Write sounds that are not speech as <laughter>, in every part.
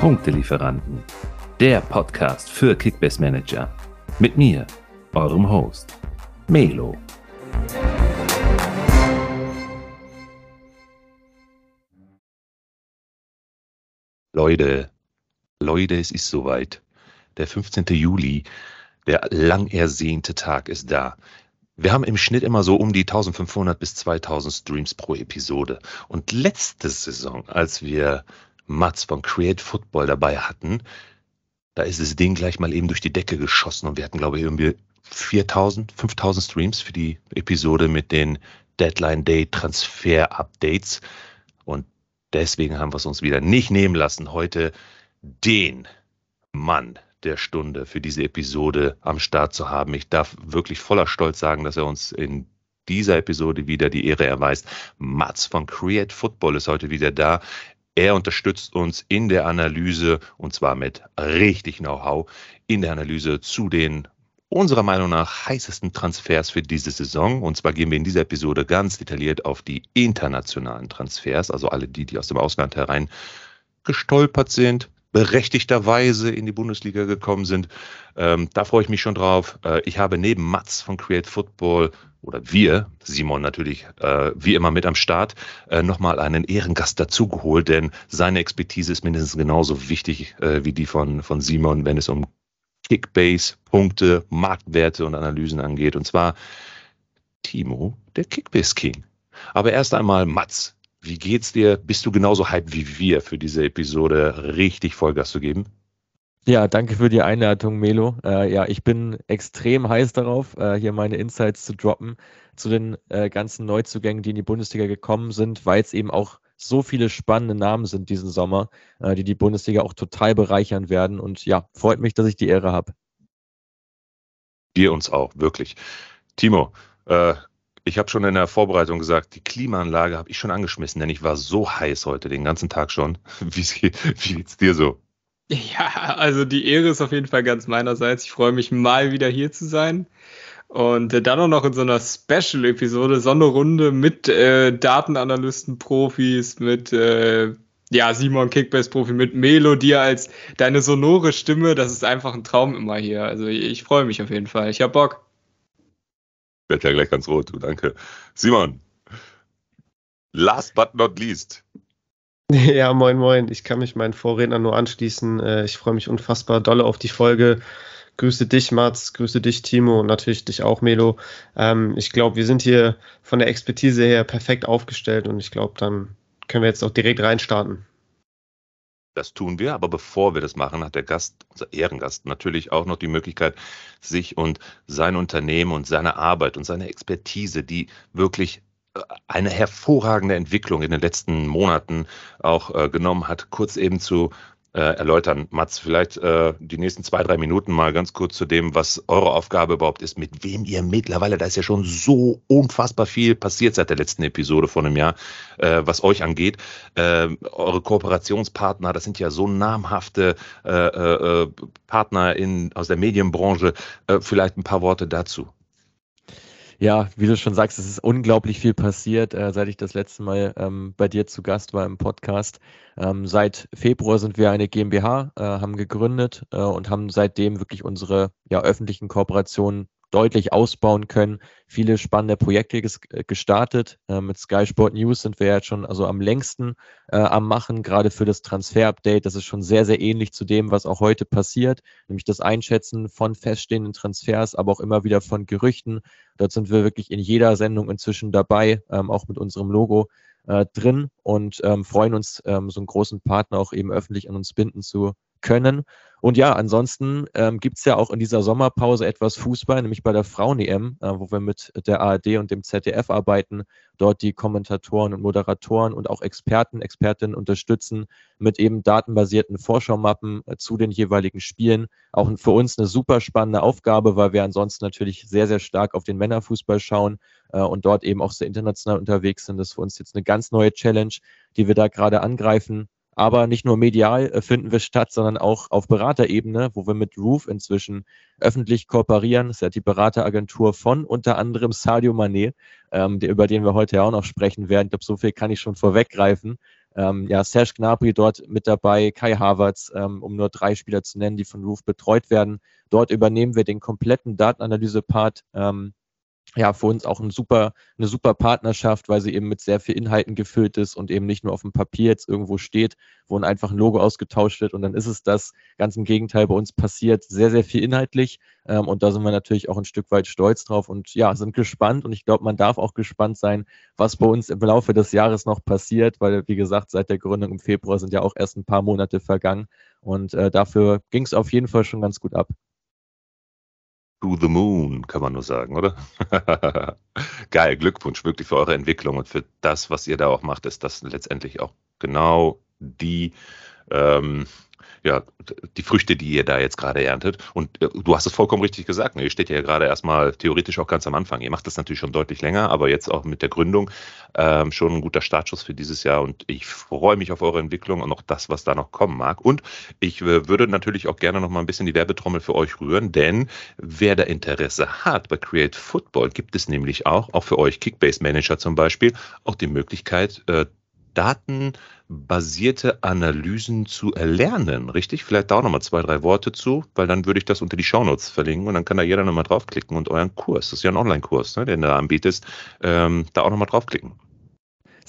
Punktelieferanten, der Podcast für Kickbase Manager. Mit mir, eurem Host, Melo. Leute, Leute, es ist soweit. Der 15. Juli, der lang ersehnte Tag ist da. Wir haben im Schnitt immer so um die 1500 bis 2000 Streams pro Episode. Und letzte Saison, als wir Mats von Create Football dabei hatten, da ist das Ding gleich mal eben durch die Decke geschossen und wir hatten, glaube ich, irgendwie 4000, 5000 Streams für die Episode mit den Deadline Day Transfer Updates. Und deswegen haben wir es uns wieder nicht nehmen lassen, heute den Mann der Stunde für diese Episode am Start zu haben. Ich darf wirklich voller Stolz sagen, dass er uns in dieser Episode wieder die Ehre erweist. Mats von Create Football ist heute wieder da. Er unterstützt uns in der Analyse und zwar mit richtig Know-how in der Analyse zu den unserer Meinung nach heißesten Transfers für diese Saison. Und zwar gehen wir in dieser Episode ganz detailliert auf die internationalen Transfers, also alle die, die aus dem Ausland herein gestolpert sind, berechtigterweise in die Bundesliga gekommen sind. Ähm, da freue ich mich schon drauf. Äh, ich habe neben Mats von Create Football oder wir, Simon natürlich äh, wie immer mit am Start, äh, nochmal einen Ehrengast dazugeholt, denn seine Expertise ist mindestens genauso wichtig äh, wie die von, von Simon, wenn es um Kickbase, Punkte, Marktwerte und Analysen angeht. Und zwar Timo, der Kickbase King. Aber erst einmal Mats, wie geht's dir? Bist du genauso hyped wie wir für diese Episode richtig Vollgas zu geben? Ja, danke für die Einladung, Melo. Äh, ja, ich bin extrem heiß darauf, äh, hier meine Insights zu droppen zu den äh, ganzen Neuzugängen, die in die Bundesliga gekommen sind, weil es eben auch so viele spannende Namen sind diesen Sommer, äh, die die Bundesliga auch total bereichern werden. Und ja, freut mich, dass ich die Ehre habe. Wir uns auch, wirklich. Timo, äh, ich habe schon in der Vorbereitung gesagt, die Klimaanlage habe ich schon angeschmissen, denn ich war so heiß heute den ganzen Tag schon. <laughs> Wie, wie geht's dir so? Ja, also die Ehre ist auf jeden Fall ganz meinerseits. Ich freue mich mal wieder hier zu sein. Und äh, dann auch noch in so einer Special-Episode, so eine Runde mit äh, Datenanalysten, Profis, mit äh, ja, Simon Kickbase-Profi, mit Melo, dir als deine sonore Stimme. Das ist einfach ein Traum immer hier. Also ich, ich freue mich auf jeden Fall. Ich hab Bock werde ja gleich ganz rot, du danke. Simon, last but not least. <laughs> Ja, moin, moin. Ich kann mich meinen Vorrednern nur anschließen. Äh, ich freue mich unfassbar dolle auf die Folge. Grüße dich, Mats, grüße dich, Timo und natürlich dich auch, Melo. Ähm, ich glaube, wir sind hier von der Expertise her perfekt aufgestellt und ich glaube, dann können wir jetzt auch direkt reinstarten. Das tun wir, aber bevor wir das machen, hat der Gast, unser Ehrengast, natürlich auch noch die Möglichkeit, sich und sein Unternehmen und seine Arbeit und seine Expertise, die wirklich äh, eine hervorragende Entwicklung in den letzten Monaten auch äh, genommen hat, kurz eben zu äh, erläutern. Mats, vielleicht äh, die nächsten zwei, drei Minuten mal ganz kurz zu dem, was eure Aufgabe überhaupt ist, mit wem ihr mittlerweile, da ist ja schon so unfassbar viel passiert seit der letzten Episode von einem Jahr, äh, was euch angeht. Äh, eure Kooperationspartner, das sind ja so namhafte äh, äh, Partner in, aus der Medienbranche. Äh, vielleicht ein paar Worte dazu. Ja, wie du schon sagst, es ist unglaublich viel passiert, äh, seit ich das letzte Mal ähm, bei dir zu Gast war im Podcast. Ähm, seit Februar sind wir eine GmbH, äh, haben gegründet äh, und haben seitdem wirklich unsere ja, öffentlichen Kooperationen deutlich ausbauen können. Viele spannende Projekte äh, gestartet. Äh, mit Sky Sport News sind wir jetzt schon also am längsten äh, am Machen, gerade für das Transfer-Update. Das ist schon sehr, sehr ähnlich zu dem, was auch heute passiert, nämlich das Einschätzen von feststehenden Transfers, aber auch immer wieder von Gerüchten. Dort sind wir wirklich in jeder Sendung inzwischen dabei, ähm, auch mit unserem Logo äh, drin und ähm, freuen uns, ähm, so einen großen Partner auch eben öffentlich an uns binden zu können. Und ja, ansonsten ähm, gibt es ja auch in dieser Sommerpause etwas Fußball, nämlich bei der Frauen-EM, äh, wo wir mit der ARD und dem ZDF arbeiten, dort die Kommentatoren und Moderatoren und auch Experten, Expertinnen unterstützen mit eben datenbasierten Vorschaumappen äh, zu den jeweiligen Spielen. Auch für uns eine super spannende Aufgabe, weil wir ansonsten natürlich sehr, sehr stark auf den Männerfußball schauen äh, und dort eben auch sehr international unterwegs sind. Das ist für uns jetzt eine ganz neue Challenge, die wir da gerade angreifen. Aber nicht nur medial äh, finden wir statt, sondern auch auf Beraterebene, wo wir mit Roof inzwischen öffentlich kooperieren. Das ist ja die Berateragentur von unter anderem Sadio Mané, ähm, der, über den wir heute ja auch noch sprechen werden. Ich glaube, so viel kann ich schon vorweggreifen. Ähm, ja, Serge Gnabry dort mit dabei, Kai Havertz, ähm, um nur drei Spieler zu nennen, die von Roof betreut werden. Dort übernehmen wir den kompletten Datenanalyse-Part. Ähm, ja, für uns auch ein super, eine super Partnerschaft, weil sie eben mit sehr viel Inhalten gefüllt ist und eben nicht nur auf dem Papier jetzt irgendwo steht, wo einfach ein Logo ausgetauscht wird und dann ist es das. Ganz im Gegenteil, bei uns passiert sehr, sehr viel inhaltlich ähm, und da sind wir natürlich auch ein Stück weit stolz drauf und ja, sind gespannt und ich glaube, man darf auch gespannt sein, was bei uns im Laufe des Jahres noch passiert, weil, wie gesagt, seit der Gründung im Februar sind ja auch erst ein paar Monate vergangen und äh, dafür ging es auf jeden Fall schon ganz gut ab to the moon, kann man nur sagen, oder? <laughs> Geil, Glückwunsch wirklich für eure Entwicklung und für das, was ihr da auch macht, ist das letztendlich auch genau die ähm, ja, die Früchte, die ihr da jetzt gerade erntet. Und äh, du hast es vollkommen richtig gesagt. Ne? Ihr steht ja gerade erstmal theoretisch auch ganz am Anfang. Ihr macht das natürlich schon deutlich länger, aber jetzt auch mit der Gründung ähm, schon ein guter Startschuss für dieses Jahr. Und ich freue mich auf eure Entwicklung und auch das, was da noch kommen mag. Und ich äh, würde natürlich auch gerne noch mal ein bisschen die Werbetrommel für euch rühren, denn wer da Interesse hat bei Create Football, gibt es nämlich auch, auch für euch Kickbase Manager zum Beispiel, auch die Möglichkeit, äh, datenbasierte Analysen zu erlernen, richtig? Vielleicht da auch nochmal zwei, drei Worte zu, weil dann würde ich das unter die Shownotes verlinken und dann kann da jeder nochmal draufklicken und euren Kurs, das ist ja ein Online-Kurs, ne, den du da anbietest, ähm, da auch nochmal draufklicken.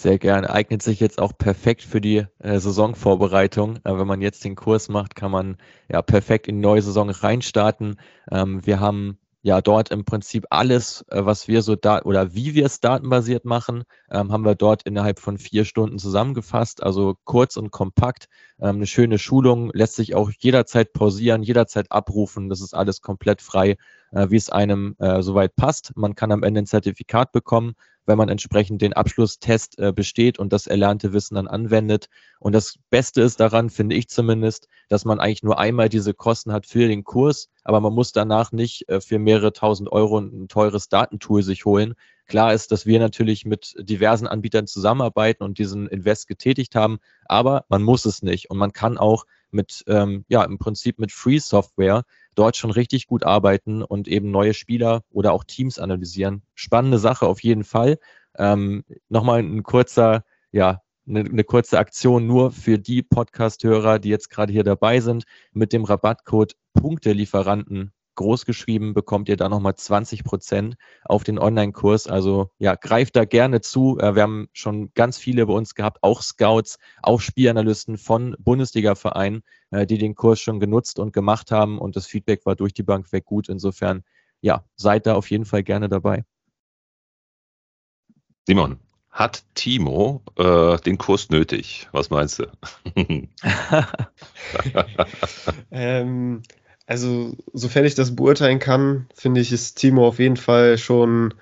Sehr gerne. Eignet sich jetzt auch perfekt für die äh, Saisonvorbereitung. Äh, wenn man jetzt den Kurs macht, kann man ja perfekt in die neue Saison reinstarten. Ähm, wir haben ja dort im Prinzip alles, äh, was wir so da oder wie wir es datenbasiert machen, ähm, haben wir dort innerhalb von vier Stunden zusammengefasst. Also kurz und kompakt. Ähm, eine schöne Schulung lässt sich auch jederzeit pausieren, jederzeit abrufen. Das ist alles komplett frei, äh, wie es einem äh, soweit passt. Man kann am Ende ein Zertifikat bekommen wenn man entsprechend den Abschlusstest äh, besteht und das erlernte Wissen dann anwendet. Und das Beste ist daran, finde ich zumindest, dass man eigentlich nur einmal diese Kosten hat für den Kurs, aber man muss danach nicht äh, für mehrere tausend Euro ein teures Datentool sich holen. Klar ist, dass wir natürlich mit diversen Anbietern zusammenarbeiten und diesen Invest getätigt haben, aber man muss es nicht und man kann auch mit, ähm, ja, im Prinzip mit Free Software dort schon richtig gut arbeiten und eben neue Spieler oder auch Teams analysieren. Spannende Sache auf jeden Fall. Ähm, Nochmal ein kurzer, ja, eine, eine kurze Aktion nur für die Podcast-Hörer, die jetzt gerade hier dabei sind. Mit dem Rabattcode Punktelieferanten großgeschrieben bekommt ihr da nochmal 20 Prozent auf den Online-Kurs. Also ja, greift da gerne zu. Äh, wir haben schon ganz viele bei uns gehabt, auch Scouts, auch Spielanalysten von Bundesliga-Vereinen, äh, die den Kurs schon genutzt und gemacht haben und das Feedback war durch die Bank weg gut. Insofern, ja, seid da auf jeden Fall gerne dabei. Simon, hat Timo äh, den Kurs nötig? Was meinst du? <laughs> <laughs> ähm, also, sofern ich das beurteilen kann, finde ich, ist Timo auf jeden Fall schon,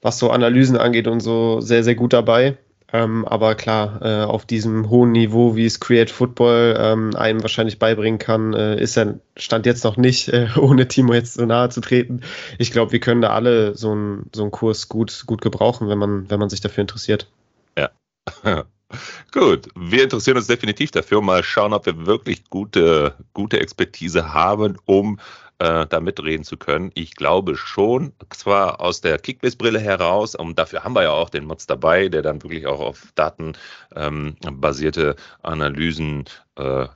was so Analysen angeht und so, sehr, sehr gut dabei. Ähm, aber klar, äh, auf diesem hohen Niveau, wie es Create Football ähm, einem wahrscheinlich beibringen kann, äh, ist er Stand jetzt noch nicht, äh, <laughs> ohne Timo jetzt so nahe zu treten. Ich glaube, wir können da alle so einen so Kurs gut, gut gebrauchen, wenn man, wenn man sich dafür interessiert. Ja. <laughs> Gut, wir interessieren uns definitiv dafür. Mal schauen, ob wir wirklich gute, gute Expertise haben, um äh, da mitreden zu können. Ich glaube schon, zwar aus der Kickbase-Brille heraus, und dafür haben wir ja auch den Mods dabei, der dann wirklich auch auf datenbasierte ähm, Analysen, äh,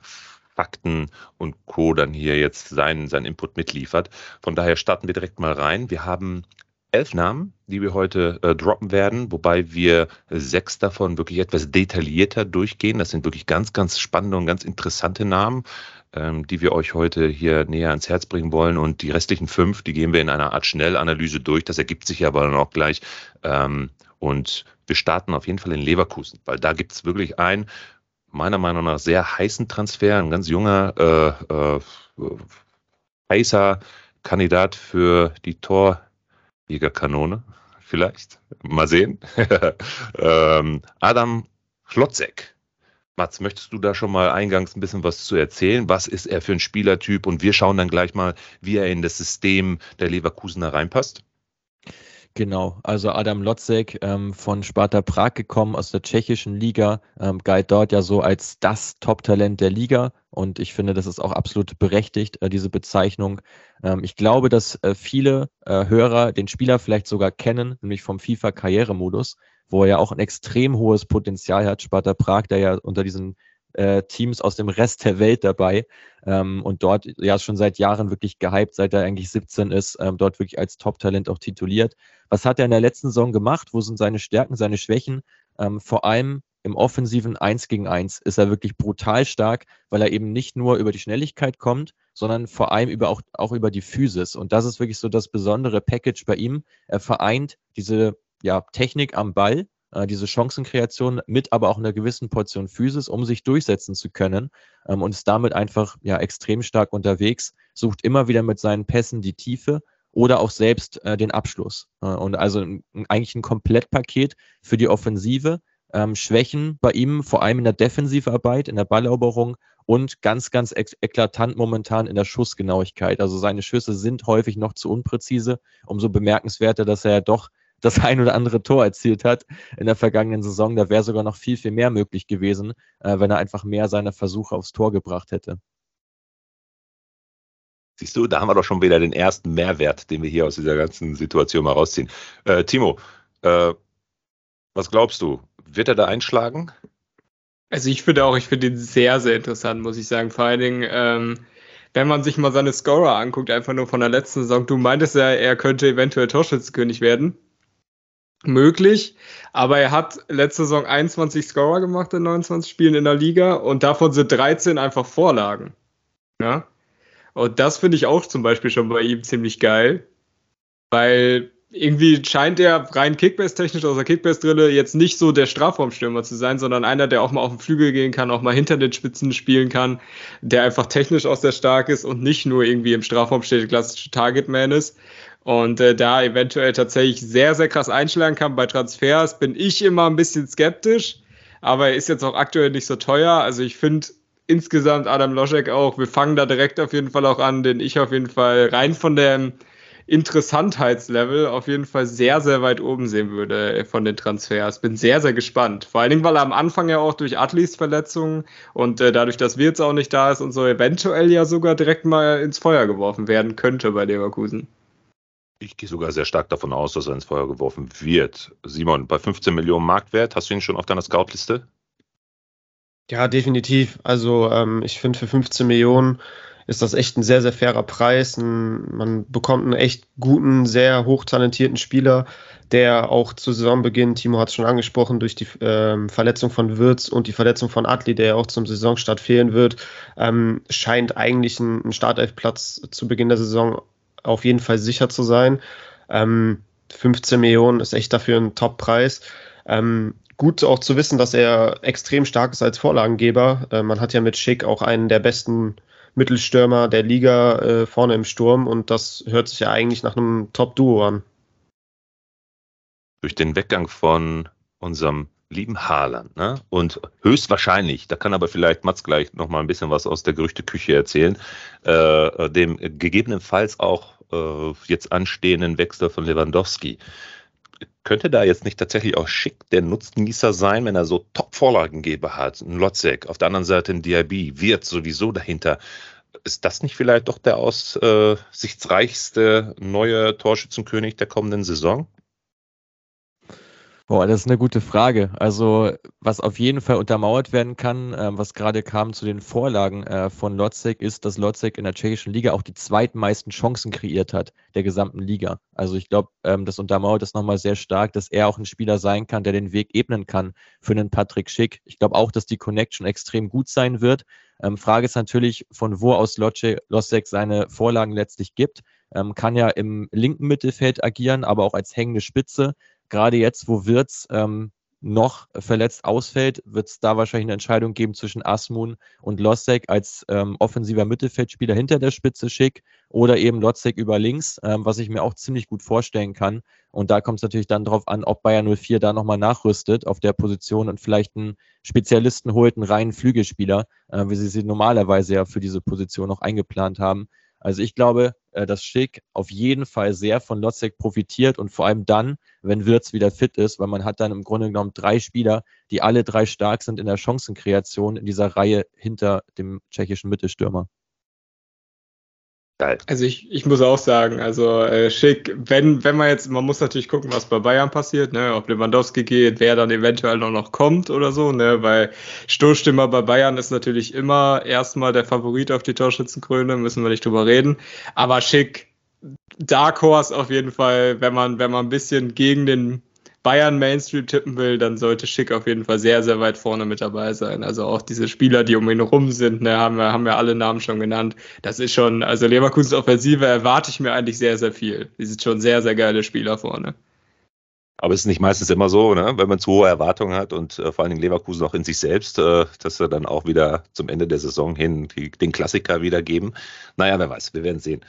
Fakten und Co. dann hier jetzt seinen, seinen Input mitliefert. Von daher starten wir direkt mal rein. Wir haben elf Namen, die wir heute äh, droppen werden, wobei wir sechs davon wirklich etwas detaillierter durchgehen. Das sind wirklich ganz, ganz spannende und ganz interessante Namen, ähm, die wir euch heute hier näher ans Herz bringen wollen. Und die restlichen fünf, die gehen wir in einer Art Schnellanalyse durch. Das ergibt sich aber dann auch gleich. Ähm, und wir starten auf jeden Fall in Leverkusen, weil da gibt es wirklich einen, meiner Meinung nach, sehr heißen Transfer, ein ganz junger, äh, äh, heißer Kandidat für die Tor Jägerkanone, vielleicht. Mal sehen. <laughs> ähm, Adam Schlotzek. Mats, möchtest du da schon mal eingangs ein bisschen was zu erzählen? Was ist er für ein Spielertyp? Und wir schauen dann gleich mal, wie er in das System der Leverkusener reinpasst. Genau, also Adam Lotzek ähm, von Sparta Prag gekommen aus der tschechischen Liga, ähm, galt dort ja so als das Top-Talent der Liga und ich finde, das ist auch absolut berechtigt, äh, diese Bezeichnung. Ähm, ich glaube, dass äh, viele äh, Hörer den Spieler vielleicht sogar kennen, nämlich vom FIFA-Karrieremodus, wo er ja auch ein extrem hohes Potenzial hat. Sparta Prag, der ja unter diesen äh, Teams aus dem Rest der Welt dabei ähm, und dort ja schon seit Jahren wirklich gehypt, seit er eigentlich 17 ist, ähm, dort wirklich als Top-Talent auch tituliert. Was hat er in der letzten Saison gemacht? Wo sind seine Stärken, seine Schwächen? Ähm, vor allem im offensiven 1 gegen 1 ist er wirklich brutal stark, weil er eben nicht nur über die Schnelligkeit kommt, sondern vor allem über auch, auch über die Physis. Und das ist wirklich so das besondere Package bei ihm. Er vereint diese ja, Technik am Ball äh, diese Chancenkreation mit aber auch einer gewissen Portion Physis, um sich durchsetzen zu können ähm, und ist damit einfach ja extrem stark unterwegs, sucht immer wieder mit seinen Pässen die Tiefe oder auch selbst äh, den Abschluss. Äh, und also ein, eigentlich ein Komplettpaket für die Offensive. Ähm, Schwächen bei ihm vor allem in der Defensivarbeit, in der Balleroberung und ganz, ganz eklatant momentan in der Schussgenauigkeit. Also seine Schüsse sind häufig noch zu unpräzise. Umso bemerkenswerter, dass er ja doch das ein oder andere Tor erzielt hat in der vergangenen Saison. Da wäre sogar noch viel, viel mehr möglich gewesen, äh, wenn er einfach mehr seiner Versuche aufs Tor gebracht hätte. Siehst du, da haben wir doch schon wieder den ersten Mehrwert, den wir hier aus dieser ganzen Situation mal rausziehen. Äh, Timo, äh, was glaubst du? Wird er da einschlagen? Also ich finde auch, ich finde ihn sehr, sehr interessant, muss ich sagen. Vor allen Dingen, ähm, wenn man sich mal seine Scorer anguckt, einfach nur von der letzten Saison. Du meintest ja, er könnte eventuell Torschützenkönig werden möglich. Aber er hat letzte Saison 21 Scorer gemacht in 29 Spielen in der Liga und davon sind 13 einfach Vorlagen. Ja. Und das finde ich auch zum Beispiel schon bei ihm ziemlich geil, weil irgendwie scheint er rein Kickbase-technisch aus der Kickbase-Drille jetzt nicht so der Strafraumstürmer zu sein, sondern einer, der auch mal auf den Flügel gehen kann, auch mal hinter den Spitzen spielen kann, der einfach technisch auch sehr stark ist und nicht nur irgendwie im Strafraum steht, klassische Targetman ist und äh, da eventuell tatsächlich sehr, sehr krass einschlagen kann bei Transfers, bin ich immer ein bisschen skeptisch, aber er ist jetzt auch aktuell nicht so teuer. Also ich finde insgesamt Adam Loschek auch, wir fangen da direkt auf jeden Fall auch an, den ich auf jeden Fall rein von dem Interessantheitslevel auf jeden Fall sehr, sehr weit oben sehen würde von den Transfers. Bin sehr, sehr gespannt. Vor allen Dingen, weil er am Anfang ja auch durch Atlis Verletzungen und äh, dadurch, dass Wirtz auch nicht da ist und so eventuell ja sogar direkt mal ins Feuer geworfen werden könnte bei Leverkusen. Ich gehe sogar sehr stark davon aus, dass er ins Feuer geworfen wird. Simon, bei 15 Millionen Marktwert, hast du ihn schon auf deiner Scoutliste? Ja, definitiv. Also ähm, ich finde für 15 Millionen ist das echt ein sehr, sehr fairer Preis. Man bekommt einen echt guten, sehr hochtalentierten Spieler, der auch zu Saisonbeginn, Timo hat es schon angesprochen, durch die ähm, Verletzung von Würz und die Verletzung von Atli, der ja auch zum Saisonstart fehlen wird, ähm, scheint eigentlich ein, ein Startelfplatz zu Beginn der Saison auf jeden Fall sicher zu sein. Ähm, 15 Millionen ist echt dafür ein Top-Preis. Ähm, gut auch zu wissen, dass er extrem stark ist als Vorlagengeber. Äh, man hat ja mit Schick auch einen der besten Mittelstürmer der Liga äh, vorne im Sturm und das hört sich ja eigentlich nach einem Top-Duo an. Durch den Weggang von unserem lieben Haaland. Ne? Und höchstwahrscheinlich, da kann aber vielleicht Mats gleich noch mal ein bisschen was aus der Gerüchteküche erzählen, äh, dem gegebenenfalls auch äh, jetzt anstehenden Wechsel von Lewandowski. Könnte da jetzt nicht tatsächlich auch schick der Nutznießer sein, wenn er so Top-Vorlagengeber hat? Ein Lotzek, auf der anderen Seite ein DIB, wird sowieso dahinter. Ist das nicht vielleicht doch der aussichtsreichste neue Torschützenkönig der kommenden Saison? Boah, das ist eine gute Frage. Also, was auf jeden Fall untermauert werden kann, äh, was gerade kam zu den Vorlagen äh, von Lotzek, ist, dass Lotzek in der tschechischen Liga auch die zweitmeisten Chancen kreiert hat der gesamten Liga. Also ich glaube, ähm, das untermauert das nochmal sehr stark, dass er auch ein Spieler sein kann, der den Weg ebnen kann für einen Patrick Schick. Ich glaube auch, dass die Connection extrem gut sein wird. Ähm, Frage ist natürlich, von wo aus Lotzek seine Vorlagen letztlich gibt. Ähm, kann ja im linken Mittelfeld agieren, aber auch als hängende Spitze gerade jetzt, wo Wirtz ähm, noch verletzt ausfällt, wird es da wahrscheinlich eine Entscheidung geben zwischen Asmun und Lossek als ähm, offensiver Mittelfeldspieler hinter der Spitze schick oder eben Lossek über links, ähm, was ich mir auch ziemlich gut vorstellen kann. Und da kommt es natürlich dann darauf an, ob Bayern 04 da nochmal nachrüstet auf der Position und vielleicht einen Spezialisten holt, einen reinen Flügelspieler, äh, wie sie sie normalerweise ja für diese Position noch eingeplant haben. Also ich glaube, äh, dass Schick auf jeden Fall sehr von Lotzek profitiert und vor allem dann, wenn Wirtz wieder fit ist, weil man hat dann im Grunde genommen drei Spieler, die alle drei stark sind in der Chancenkreation in dieser Reihe hinter dem tschechischen Mittelstürmer. Geil. Also ich, ich muss auch sagen, also äh, schick, wenn, wenn man jetzt, man muss natürlich gucken, was bei Bayern passiert, ne, ob Lewandowski geht, wer dann eventuell noch, noch kommt oder so, ne, weil Stoßstimmer bei Bayern ist natürlich immer erstmal der Favorit auf die Torschützenkrone, müssen wir nicht drüber reden. Aber schick, Dark Horse auf jeden Fall, wenn man, wenn man ein bisschen gegen den Bayern Mainstream tippen will, dann sollte Schick auf jeden Fall sehr, sehr weit vorne mit dabei sein. Also auch diese Spieler, die um ihn rum sind, ne, haben wir, haben wir alle Namen schon genannt. Das ist schon, also Leverkusens Offensive erwarte ich mir eigentlich sehr, sehr viel. Die sind schon sehr, sehr geile Spieler vorne. Aber es ist nicht meistens immer so, ne? wenn man zu hohe Erwartungen hat und äh, vor allen Dingen Leverkusen auch in sich selbst, äh, dass sie dann auch wieder zum Ende der Saison hin die, den Klassiker wiedergeben. Naja, wer weiß, wir werden sehen.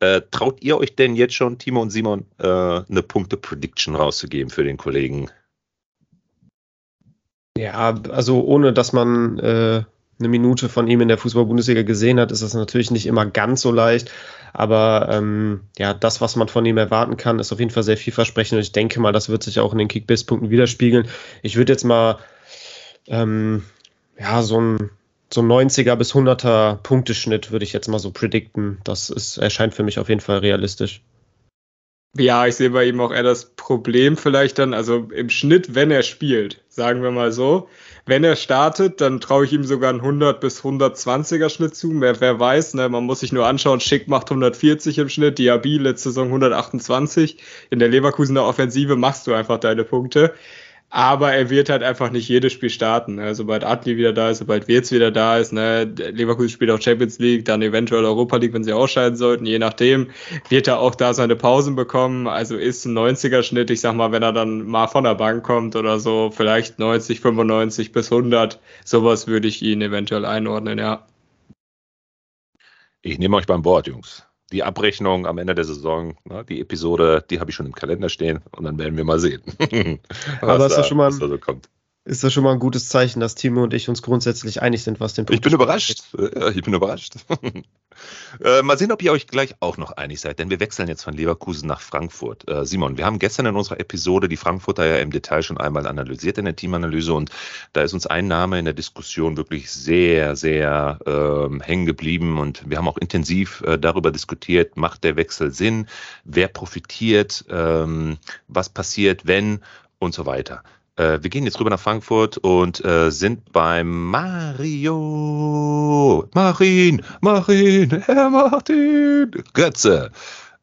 Äh, traut ihr euch denn jetzt schon, Timo und Simon, äh, eine Punkte-Prediction rauszugeben für den Kollegen? Ja, also ohne dass man äh, eine Minute von ihm in der Fußball-Bundesliga gesehen hat, ist das natürlich nicht immer ganz so leicht. Aber ähm, ja, das, was man von ihm erwarten kann, ist auf jeden Fall sehr vielversprechend. Und ich denke mal, das wird sich auch in den Kickbase-Punkten widerspiegeln. Ich würde jetzt mal ähm, ja, so ein so 90er bis 100er Punkteschnitt würde ich jetzt mal so predikten. Das ist, erscheint für mich auf jeden Fall realistisch. Ja, ich sehe bei ihm auch eher das Problem vielleicht dann, also im Schnitt, wenn er spielt, sagen wir mal so. Wenn er startet, dann traue ich ihm sogar einen 100 bis 120er Schnitt zu. Wer, wer weiß, ne, man muss sich nur anschauen, Schick macht 140 im Schnitt, Diaby letzte Saison 128. In der Leverkusener Offensive machst du einfach deine Punkte. Aber er wird halt einfach nicht jedes Spiel starten. Ne? Sobald Adli wieder da ist, sobald Wirtz wieder da ist, ne? Leverkusen spielt auch Champions League, dann eventuell Europa League, wenn sie ausscheiden sollten, je nachdem, wird er auch da seine Pausen bekommen. Also ist ein 90er-Schnitt, ich sag mal, wenn er dann mal von der Bank kommt oder so, vielleicht 90, 95 bis 100, sowas würde ich ihn eventuell einordnen, ja. Ich nehme euch beim Wort, Jungs die Abrechnung am Ende der Saison, ne, die Episode, die habe ich schon im Kalender stehen und dann werden wir mal sehen. <laughs> Aber ist da, schon mal, so kommt ist das schon mal ein gutes Zeichen, dass Timo und ich uns grundsätzlich einig sind, was den Punkt Ich bin überrascht. Ich bin überrascht. äh, mal sehen, ob ihr euch gleich auch noch einig seid, denn wir wechseln jetzt von Leverkusen nach Frankfurt. Äh, Simon, wir haben gestern in unserer Episode die Frankfurter ja im Detail schon einmal analysiert in der Teamanalyse und da ist uns ein Name in der Diskussion wirklich sehr, sehr ähm, hängen geblieben und wir haben auch intensiv äh, darüber diskutiert, macht der Wechsel Sinn, wer profitiert, ähm, was passiert, wenn und so weiter. Äh, wir gehen jetzt rüber nach Frankfurt und äh, sind beim Mario. Marin, Marin, Herr Martin, Götze.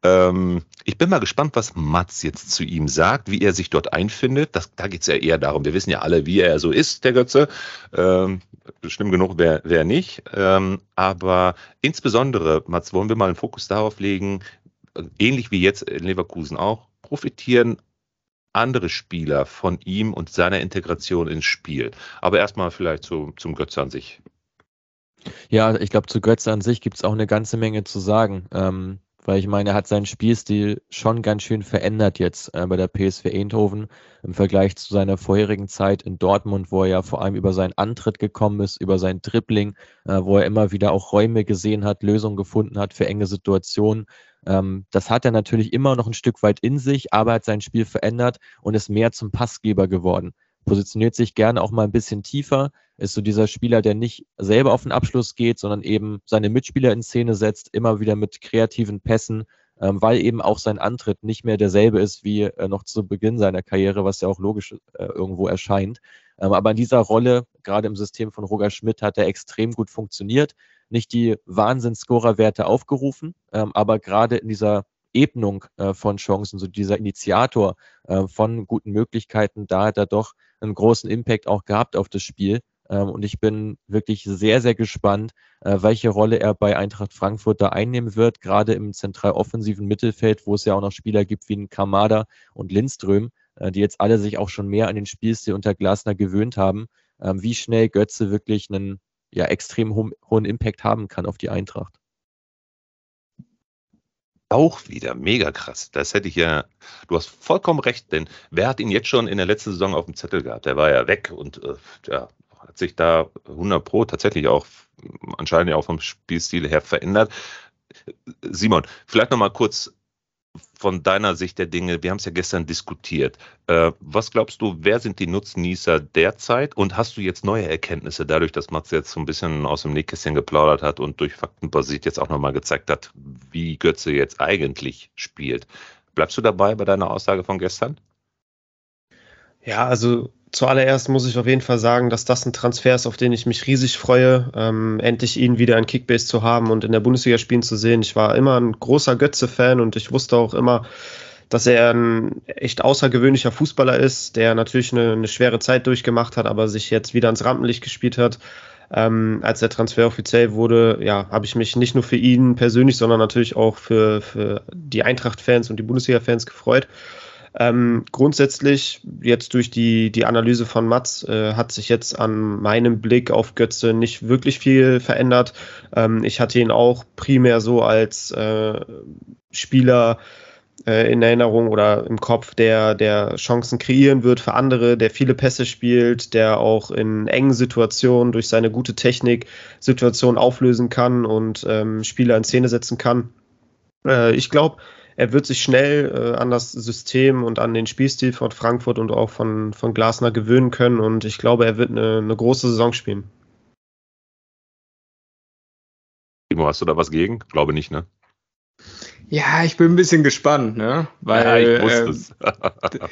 Ähm, ich bin mal gespannt, was Mats jetzt zu ihm sagt, wie er sich dort einfindet. Das, da geht es ja eher darum, wir wissen ja alle, wie er so ist, der Götze. Ähm, schlimm genug, wer, wer nicht. Ähm, aber insbesondere, Mats, wollen wir mal einen Fokus darauf legen, ähnlich wie jetzt in Leverkusen auch, profitieren andere Spieler von ihm und seiner Integration ins Spiel. Aber erstmal vielleicht zu, zum Götze an sich. Ja, ich glaube, zu Götze an sich gibt es auch eine ganze Menge zu sagen. Ähm, weil ich meine, er hat seinen Spielstil schon ganz schön verändert jetzt äh, bei der PSV Eindhoven im Vergleich zu seiner vorherigen Zeit in Dortmund, wo er ja vor allem über seinen Antritt gekommen ist, über sein Dribbling, äh, wo er immer wieder auch Räume gesehen hat, Lösungen gefunden hat für enge Situationen. Ähm, das hat er natürlich immer noch ein Stück weit in sich, aber hat sein Spiel verändert und ist mehr zum Passgeber geworden. Positioniert sich gerne auch mal ein bisschen tiefer, ist so dieser Spieler, der nicht selber auf den Abschluss geht, sondern eben seine Mitspieler in Szene setzt, immer wieder mit kreativen Pässen, ähm, weil eben auch sein Antritt nicht mehr derselbe ist wie äh, noch zu Beginn seiner Karriere, was ja auch logisch äh, irgendwo erscheint. Ähm, aber in dieser Rolle, gerade im System von Roger Schmidt, hat er extrem gut funktioniert nicht die Wahnsinns-Scorer-Werte aufgerufen, ähm, aber gerade in dieser Ebnung äh, von Chancen, so dieser Initiator äh, von guten Möglichkeiten, da hat er doch einen großen Impact auch gehabt auf das Spiel. Ähm, und ich bin wirklich sehr, sehr gespannt, äh, welche Rolle er bei Eintracht Frankfurt da einnehmen wird, gerade im zentral-offensiven Mittelfeld, wo es ja auch noch Spieler gibt wie Kamada und Lindström, äh, die jetzt alle sich auch schon mehr an den Spielstil unter Glasner gewöhnt haben. Ähm, wie schnell Götze wirklich einen ja extrem ho hohen Impact haben kann auf die Eintracht. Auch wieder mega krass. Das hätte ich ja, du hast vollkommen recht, denn wer hat ihn jetzt schon in der letzten Saison auf dem Zettel gehabt? Der war ja weg und äh, ja, hat sich da 100 Pro tatsächlich auch anscheinend auch vom Spielstil her verändert. Simon, vielleicht noch mal kurz von deiner Sicht der Dinge, wir haben es ja gestern diskutiert. Äh, was glaubst du, wer sind die Nutznießer derzeit und hast du jetzt neue Erkenntnisse dadurch, dass Mats jetzt so ein bisschen aus dem Nähkästchen geplaudert hat und durch Fakten basiert jetzt auch nochmal gezeigt hat, wie Götze jetzt eigentlich spielt? Bleibst du dabei bei deiner Aussage von gestern? Ja, also zuallererst muss ich auf jeden Fall sagen, dass das ein Transfer ist, auf den ich mich riesig freue, ähm, endlich ihn wieder in Kickbase zu haben und in der Bundesliga spielen zu sehen. Ich war immer ein großer Götze-Fan und ich wusste auch immer, dass er ein echt außergewöhnlicher Fußballer ist, der natürlich eine, eine schwere Zeit durchgemacht hat, aber sich jetzt wieder ins Rampenlicht gespielt hat. Ähm, als der Transfer offiziell wurde, ja, habe ich mich nicht nur für ihn persönlich, sondern natürlich auch für, für die Eintracht-Fans und die Bundesliga-Fans gefreut. Ähm, grundsätzlich, jetzt durch die, die Analyse von Mats, äh, hat sich jetzt an meinem Blick auf Götze nicht wirklich viel verändert. Ähm, ich hatte ihn auch primär so als äh, Spieler äh, in Erinnerung oder im Kopf, der, der Chancen kreieren wird für andere, der viele Pässe spielt, der auch in engen Situationen durch seine gute Technik Situationen auflösen kann und ähm, Spieler in Szene setzen kann. Äh, ich glaube, er wird sich schnell äh, an das System und an den Spielstil von Frankfurt und auch von, von Glasner gewöhnen können und ich glaube, er wird eine, eine große Saison spielen. Timo, hast du da was gegen? Glaube nicht, ne? Ja, ich bin ein bisschen gespannt, ne? Weil, ja, ich wusste äh, es.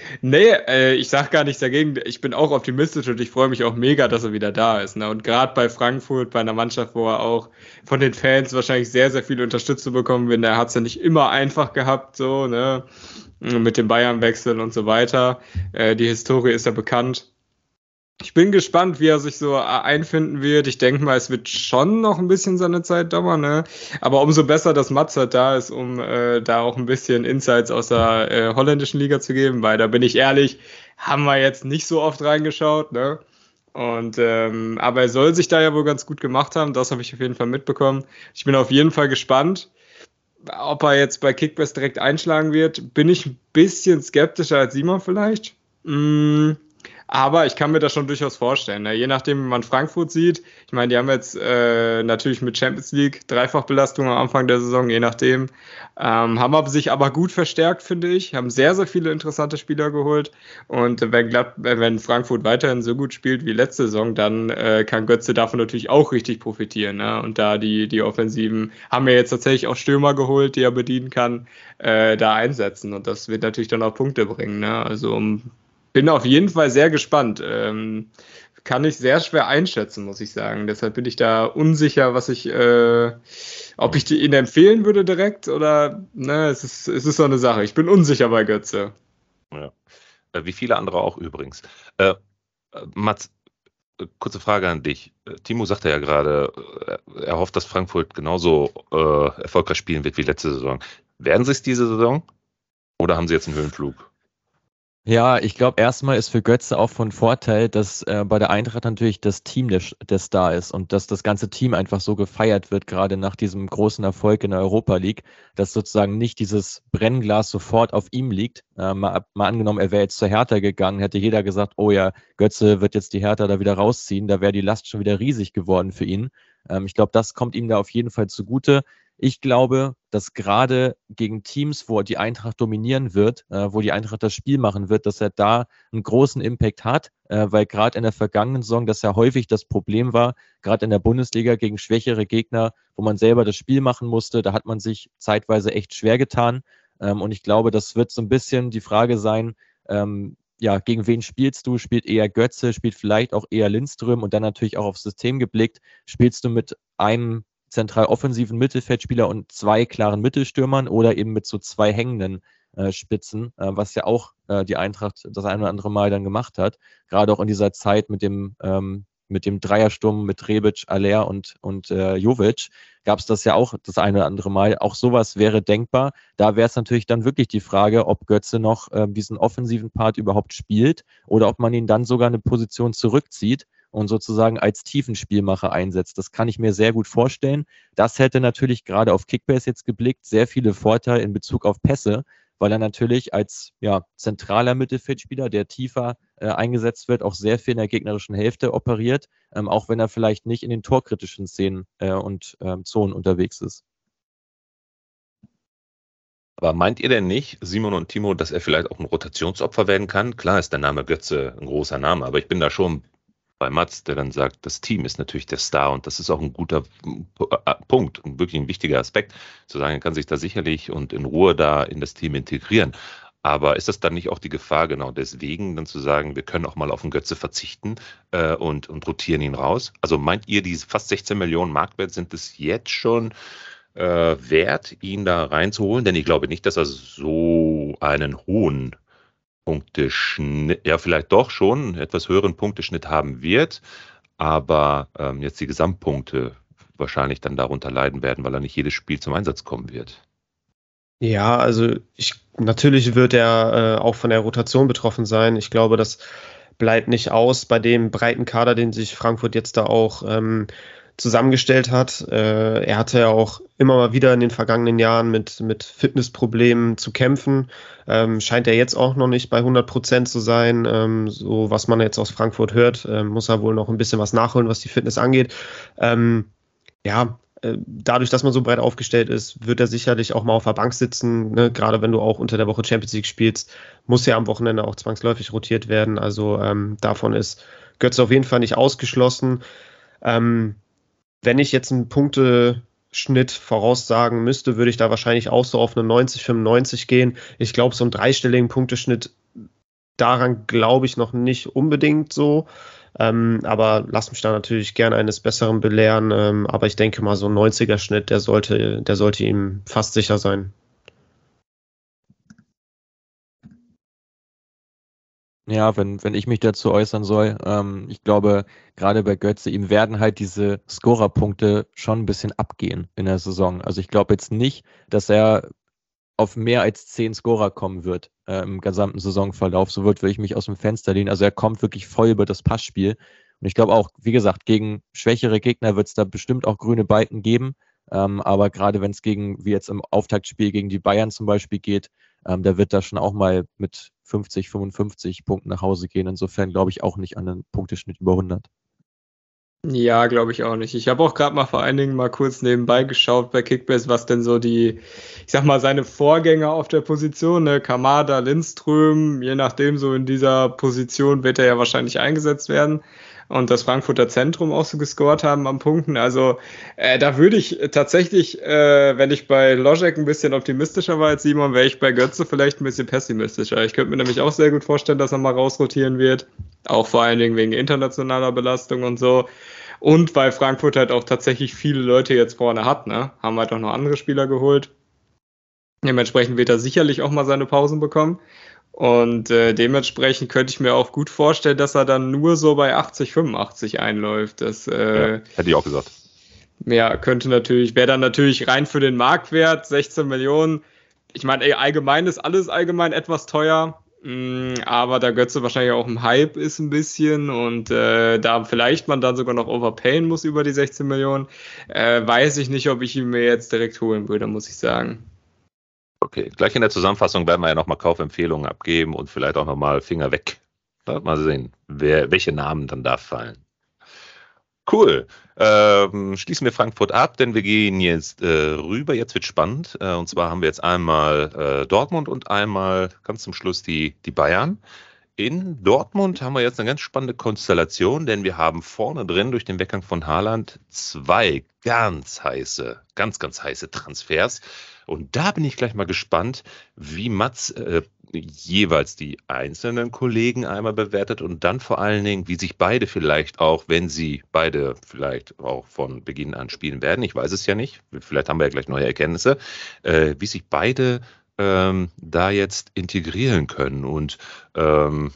<laughs> nee, äh, ich sag gar nichts dagegen. Ich bin auch optimistisch und ich freue mich auch mega, dass er wieder da ist. Ne? Und gerade bei Frankfurt, bei einer Mannschaft, wo er auch von den Fans wahrscheinlich sehr, sehr viel Unterstützung bekommen wird. Er hat es ja nicht immer einfach gehabt, so, ne? Mit dem Bayern-Wechsel und so weiter. Äh, die Historie ist ja bekannt. Ich bin gespannt, wie er sich so einfinden wird. Ich denke mal, es wird schon noch ein bisschen seine Zeit dauern, ne? Aber umso besser, dass halt da ist, um äh, da auch ein bisschen Insights aus der äh, holländischen Liga zu geben, weil da bin ich ehrlich, haben wir jetzt nicht so oft reingeschaut, ne? Und ähm, aber er soll sich da ja wohl ganz gut gemacht haben. Das habe ich auf jeden Fall mitbekommen. Ich bin auf jeden Fall gespannt, ob er jetzt bei Kickbass direkt einschlagen wird. Bin ich ein bisschen skeptischer als Simon vielleicht. Mm aber ich kann mir das schon durchaus vorstellen. Ne? Je nachdem, wie man Frankfurt sieht. Ich meine, die haben jetzt äh, natürlich mit Champions League Dreifachbelastung am Anfang der Saison, je nachdem. Ähm, haben sich aber gut verstärkt, finde ich. Haben sehr, sehr viele interessante Spieler geholt. Und wenn, Glatt, wenn Frankfurt weiterhin so gut spielt wie letzte Saison, dann äh, kann Götze davon natürlich auch richtig profitieren. Ne? Und da die, die Offensiven haben ja jetzt tatsächlich auch Stürmer geholt, die er bedienen kann, äh, da einsetzen. Und das wird natürlich dann auch Punkte bringen. Ne? Also um bin auf jeden Fall sehr gespannt. Ähm, kann ich sehr schwer einschätzen, muss ich sagen. Deshalb bin ich da unsicher, was ich, äh, ob ich die Ihnen empfehlen würde direkt oder, ne, es ist, es ist so eine Sache. Ich bin unsicher bei Götze. Ja. Äh, wie viele andere auch übrigens. Äh, äh Mats, äh, kurze Frage an dich. Timo sagte ja gerade, er hofft, dass Frankfurt genauso äh, erfolgreich spielen wird wie letzte Saison. Werden sie es diese Saison? Oder haben sie jetzt einen Höhenflug? Ja, ich glaube, erstmal ist für Götze auch von Vorteil, dass äh, bei der Eintracht natürlich das Team der, der Star ist und dass das ganze Team einfach so gefeiert wird, gerade nach diesem großen Erfolg in der Europa League, dass sozusagen nicht dieses Brennglas sofort auf ihm liegt. Äh, mal, mal angenommen, er wäre jetzt zur Hertha gegangen, hätte jeder gesagt, oh ja, Götze wird jetzt die Hertha da wieder rausziehen, da wäre die Last schon wieder riesig geworden für ihn. Ähm, ich glaube, das kommt ihm da auf jeden Fall zugute. Ich glaube, dass gerade gegen Teams, wo die Eintracht dominieren wird, äh, wo die Eintracht das Spiel machen wird, dass er da einen großen Impact hat, äh, weil gerade in der vergangenen Saison das ja häufig das Problem war, gerade in der Bundesliga gegen schwächere Gegner, wo man selber das Spiel machen musste, da hat man sich zeitweise echt schwer getan. Ähm, und ich glaube, das wird so ein bisschen die Frage sein, ähm, ja, gegen wen spielst du? Spielt eher Götze, spielt vielleicht auch eher Lindström und dann natürlich auch aufs System geblickt. Spielst du mit einem zentral offensiven Mittelfeldspieler und zwei klaren Mittelstürmern oder eben mit so zwei hängenden äh, Spitzen, äh, was ja auch äh, die Eintracht das ein oder andere Mal dann gemacht hat. Gerade auch in dieser Zeit mit dem, ähm, mit dem Dreiersturm mit Rebic, Aller und, und äh, Jovic gab es das ja auch das eine oder andere Mal. Auch sowas wäre denkbar. Da wäre es natürlich dann wirklich die Frage, ob Götze noch äh, diesen offensiven Part überhaupt spielt oder ob man ihn dann sogar eine Position zurückzieht und sozusagen als Tiefenspielmacher einsetzt. Das kann ich mir sehr gut vorstellen. Das hätte natürlich gerade auf Kickbase jetzt geblickt sehr viele Vorteile in Bezug auf Pässe, weil er natürlich als ja, zentraler Mittelfeldspieler, der tiefer äh, eingesetzt wird, auch sehr viel in der gegnerischen Hälfte operiert, ähm, auch wenn er vielleicht nicht in den torkritischen Szenen äh, und ähm, Zonen unterwegs ist. Aber meint ihr denn nicht, Simon und Timo, dass er vielleicht auch ein Rotationsopfer werden kann? Klar ist der Name Götze ein großer Name, aber ich bin da schon bei Mats, der dann sagt, das Team ist natürlich der Star und das ist auch ein guter äh, Punkt wirklich ein wichtiger Aspekt, zu sagen, er kann sich da sicherlich und in Ruhe da in das Team integrieren. Aber ist das dann nicht auch die Gefahr, genau deswegen dann zu sagen, wir können auch mal auf den Götze verzichten äh, und, und rotieren ihn raus? Also meint ihr, diese fast 16 Millionen Marktwert sind es jetzt schon äh, wert, ihn da reinzuholen? Denn ich glaube nicht, dass er so einen hohen Punkteschnitt, ja, vielleicht doch schon etwas höheren Punkteschnitt haben wird, aber ähm, jetzt die Gesamtpunkte wahrscheinlich dann darunter leiden werden, weil er nicht jedes Spiel zum Einsatz kommen wird. Ja, also ich, natürlich wird er äh, auch von der Rotation betroffen sein. Ich glaube, das bleibt nicht aus bei dem breiten Kader, den sich Frankfurt jetzt da auch ähm, zusammengestellt hat. Äh, er hatte ja auch immer mal wieder in den vergangenen Jahren mit, mit Fitnessproblemen zu kämpfen. Ähm, scheint er jetzt auch noch nicht bei 100 Prozent zu sein. Ähm, so was man jetzt aus Frankfurt hört, äh, muss er wohl noch ein bisschen was nachholen, was die Fitness angeht. Ähm, ja, dadurch, dass man so breit aufgestellt ist, wird er sicherlich auch mal auf der Bank sitzen. Ne? Gerade wenn du auch unter der Woche Champions League spielst, muss er am Wochenende auch zwangsläufig rotiert werden. Also ähm, davon ist Götze auf jeden Fall nicht ausgeschlossen. Ähm, wenn ich jetzt einen Punkteschnitt voraussagen müsste, würde ich da wahrscheinlich auch so auf eine 90, 95 gehen. Ich glaube, so einen dreistelligen Punkteschnitt, daran glaube ich noch nicht unbedingt so. Ähm, aber lass mich da natürlich gerne eines Besseren belehren. Ähm, aber ich denke mal, so ein 90er-Schnitt, der sollte, der sollte ihm fast sicher sein. Ja, wenn, wenn ich mich dazu äußern soll, ähm, ich glaube, gerade bei Götze, ihm werden halt diese Scorerpunkte schon ein bisschen abgehen in der Saison. Also ich glaube jetzt nicht, dass er auf mehr als zehn Scorer kommen wird äh, im gesamten Saisonverlauf. So wird, würde ich mich aus dem Fenster lehnen. Also er kommt wirklich voll über das Passspiel. Und ich glaube auch, wie gesagt, gegen schwächere Gegner wird es da bestimmt auch grüne Balken geben. Ähm, aber gerade wenn es gegen, wie jetzt im Auftaktspiel gegen die Bayern zum Beispiel geht, ähm, der wird da schon auch mal mit 50, 55 Punkten nach Hause gehen. Insofern glaube ich auch nicht an einen Punkteschnitt über 100. Ja, glaube ich auch nicht. Ich habe auch gerade mal vor allen Dingen mal kurz nebenbei geschaut bei Kickbase, was denn so die, ich sag mal, seine Vorgänger auf der Position, ne, Kamada, Lindström, je nachdem, so in dieser Position wird er ja wahrscheinlich eingesetzt werden und das Frankfurter Zentrum auch so gescored haben am Punkten. Also äh, da würde ich tatsächlich, äh, wenn ich bei Logic ein bisschen optimistischer war als Simon, wäre ich bei Götze vielleicht ein bisschen pessimistischer. Ich könnte mir nämlich auch sehr gut vorstellen, dass er mal rausrotieren wird. Auch vor allen Dingen wegen internationaler Belastung und so. Und weil Frankfurt halt auch tatsächlich viele Leute jetzt vorne hat, ne? Haben halt auch noch andere Spieler geholt. Dementsprechend wird er sicherlich auch mal seine Pausen bekommen. Und äh, dementsprechend könnte ich mir auch gut vorstellen, dass er dann nur so bei 80, 85 einläuft. Das, äh, ja, hätte ich auch gesagt. Ja, könnte natürlich, wäre dann natürlich rein für den Marktwert 16 Millionen. Ich meine, allgemein ist alles allgemein etwas teuer, aber da Götze wahrscheinlich auch im Hype ist ein bisschen und äh, da vielleicht man dann sogar noch overpayen muss über die 16 Millionen, äh, weiß ich nicht, ob ich ihn mir jetzt direkt holen würde, muss ich sagen. Okay, gleich in der Zusammenfassung werden wir ja nochmal Kaufempfehlungen abgeben und vielleicht auch nochmal Finger weg. Mal sehen, wer, welche Namen dann da fallen. Cool. Ähm, schließen wir Frankfurt ab, denn wir gehen jetzt äh, rüber. Jetzt wird spannend. Äh, und zwar haben wir jetzt einmal äh, Dortmund und einmal ganz zum Schluss die, die Bayern. In Dortmund haben wir jetzt eine ganz spannende Konstellation, denn wir haben vorne drin durch den Weggang von Haaland zwei ganz heiße, ganz, ganz heiße Transfers. Und da bin ich gleich mal gespannt, wie Mats äh, jeweils die einzelnen Kollegen einmal bewertet und dann vor allen Dingen, wie sich beide vielleicht auch, wenn sie beide vielleicht auch von Beginn an spielen werden, ich weiß es ja nicht, vielleicht haben wir ja gleich neue Erkenntnisse, äh, wie sich beide ähm, da jetzt integrieren können und ähm,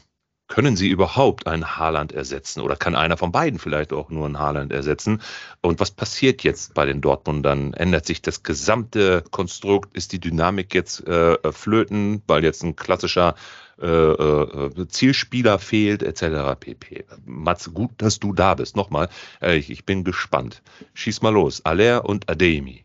können sie überhaupt einen Haaland ersetzen oder kann einer von beiden vielleicht auch nur einen Haaland ersetzen? Und was passiert jetzt bei den Dortmundern? Ändert sich das gesamte Konstrukt? Ist die Dynamik jetzt äh, flöten, weil jetzt ein klassischer äh, äh, Zielspieler fehlt, etc. pp. Mats, gut, dass du da bist. Nochmal, äh, ich, ich, bin gespannt. Schieß mal los. Aller und Ademi.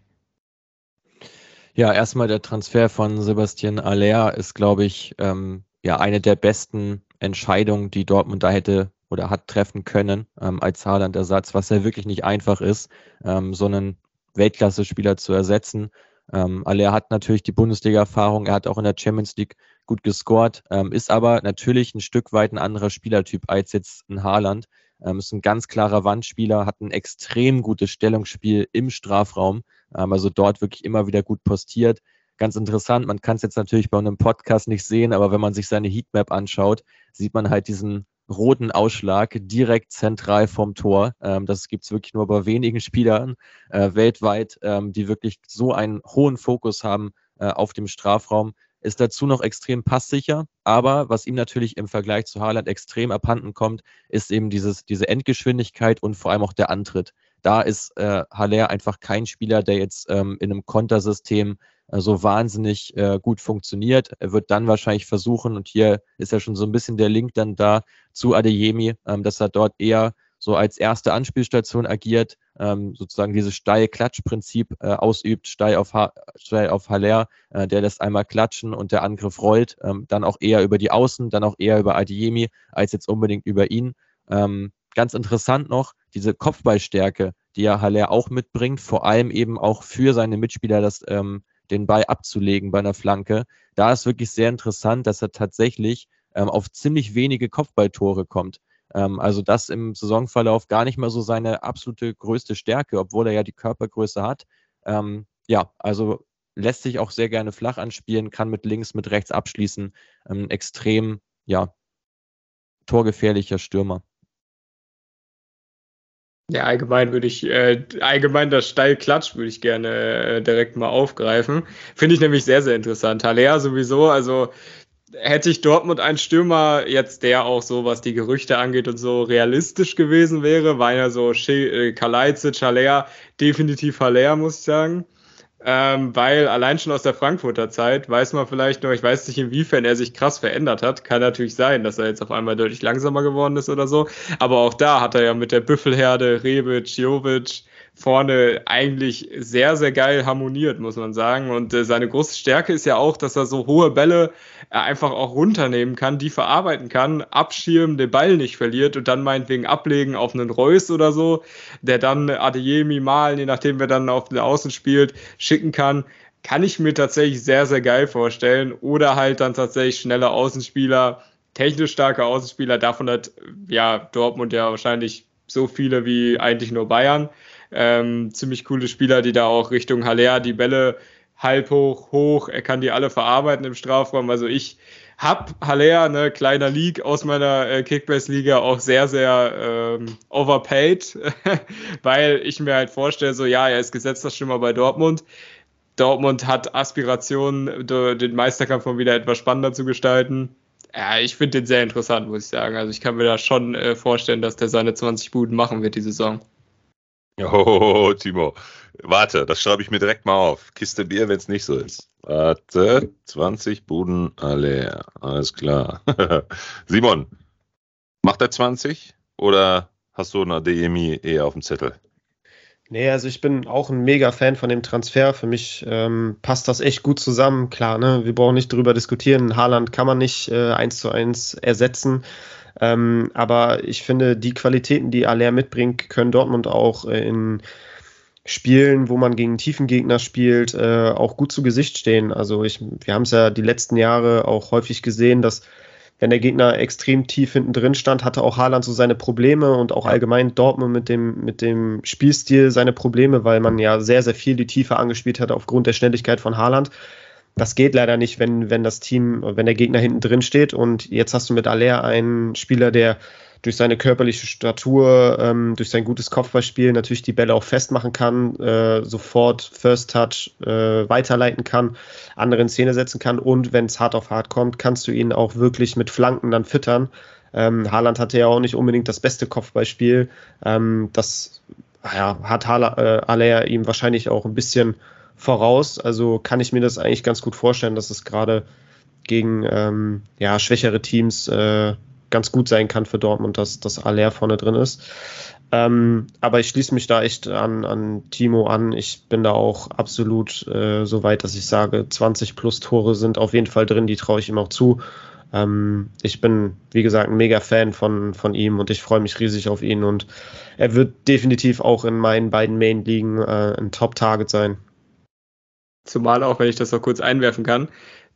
Ja, erstmal der Transfer von Sebastian Aller ist, glaube ich, ähm, ja eine der besten Entscheidung, die Dortmund da hätte oder hat treffen können ähm, als Haaland-Ersatz, was ja wirklich nicht einfach ist, ähm, so einen Weltklasse-Spieler zu ersetzen. Ähm, Aller hat natürlich die Bundesliga-Erfahrung, er hat auch in der Champions League gut gescored, ähm, ist aber natürlich ein Stück weit ein anderer Spielertyp als jetzt ein Haaland. Ähm, ist ein ganz klarer Wandspieler, hat ein extrem gutes Stellungsspiel im Strafraum, ähm, also dort wirklich immer wieder gut postiert. Ganz interessant, man kann es jetzt natürlich bei einem Podcast nicht sehen, aber wenn man sich seine Heatmap anschaut, sieht man halt diesen roten Ausschlag direkt zentral vom Tor. Ähm, das gibt es wirklich nur bei wenigen Spielern äh, weltweit, ähm, die wirklich so einen hohen Fokus haben äh, auf dem Strafraum. Ist dazu noch extrem passsicher, aber was ihm natürlich im Vergleich zu Haaland extrem abhanden kommt, ist eben dieses, diese Endgeschwindigkeit und vor allem auch der Antritt. Da ist äh, Haller einfach kein Spieler, der jetzt ähm, in einem Kontersystem so wahnsinnig äh, gut funktioniert. Er wird dann wahrscheinlich versuchen, und hier ist ja schon so ein bisschen der Link dann da zu Adeyemi, ähm, dass er dort eher so als erste Anspielstation agiert, ähm, sozusagen dieses Steil-Klatsch-Prinzip äh, ausübt, steil auf, ha steil auf Haller, äh, der lässt einmal klatschen und der Angriff rollt, ähm, dann auch eher über die Außen, dann auch eher über Adiemi, als jetzt unbedingt über ihn. Ähm, ganz interessant noch, diese Kopfballstärke, die ja Haller auch mitbringt, vor allem eben auch für seine Mitspieler, das, ähm, den Ball abzulegen bei einer Flanke. Da ist wirklich sehr interessant, dass er tatsächlich ähm, auf ziemlich wenige Kopfballtore kommt. Ähm, also das im Saisonverlauf gar nicht mehr so seine absolute größte Stärke, obwohl er ja die Körpergröße hat. Ähm, ja, also lässt sich auch sehr gerne flach anspielen, kann mit links, mit rechts abschließen. Ähm, extrem, ja, torgefährlicher Stürmer. Ja, allgemein würde ich, äh, allgemein das Steilklatsch würde ich gerne äh, direkt mal aufgreifen. Finde ich nämlich sehr, sehr interessant. Haller sowieso, also hätte ich Dortmund einen Stürmer, jetzt der auch so, was die Gerüchte angeht und so realistisch gewesen wäre, war ja so äh, Kalajdzic, Haller, definitiv Haller, muss ich sagen. Ähm, weil allein schon aus der Frankfurter Zeit weiß man vielleicht noch, ich weiß nicht, inwiefern er sich krass verändert hat. Kann natürlich sein, dass er jetzt auf einmal deutlich langsamer geworden ist oder so. Aber auch da hat er ja mit der Büffelherde, Rebic, Jovic, vorne eigentlich sehr, sehr geil harmoniert, muss man sagen. Und äh, seine große Stärke ist ja auch, dass er so hohe Bälle äh, einfach auch runternehmen kann, die verarbeiten kann, abschirmen, den Ball nicht verliert und dann meinetwegen ablegen auf einen Reus oder so, der dann Adeyemi malen, je nachdem wer dann auf den Außen spielt, schicken kann. Kann ich mir tatsächlich sehr, sehr geil vorstellen. Oder halt dann tatsächlich schnelle Außenspieler, technisch starke Außenspieler. Davon hat ja Dortmund ja wahrscheinlich so viele wie eigentlich nur Bayern. Ähm, ziemlich coole Spieler, die da auch Richtung Haller die Bälle halb hoch, hoch, er kann die alle verarbeiten im Strafraum. Also ich hab Haller, ne, kleiner League aus meiner äh, Kickbase-Liga, auch sehr, sehr ähm, overpaid, <laughs> weil ich mir halt vorstelle, so ja, er ist gesetzter Stürmer bei Dortmund. Dortmund hat Aspirationen, den Meisterkampf mal wieder etwas spannender zu gestalten. Ja, ich finde den sehr interessant, muss ich sagen. Also ich kann mir da schon äh, vorstellen, dass der seine 20 Buden machen wird die Saison. <laughs> Oh, Timo. Warte, das schreibe ich mir direkt mal auf. Kiste Bier, wenn es nicht so ist. Warte, 20 Buden alle. Alles klar. <laughs> Simon, macht er 20 oder hast du eine DMI eher auf dem Zettel? Nee, also ich bin auch ein mega Fan von dem Transfer. Für mich ähm, passt das echt gut zusammen. Klar, ne? wir brauchen nicht drüber diskutieren. Haaland kann man nicht äh, eins zu eins ersetzen. Ähm, aber ich finde, die Qualitäten, die Aller mitbringt, können Dortmund auch äh, in Spielen, wo man gegen tiefen Gegner spielt, äh, auch gut zu Gesicht stehen. Also ich, wir haben es ja die letzten Jahre auch häufig gesehen, dass wenn der Gegner extrem tief hinten drin stand, hatte auch Haaland so seine Probleme und auch allgemein Dortmund mit dem, mit dem Spielstil seine Probleme, weil man ja sehr, sehr viel die Tiefe angespielt hat aufgrund der Schnelligkeit von Haaland. Das geht leider nicht, wenn, wenn das Team, wenn der Gegner hinten drin steht. Und jetzt hast du mit Aller einen Spieler, der durch seine körperliche Statur, ähm, durch sein gutes Kopfballspiel natürlich die Bälle auch festmachen kann, äh, sofort First Touch äh, weiterleiten kann, andere in Szene setzen kann und wenn es hart auf hart kommt, kannst du ihn auch wirklich mit Flanken dann füttern. Ähm, Haaland hatte ja auch nicht unbedingt das beste Kopfballspiel. Ähm, das ja, hat Haller, äh, ihm wahrscheinlich auch ein bisschen voraus. Also kann ich mir das eigentlich ganz gut vorstellen, dass es gerade gegen ähm, ja, schwächere Teams äh, ganz gut sein kann für Dortmund, dass, dass Aller vorne drin ist. Ähm, aber ich schließe mich da echt an, an Timo an. Ich bin da auch absolut äh, so weit, dass ich sage, 20 plus Tore sind auf jeden Fall drin, die traue ich ihm auch zu. Ähm, ich bin, wie gesagt, ein mega Fan von, von ihm und ich freue mich riesig auf ihn und er wird definitiv auch in meinen beiden Main-Ligen äh, ein Top-Target sein. Zumal auch, wenn ich das noch kurz einwerfen kann,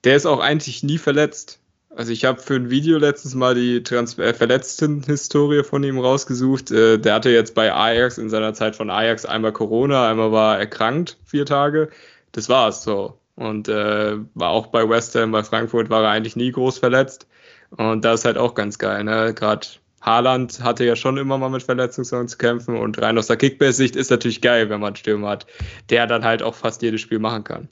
der ist auch eigentlich nie verletzt. Also ich habe für ein Video letztens mal die Trans äh, Verletzten-Historie von ihm rausgesucht. Äh, der hatte jetzt bei Ajax in seiner Zeit von Ajax einmal Corona, einmal war erkrankt, vier Tage. Das war es so. Und äh, war auch bei West Ham, bei Frankfurt war er eigentlich nie groß verletzt. Und das ist halt auch ganz geil. Ne? Gerade Haaland hatte ja schon immer mal mit Verletzungssorgen zu kämpfen und rein aus der Kickbase-Sicht ist natürlich geil, wenn man einen Stürmer hat, der dann halt auch fast jedes Spiel machen kann.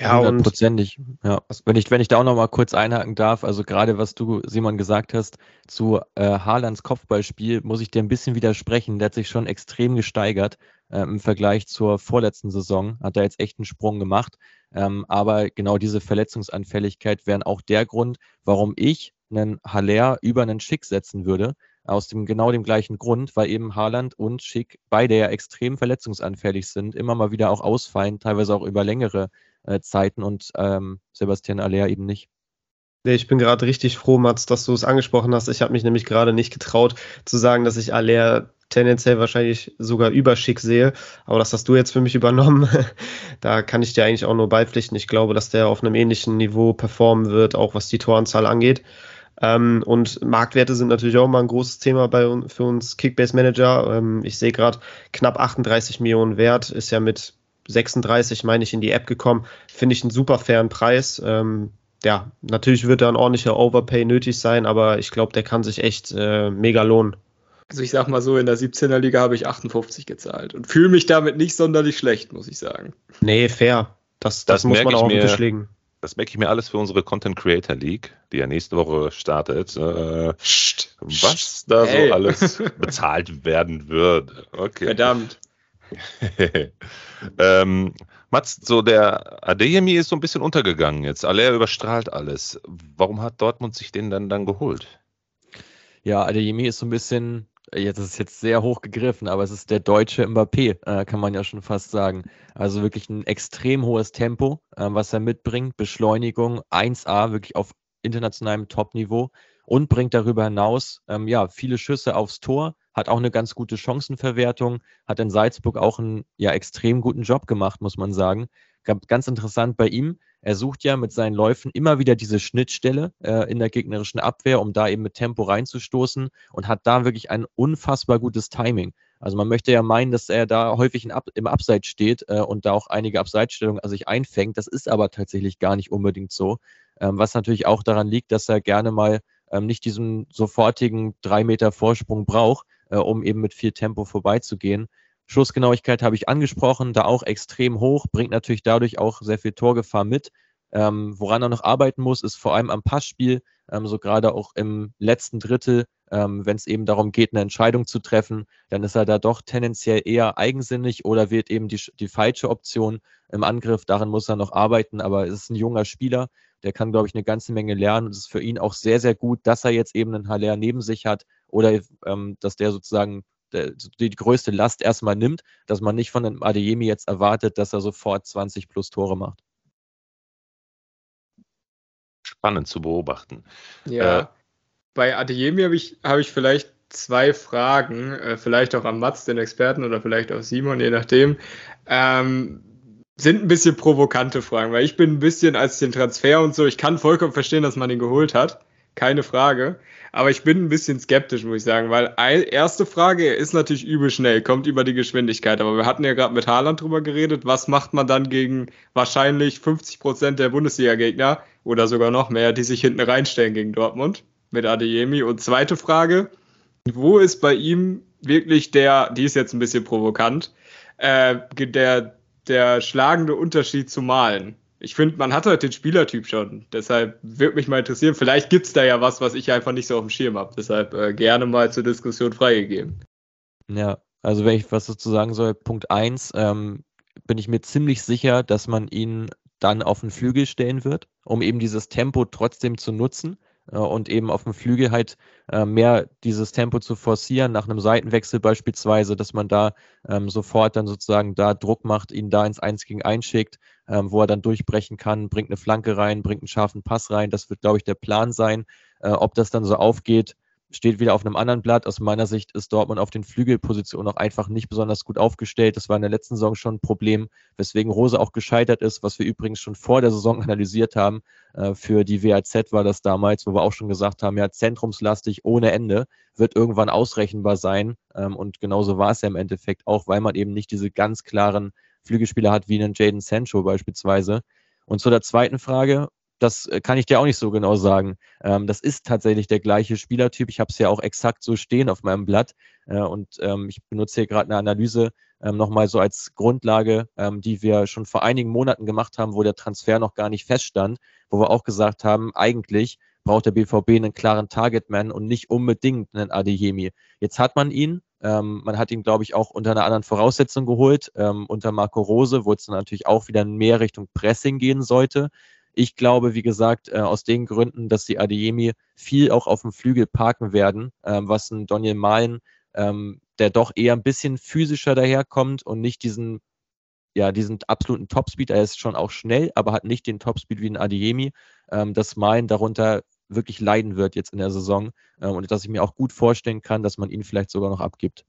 Ja, hundertprozentig. Ja. Wenn ich, wenn ich da auch noch mal kurz einhaken darf, also gerade was du, Simon, gesagt hast, zu äh, Haalands Kopfballspiel, muss ich dir ein bisschen widersprechen. Der hat sich schon extrem gesteigert äh, im Vergleich zur vorletzten Saison. Hat da jetzt echt einen Sprung gemacht. Ähm, aber genau diese Verletzungsanfälligkeit wären auch der Grund, warum ich einen Haller über einen Schick setzen würde. Aus dem genau dem gleichen Grund, weil eben Haaland und Schick beide ja extrem verletzungsanfällig sind, immer mal wieder auch ausfallen, teilweise auch über längere äh, Zeiten und ähm, Sebastian Aller eben nicht. Ich bin gerade richtig froh, Mats, dass du es angesprochen hast. Ich habe mich nämlich gerade nicht getraut zu sagen, dass ich Aller tendenziell wahrscheinlich sogar überschick sehe. Aber das hast du jetzt für mich übernommen. <laughs> da kann ich dir eigentlich auch nur beipflichten. Ich glaube, dass der auf einem ähnlichen Niveau performen wird, auch was die Toranzahl angeht. Ähm, und Marktwerte sind natürlich auch mal ein großes Thema bei, für uns Kickbase Manager. Ähm, ich sehe gerade knapp 38 Millionen wert, ist ja mit 36, meine ich, in die App gekommen. Finde ich einen super fairen Preis. Ähm, ja, natürlich wird da ein ordentlicher Overpay nötig sein, aber ich glaube, der kann sich echt äh, mega lohnen. Also ich sag mal so, in der 17er Liga habe ich 58 gezahlt und fühle mich damit nicht sonderlich schlecht, muss ich sagen. Nee, fair. Das, das, das muss man auch Tisch legen. Das merke ich mir alles für unsere Content Creator League, die ja nächste Woche startet. Äh, was da hey. so alles <laughs> bezahlt werden würde. Okay. Verdammt. <laughs> ähm, Mats, so der Adeyemi ist so ein bisschen untergegangen jetzt. Aller überstrahlt alles. Warum hat Dortmund sich den dann, dann geholt? Ja, Adeyemi ist so ein bisschen, jetzt ist jetzt sehr hoch gegriffen, aber es ist der deutsche Mbappé, äh, kann man ja schon fast sagen. Also wirklich ein extrem hohes Tempo, äh, was er mitbringt, Beschleunigung 1A, wirklich auf internationalem Top-Niveau und bringt darüber hinaus ähm, ja viele Schüsse aufs Tor, hat auch eine ganz gute Chancenverwertung, hat in Salzburg auch einen ja, extrem guten Job gemacht, muss man sagen. Ganz interessant bei ihm, er sucht ja mit seinen Läufen immer wieder diese Schnittstelle äh, in der gegnerischen Abwehr, um da eben mit Tempo reinzustoßen und hat da wirklich ein unfassbar gutes Timing. Also man möchte ja meinen, dass er da häufig Ab im Abseits steht äh, und da auch einige Abseitsstellungen an sich einfängt. Das ist aber tatsächlich gar nicht unbedingt so. Ähm, was natürlich auch daran liegt, dass er gerne mal ähm, nicht diesen sofortigen drei Meter Vorsprung braucht, äh, um eben mit viel Tempo vorbeizugehen. Schussgenauigkeit habe ich angesprochen, da auch extrem hoch, bringt natürlich dadurch auch sehr viel Torgefahr mit. Ähm, woran er noch arbeiten muss, ist vor allem am Passspiel, ähm, so gerade auch im letzten Drittel, ähm, wenn es eben darum geht, eine Entscheidung zu treffen, dann ist er da doch tendenziell eher eigensinnig oder wird eben die, die falsche Option im Angriff. Daran muss er noch arbeiten, aber es ist ein junger Spieler, der kann, glaube ich, eine ganze Menge lernen und es ist für ihn auch sehr, sehr gut, dass er jetzt eben einen Haller neben sich hat oder ähm, dass der sozusagen der, die größte Last erstmal nimmt, dass man nicht von einem Adeyemi jetzt erwartet, dass er sofort 20 plus Tore macht. Spannend zu beobachten. Ja, äh, bei Adeyemi habe ich, hab ich vielleicht zwei Fragen, äh, vielleicht auch an Mats, den Experten, oder vielleicht auch Simon, je nachdem. Ähm, sind ein bisschen provokante Fragen, weil ich bin ein bisschen als den Transfer und so, ich kann vollkommen verstehen, dass man ihn geholt hat, keine Frage. Aber ich bin ein bisschen skeptisch, muss ich sagen, weil erste Frage, er ist natürlich übel schnell, kommt über die Geschwindigkeit. Aber wir hatten ja gerade mit Haaland drüber geredet. Was macht man dann gegen wahrscheinlich 50 Prozent der Bundesliga-Gegner oder sogar noch mehr, die sich hinten reinstellen gegen Dortmund mit Adeyemi? Und zweite Frage, wo ist bei ihm wirklich der, die ist jetzt ein bisschen provokant, äh, der, der schlagende Unterschied zu Malen? ich finde, man hat halt den Spielertyp schon. Deshalb würde mich mal interessieren, vielleicht gibt es da ja was, was ich einfach nicht so auf dem Schirm habe. Deshalb äh, gerne mal zur Diskussion freigegeben. Ja, also wenn ich was dazu sagen soll, Punkt 1, ähm, bin ich mir ziemlich sicher, dass man ihn dann auf den Flügel stellen wird, um eben dieses Tempo trotzdem zu nutzen und eben auf dem Flügel halt äh, mehr dieses Tempo zu forcieren, nach einem Seitenwechsel beispielsweise, dass man da ähm, sofort dann sozusagen da Druck macht, ihn da ins 1 gegen 1 schickt, ähm, wo er dann durchbrechen kann, bringt eine Flanke rein, bringt einen scharfen Pass rein. Das wird, glaube ich, der Plan sein. Äh, ob das dann so aufgeht, steht wieder auf einem anderen Blatt. Aus meiner Sicht ist Dortmund auf den Flügelpositionen noch einfach nicht besonders gut aufgestellt. Das war in der letzten Saison schon ein Problem, weswegen Rose auch gescheitert ist, was wir übrigens schon vor der Saison <laughs> analysiert haben. Äh, für die WAZ war das damals, wo wir auch schon gesagt haben, ja, zentrumslastig ohne Ende wird irgendwann ausrechenbar sein. Ähm, und genauso war es ja im Endeffekt auch, weil man eben nicht diese ganz klaren Flügelspieler hat wie einen Jaden Sancho beispielsweise. Und zu der zweiten Frage, das äh, kann ich dir auch nicht so genau sagen. Ähm, das ist tatsächlich der gleiche Spielertyp. Ich habe es ja auch exakt so stehen auf meinem Blatt. Äh, und ähm, ich benutze hier gerade eine Analyse ähm, nochmal so als Grundlage, ähm, die wir schon vor einigen Monaten gemacht haben, wo der Transfer noch gar nicht feststand, wo wir auch gesagt haben, eigentlich braucht der BVB einen klaren Targetman und nicht unbedingt einen Adeyemi. Jetzt hat man ihn. Ähm, man hat ihn, glaube ich, auch unter einer anderen Voraussetzung geholt. Ähm, unter Marco Rose, wo es dann natürlich auch wieder mehr Richtung Pressing gehen sollte. Ich glaube, wie gesagt, äh, aus den Gründen, dass die Adeyemi viel auch auf dem Flügel parken werden, ähm, was ein Daniel Malen, ähm, der doch eher ein bisschen physischer daherkommt und nicht diesen, ja, diesen absoluten Topspeed. Er ist schon auch schnell, aber hat nicht den Topspeed wie ein Adeyemi, ähm, dass Malen darunter wirklich leiden wird jetzt in der Saison ähm, und dass ich mir auch gut vorstellen kann, dass man ihn vielleicht sogar noch abgibt.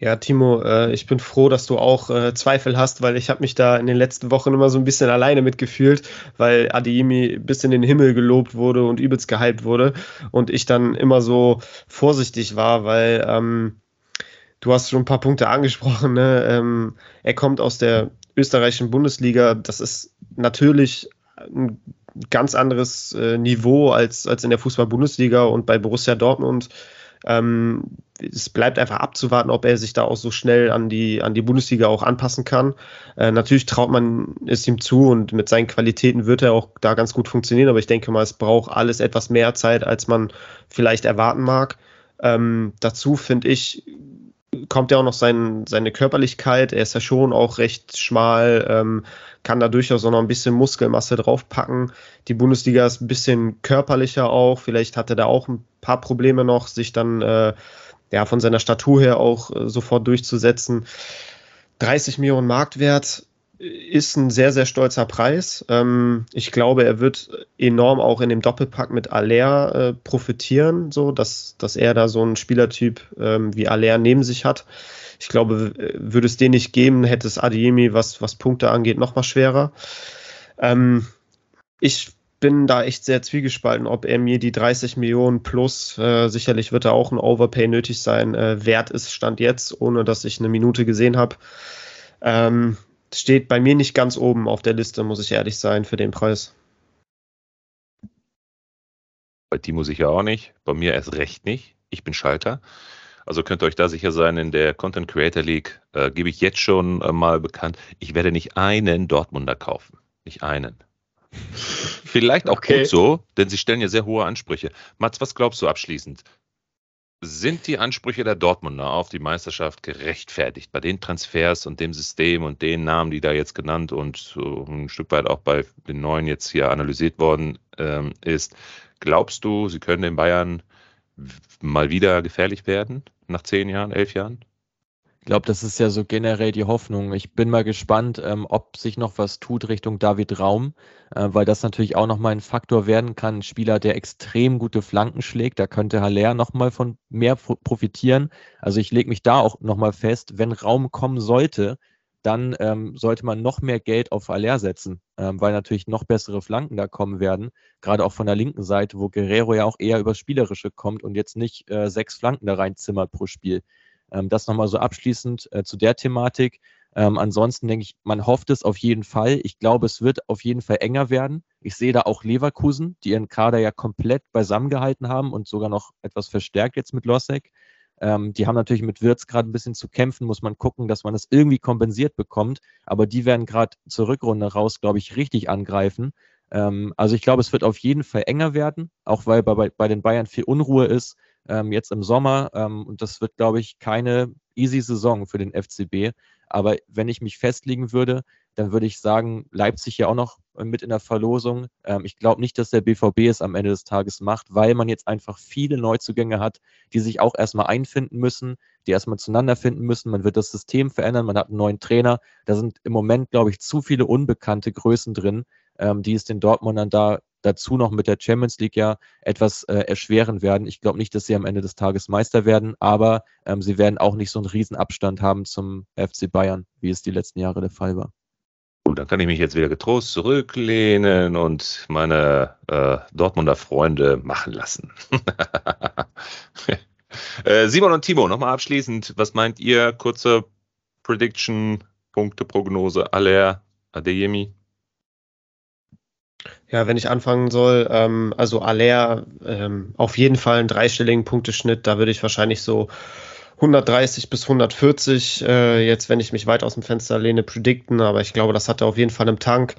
Ja, Timo, äh, ich bin froh, dass du auch äh, Zweifel hast, weil ich habe mich da in den letzten Wochen immer so ein bisschen alleine mitgefühlt, weil Adiemi bis in den Himmel gelobt wurde und übelst gehypt wurde und ich dann immer so vorsichtig war, weil ähm, du hast schon ein paar Punkte angesprochen. Ne? Ähm, er kommt aus der österreichischen Bundesliga. Das ist natürlich ein ganz anderes äh, Niveau als, als in der Fußball-Bundesliga und bei Borussia Dortmund ähm, es bleibt einfach abzuwarten, ob er sich da auch so schnell an die, an die Bundesliga auch anpassen kann. Äh, natürlich traut man es ihm zu und mit seinen Qualitäten wird er auch da ganz gut funktionieren, aber ich denke mal, es braucht alles etwas mehr Zeit, als man vielleicht erwarten mag. Ähm, dazu finde ich, kommt ja auch noch sein, seine Körperlichkeit. Er ist ja schon auch recht schmal, ähm, kann da durchaus auch noch ein bisschen Muskelmasse draufpacken. Die Bundesliga ist ein bisschen körperlicher auch. Vielleicht hat er da auch ein paar Probleme noch, sich dann äh, ja, von seiner Statur her auch äh, sofort durchzusetzen. 30 Millionen Marktwert ist ein sehr, sehr stolzer Preis. Ähm, ich glaube, er wird enorm auch in dem Doppelpack mit Aller äh, profitieren, so dass, dass er da so einen Spielertyp ähm, wie Aller neben sich hat. Ich glaube, würde es den nicht geben, hätte es Adiemi, was, was Punkte angeht, noch mal schwerer. Ähm, ich bin da echt sehr zwiegespalten, ob er mir die 30 Millionen plus, äh, sicherlich wird da auch ein Overpay nötig sein, äh, wert ist, stand jetzt, ohne dass ich eine Minute gesehen habe. Ähm, steht bei mir nicht ganz oben auf der Liste, muss ich ehrlich sein, für den Preis. Bei Timo sicher auch nicht, bei mir erst recht nicht. Ich bin Schalter. Also könnt ihr euch da sicher sein, in der Content Creator League äh, gebe ich jetzt schon äh, mal bekannt, ich werde nicht einen Dortmunder kaufen. Nicht einen. Vielleicht auch okay. gut so, denn sie stellen ja sehr hohe Ansprüche. Mats, was glaubst du abschließend? Sind die Ansprüche der Dortmunder auf die Meisterschaft gerechtfertigt bei den Transfers und dem System und den Namen, die da jetzt genannt und so ein Stück weit auch bei den neuen jetzt hier analysiert worden ähm, ist? Glaubst du, sie können den Bayern mal wieder gefährlich werden nach zehn Jahren, elf Jahren? Ich glaube, das ist ja so generell die Hoffnung. Ich bin mal gespannt, ähm, ob sich noch was tut Richtung David Raum, äh, weil das natürlich auch nochmal ein Faktor werden kann. Ein Spieler, der extrem gute Flanken schlägt, da könnte Haller nochmal von mehr profitieren. Also ich lege mich da auch nochmal fest, wenn Raum kommen sollte, dann ähm, sollte man noch mehr Geld auf Haller setzen, ähm, weil natürlich noch bessere Flanken da kommen werden. Gerade auch von der linken Seite, wo Guerrero ja auch eher über Spielerische kommt und jetzt nicht äh, sechs Flanken da reinzimmert pro Spiel. Ähm, das nochmal so abschließend äh, zu der Thematik. Ähm, ansonsten denke ich, man hofft es auf jeden Fall. Ich glaube, es wird auf jeden Fall enger werden. Ich sehe da auch Leverkusen, die ihren Kader ja komplett beisammengehalten haben und sogar noch etwas verstärkt jetzt mit Losek. Ähm, die haben natürlich mit Wirtz gerade ein bisschen zu kämpfen, muss man gucken, dass man das irgendwie kompensiert bekommt. Aber die werden gerade zur Rückrunde raus, glaube ich, richtig angreifen. Ähm, also ich glaube, es wird auf jeden Fall enger werden, auch weil bei, bei den Bayern viel Unruhe ist ähm, jetzt im Sommer. Ähm, und das wird, glaube ich, keine easy Saison für den FCB. Aber wenn ich mich festlegen würde, dann würde ich sagen, Leipzig ja auch noch mit in der Verlosung. Ähm, ich glaube nicht, dass der BVB es am Ende des Tages macht, weil man jetzt einfach viele Neuzugänge hat, die sich auch erstmal einfinden müssen, die erstmal zueinander finden müssen. Man wird das System verändern, man hat einen neuen Trainer. Da sind im Moment, glaube ich, zu viele unbekannte Größen drin, ähm, die es den Dortmundern da dazu noch mit der Champions League ja etwas äh, erschweren werden. Ich glaube nicht, dass sie am Ende des Tages Meister werden, aber ähm, sie werden auch nicht so einen Riesenabstand haben zum FC Bayern, wie es die letzten Jahre der Fall war. Gut, dann kann ich mich jetzt wieder getrost zurücklehnen und meine äh, Dortmunder Freunde machen lassen. <laughs> äh, Simon und Timo, nochmal abschließend, was meint ihr? Kurze Prediction, Punkte, Prognose, Aller, Adeyemi? Ja, wenn ich anfangen soll, ähm, also Aller ähm, auf jeden Fall einen dreistelligen Punkteschnitt, da würde ich wahrscheinlich so 130 bis 140, äh, jetzt wenn ich mich weit aus dem Fenster lehne, predikten, aber ich glaube, das hat er auf jeden Fall im Tank.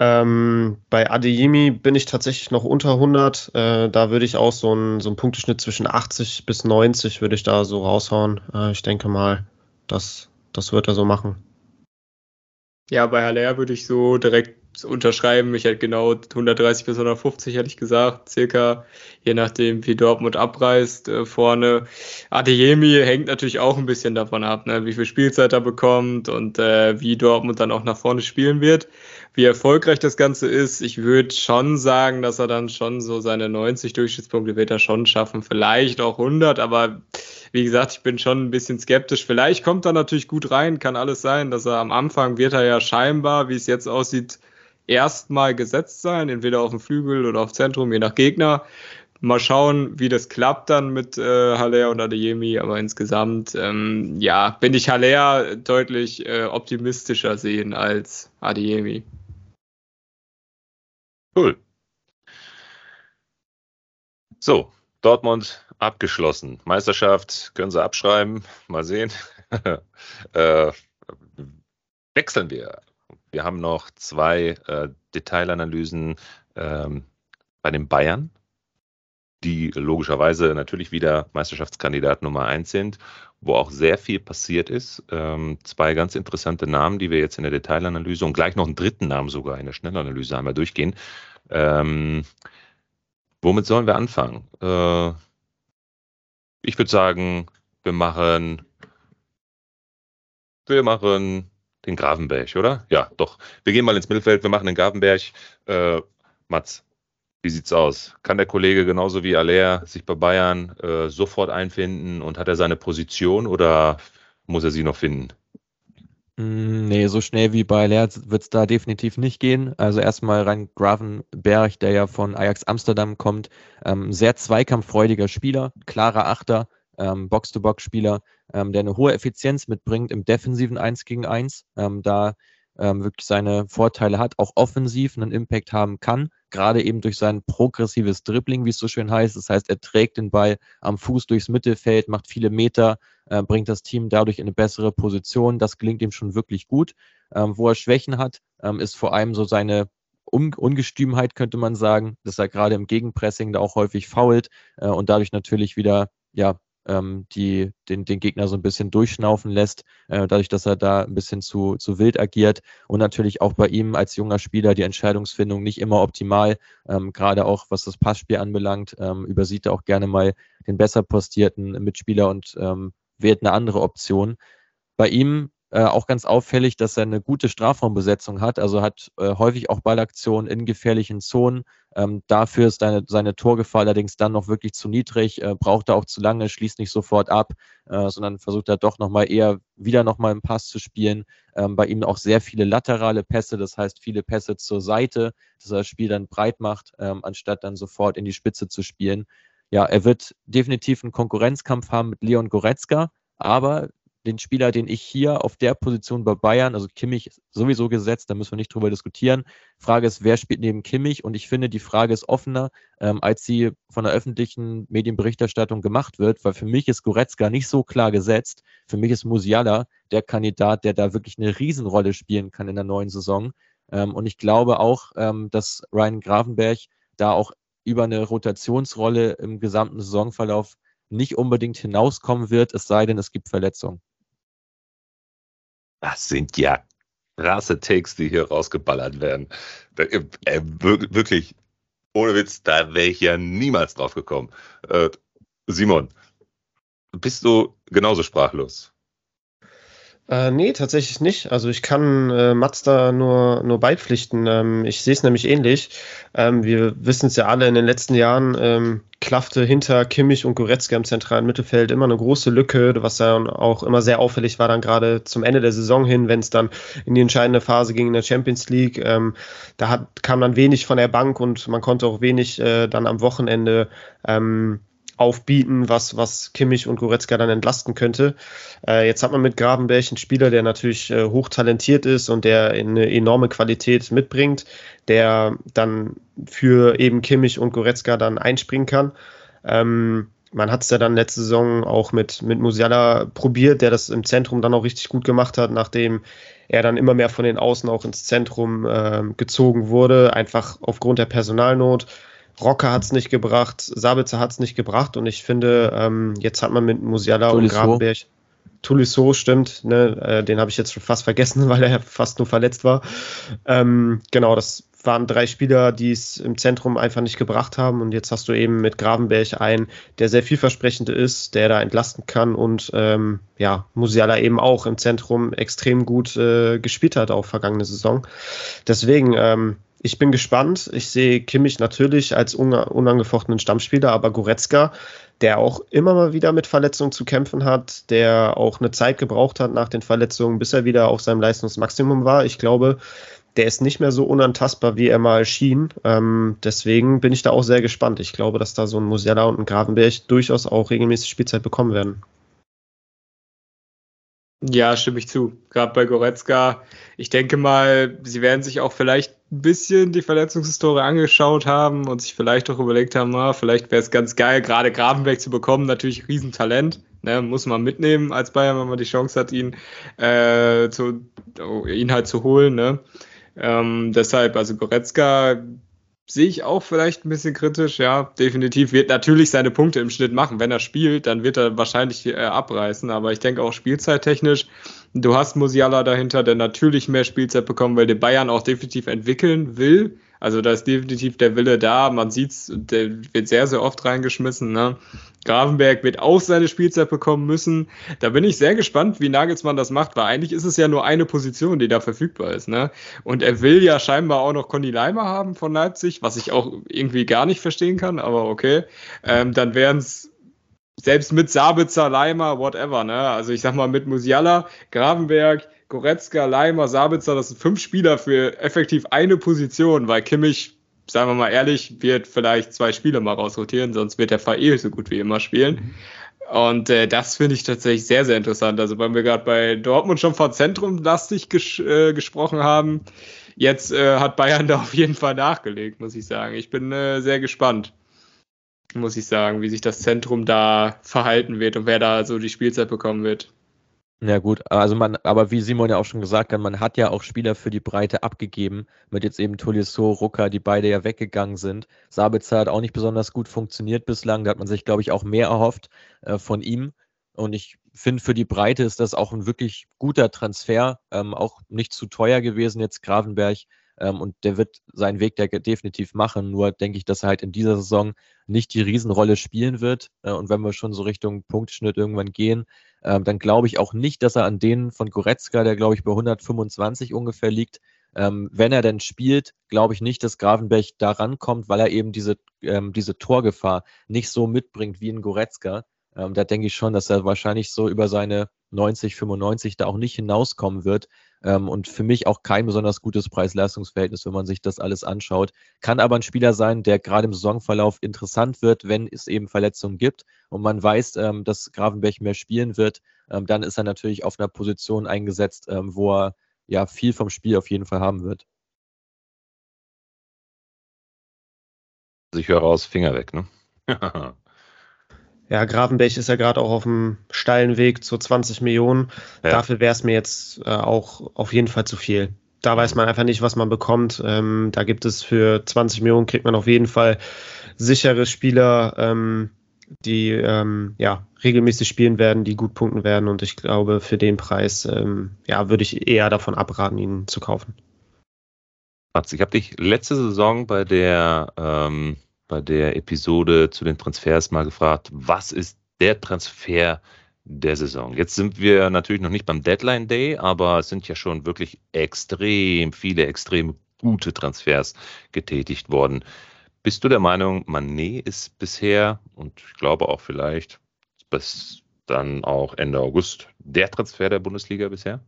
Ähm, bei Adeyemi bin ich tatsächlich noch unter 100. Äh, da würde ich auch so einen so Punkteschnitt zwischen 80 bis 90 würde ich da so raushauen. Äh, ich denke mal, das, das wird er so machen. Ja, bei Haller würde ich so direkt unterschreiben. Ich hätte genau 130 bis 150, hätte ich gesagt, circa, je nachdem, wie Dortmund abreißt äh, vorne. Adeyemi hängt natürlich auch ein bisschen davon ab, ne, wie viel Spielzeit er bekommt und äh, wie Dortmund dann auch nach vorne spielen wird. Wie erfolgreich das Ganze ist, ich würde schon sagen, dass er dann schon so seine 90 Durchschnittspunkte wird er schon schaffen, vielleicht auch 100, aber wie gesagt, ich bin schon ein bisschen skeptisch. Vielleicht kommt er natürlich gut rein, kann alles sein, dass er am Anfang wird er ja scheinbar, wie es jetzt aussieht, erstmal gesetzt sein, entweder auf dem Flügel oder auf Zentrum, je nach Gegner. Mal schauen, wie das klappt dann mit äh, Haller und Adeyemi, aber insgesamt, ähm, ja, bin ich Haller deutlich äh, optimistischer sehen als Adeyemi. Cool. So, Dortmund abgeschlossen. Meisterschaft können sie abschreiben. Mal sehen. <laughs> äh, wechseln wir wir haben noch zwei äh, Detailanalysen ähm, bei den Bayern, die logischerweise natürlich wieder Meisterschaftskandidat Nummer eins sind, wo auch sehr viel passiert ist. Ähm, zwei ganz interessante Namen, die wir jetzt in der Detailanalyse und gleich noch einen dritten Namen sogar in der Schnellanalyse einmal durchgehen. Ähm, womit sollen wir anfangen? Äh, ich würde sagen, wir machen, wir machen den Gravenberg, oder? Ja, doch. Wir gehen mal ins Mittelfeld, wir machen den Gravenberg. Äh, Mats, wie sieht's aus? Kann der Kollege genauso wie Aller sich bei Bayern äh, sofort einfinden und hat er seine Position oder muss er sie noch finden? Mm, nee, so schnell wie bei Aller wird es da definitiv nicht gehen. Also erstmal rein Gravenberg, der ja von Ajax Amsterdam kommt. Ähm, sehr zweikampffreudiger Spieler, klarer Achter, ähm, Box-to-Box-Spieler, ähm, der eine hohe Effizienz mitbringt im defensiven 1 gegen 1, ähm, da ähm, wirklich seine Vorteile hat, auch offensiv einen Impact haben kann, gerade eben durch sein progressives Dribbling, wie es so schön heißt. Das heißt, er trägt den Ball am Fuß durchs Mittelfeld, macht viele Meter, äh, bringt das Team dadurch in eine bessere Position. Das gelingt ihm schon wirklich gut. Ähm, wo er Schwächen hat, ähm, ist vor allem so seine Ungestümheit, könnte man sagen, dass er gerade im Gegenpressing da auch häufig fault äh, und dadurch natürlich wieder ja, ähm, die den, den Gegner so ein bisschen durchschnaufen lässt, äh, dadurch, dass er da ein bisschen zu, zu wild agiert und natürlich auch bei ihm als junger Spieler die Entscheidungsfindung nicht immer optimal, ähm, gerade auch was das Passspiel anbelangt, ähm, übersieht er auch gerne mal den besser postierten Mitspieler und ähm, wählt eine andere Option. Bei ihm äh, auch ganz auffällig, dass er eine gute Strafraumbesetzung hat, also hat äh, häufig auch Ballaktionen in gefährlichen Zonen. Ähm, dafür ist seine, seine Torgefahr allerdings dann noch wirklich zu niedrig, äh, braucht er auch zu lange, schließt nicht sofort ab, äh, sondern versucht er doch nochmal eher wieder nochmal einen Pass zu spielen. Ähm, bei ihm auch sehr viele laterale Pässe, das heißt viele Pässe zur Seite, dass er das Spiel dann breit macht, ähm, anstatt dann sofort in die Spitze zu spielen. Ja, er wird definitiv einen Konkurrenzkampf haben mit Leon Goretzka, aber den Spieler, den ich hier auf der Position bei Bayern, also Kimmich sowieso gesetzt, da müssen wir nicht drüber diskutieren. Frage ist, wer spielt neben Kimmich? Und ich finde, die Frage ist offener, ähm, als sie von der öffentlichen Medienberichterstattung gemacht wird, weil für mich ist Goretzka nicht so klar gesetzt. Für mich ist Musiala der Kandidat, der da wirklich eine Riesenrolle spielen kann in der neuen Saison. Ähm, und ich glaube auch, ähm, dass Ryan Gravenberg da auch über eine Rotationsrolle im gesamten Saisonverlauf nicht unbedingt hinauskommen wird, es sei denn, es gibt Verletzungen. Das sind ja krasse Takes, die hier rausgeballert werden. Äh, äh, wirklich, ohne Witz, da wäre ich ja niemals drauf gekommen. Äh, Simon, bist du genauso sprachlos? Äh, nee, tatsächlich nicht. Also ich kann äh, Mats da nur, nur beipflichten. Ähm, ich sehe es nämlich ähnlich. Ähm, wir wissen es ja alle, in den letzten Jahren ähm, klaffte hinter Kimmich und Goretzka im zentralen Mittelfeld immer eine große Lücke, was dann auch immer sehr auffällig war, dann gerade zum Ende der Saison hin, wenn es dann in die entscheidende Phase ging in der Champions League. Ähm, da hat, kam dann wenig von der Bank und man konnte auch wenig äh, dann am Wochenende ähm, aufbieten, was, was Kimmich und Goretzka dann entlasten könnte. Äh, jetzt hat man mit Grabenberg einen Spieler, der natürlich äh, hochtalentiert ist und der eine enorme Qualität mitbringt, der dann für eben Kimmich und Goretzka dann einspringen kann. Ähm, man hat es ja dann letzte Saison auch mit, mit Musiala probiert, der das im Zentrum dann auch richtig gut gemacht hat, nachdem er dann immer mehr von den Außen auch ins Zentrum äh, gezogen wurde, einfach aufgrund der Personalnot. Rocker hat es nicht gebracht, Sabitzer hat es nicht gebracht und ich finde, ähm, jetzt hat man mit Musiala und Grabenberg. Tolisso stimmt, ne, äh, den habe ich jetzt schon fast vergessen, <laughs> weil er fast nur verletzt war. Ähm, genau, das waren drei Spieler, die es im Zentrum einfach nicht gebracht haben. Und jetzt hast du eben mit Gravenberg einen, der sehr vielversprechend ist, der da entlasten kann und ähm, ja, Musiala eben auch im Zentrum extrem gut äh, gespielt hat, auch vergangene Saison. Deswegen, ähm, ich bin gespannt. Ich sehe Kimmich natürlich als unangefochtenen Stammspieler, aber Goretzka, der auch immer mal wieder mit Verletzungen zu kämpfen hat, der auch eine Zeit gebraucht hat nach den Verletzungen, bis er wieder auf seinem Leistungsmaximum war. Ich glaube, der ist nicht mehr so unantastbar, wie er mal schien. Ähm, deswegen bin ich da auch sehr gespannt. Ich glaube, dass da so ein Musiala und ein Gravenberg durchaus auch regelmäßig Spielzeit bekommen werden. Ja, stimme ich zu. Gerade bei Goretzka. Ich denke mal, sie werden sich auch vielleicht ein bisschen die Verletzungshistorie angeschaut haben und sich vielleicht auch überlegt haben, na, vielleicht wäre es ganz geil, gerade Gravenberg zu bekommen. Natürlich Riesentalent. Ne, muss man mitnehmen als Bayern, wenn man die Chance hat, ihn, äh, zu, oh, ihn halt zu holen. Ne? Ähm, deshalb, also Goretzka sehe ich auch vielleicht ein bisschen kritisch, ja. Definitiv wird natürlich seine Punkte im Schnitt machen. Wenn er spielt, dann wird er wahrscheinlich äh, abreißen. Aber ich denke auch spielzeittechnisch, du hast Musiala dahinter, der natürlich mehr Spielzeit bekommen, weil der Bayern auch definitiv entwickeln will. Also da ist definitiv der Wille da. Man sieht's, der wird sehr, sehr oft reingeschmissen. Ne? Gravenberg wird auch seine Spielzeit bekommen müssen. Da bin ich sehr gespannt, wie Nagelsmann das macht, weil eigentlich ist es ja nur eine Position, die da verfügbar ist. Ne? Und er will ja scheinbar auch noch Conny Leimer haben von Leipzig, was ich auch irgendwie gar nicht verstehen kann, aber okay. Ähm, dann wären es selbst mit Sabitzer, Leimer, whatever. Ne? Also ich sag mal mit Musiala, Gravenberg, Goretzka, Leimer, Sabitzer, das sind fünf Spieler für effektiv eine Position, weil Kimmich sagen wir mal ehrlich, wird vielleicht zwei Spiele mal rausrotieren, sonst wird der Fall eh so gut wie immer spielen. Und äh, das finde ich tatsächlich sehr, sehr interessant. Also, weil wir gerade bei Dortmund schon von Zentrumlastig ges äh, gesprochen haben, jetzt äh, hat Bayern <laughs> da auf jeden Fall nachgelegt, muss ich sagen. Ich bin äh, sehr gespannt, muss ich sagen, wie sich das Zentrum da verhalten wird und wer da so die Spielzeit bekommen wird. Ja gut, also man, aber wie Simon ja auch schon gesagt hat, man hat ja auch Spieler für die Breite abgegeben, mit jetzt eben Tolisso, Rucker, die beide ja weggegangen sind. Sabitzer hat auch nicht besonders gut funktioniert bislang, da hat man sich, glaube ich, auch mehr erhofft äh, von ihm. Und ich finde, für die Breite ist das auch ein wirklich guter Transfer, ähm, auch nicht zu teuer gewesen jetzt Gravenberg. Ähm, und der wird seinen Weg der definitiv machen. Nur denke ich, dass er halt in dieser Saison nicht die Riesenrolle spielen wird. Äh, und wenn wir schon so Richtung Punktschnitt irgendwann gehen, äh, dann glaube ich auch nicht, dass er an denen von Goretzka, der glaube ich bei 125 ungefähr liegt, ähm, wenn er denn spielt, glaube ich nicht, dass Gravenberg da rankommt, weil er eben diese, ähm, diese Torgefahr nicht so mitbringt wie in Goretzka. Ähm, da denke ich schon, dass er wahrscheinlich so über seine 90, 95 da auch nicht hinauskommen wird. Ähm, und für mich auch kein besonders gutes Preis-Leistungs-Verhältnis, wenn man sich das alles anschaut. Kann aber ein Spieler sein, der gerade im Saisonverlauf interessant wird, wenn es eben Verletzungen gibt und man weiß, ähm, dass Gravenberg mehr spielen wird. Ähm, dann ist er natürlich auf einer Position eingesetzt, ähm, wo er ja viel vom Spiel auf jeden Fall haben wird. Ich höre aus, Finger weg, ne? <laughs> Ja, Gravenberg ist ja gerade auch auf dem steilen Weg zu 20 Millionen. Ja. Dafür wäre es mir jetzt äh, auch auf jeden Fall zu viel. Da weiß man einfach nicht, was man bekommt. Ähm, da gibt es für 20 Millionen kriegt man auf jeden Fall sichere Spieler, ähm, die ähm, ja regelmäßig spielen werden, die gut punkten werden. Und ich glaube, für den Preis ähm, ja würde ich eher davon abraten, ihn zu kaufen. Ich habe dich letzte Saison bei der ähm, bei der Episode zu den Transfers mal gefragt, was ist der Transfer, der Saison. Jetzt sind wir natürlich noch nicht beim Deadline Day, aber es sind ja schon wirklich extrem viele, extrem gute Transfers getätigt worden. Bist du der Meinung, Manet ist bisher und ich glaube auch vielleicht bis dann auch Ende August der Transfer der Bundesliga bisher?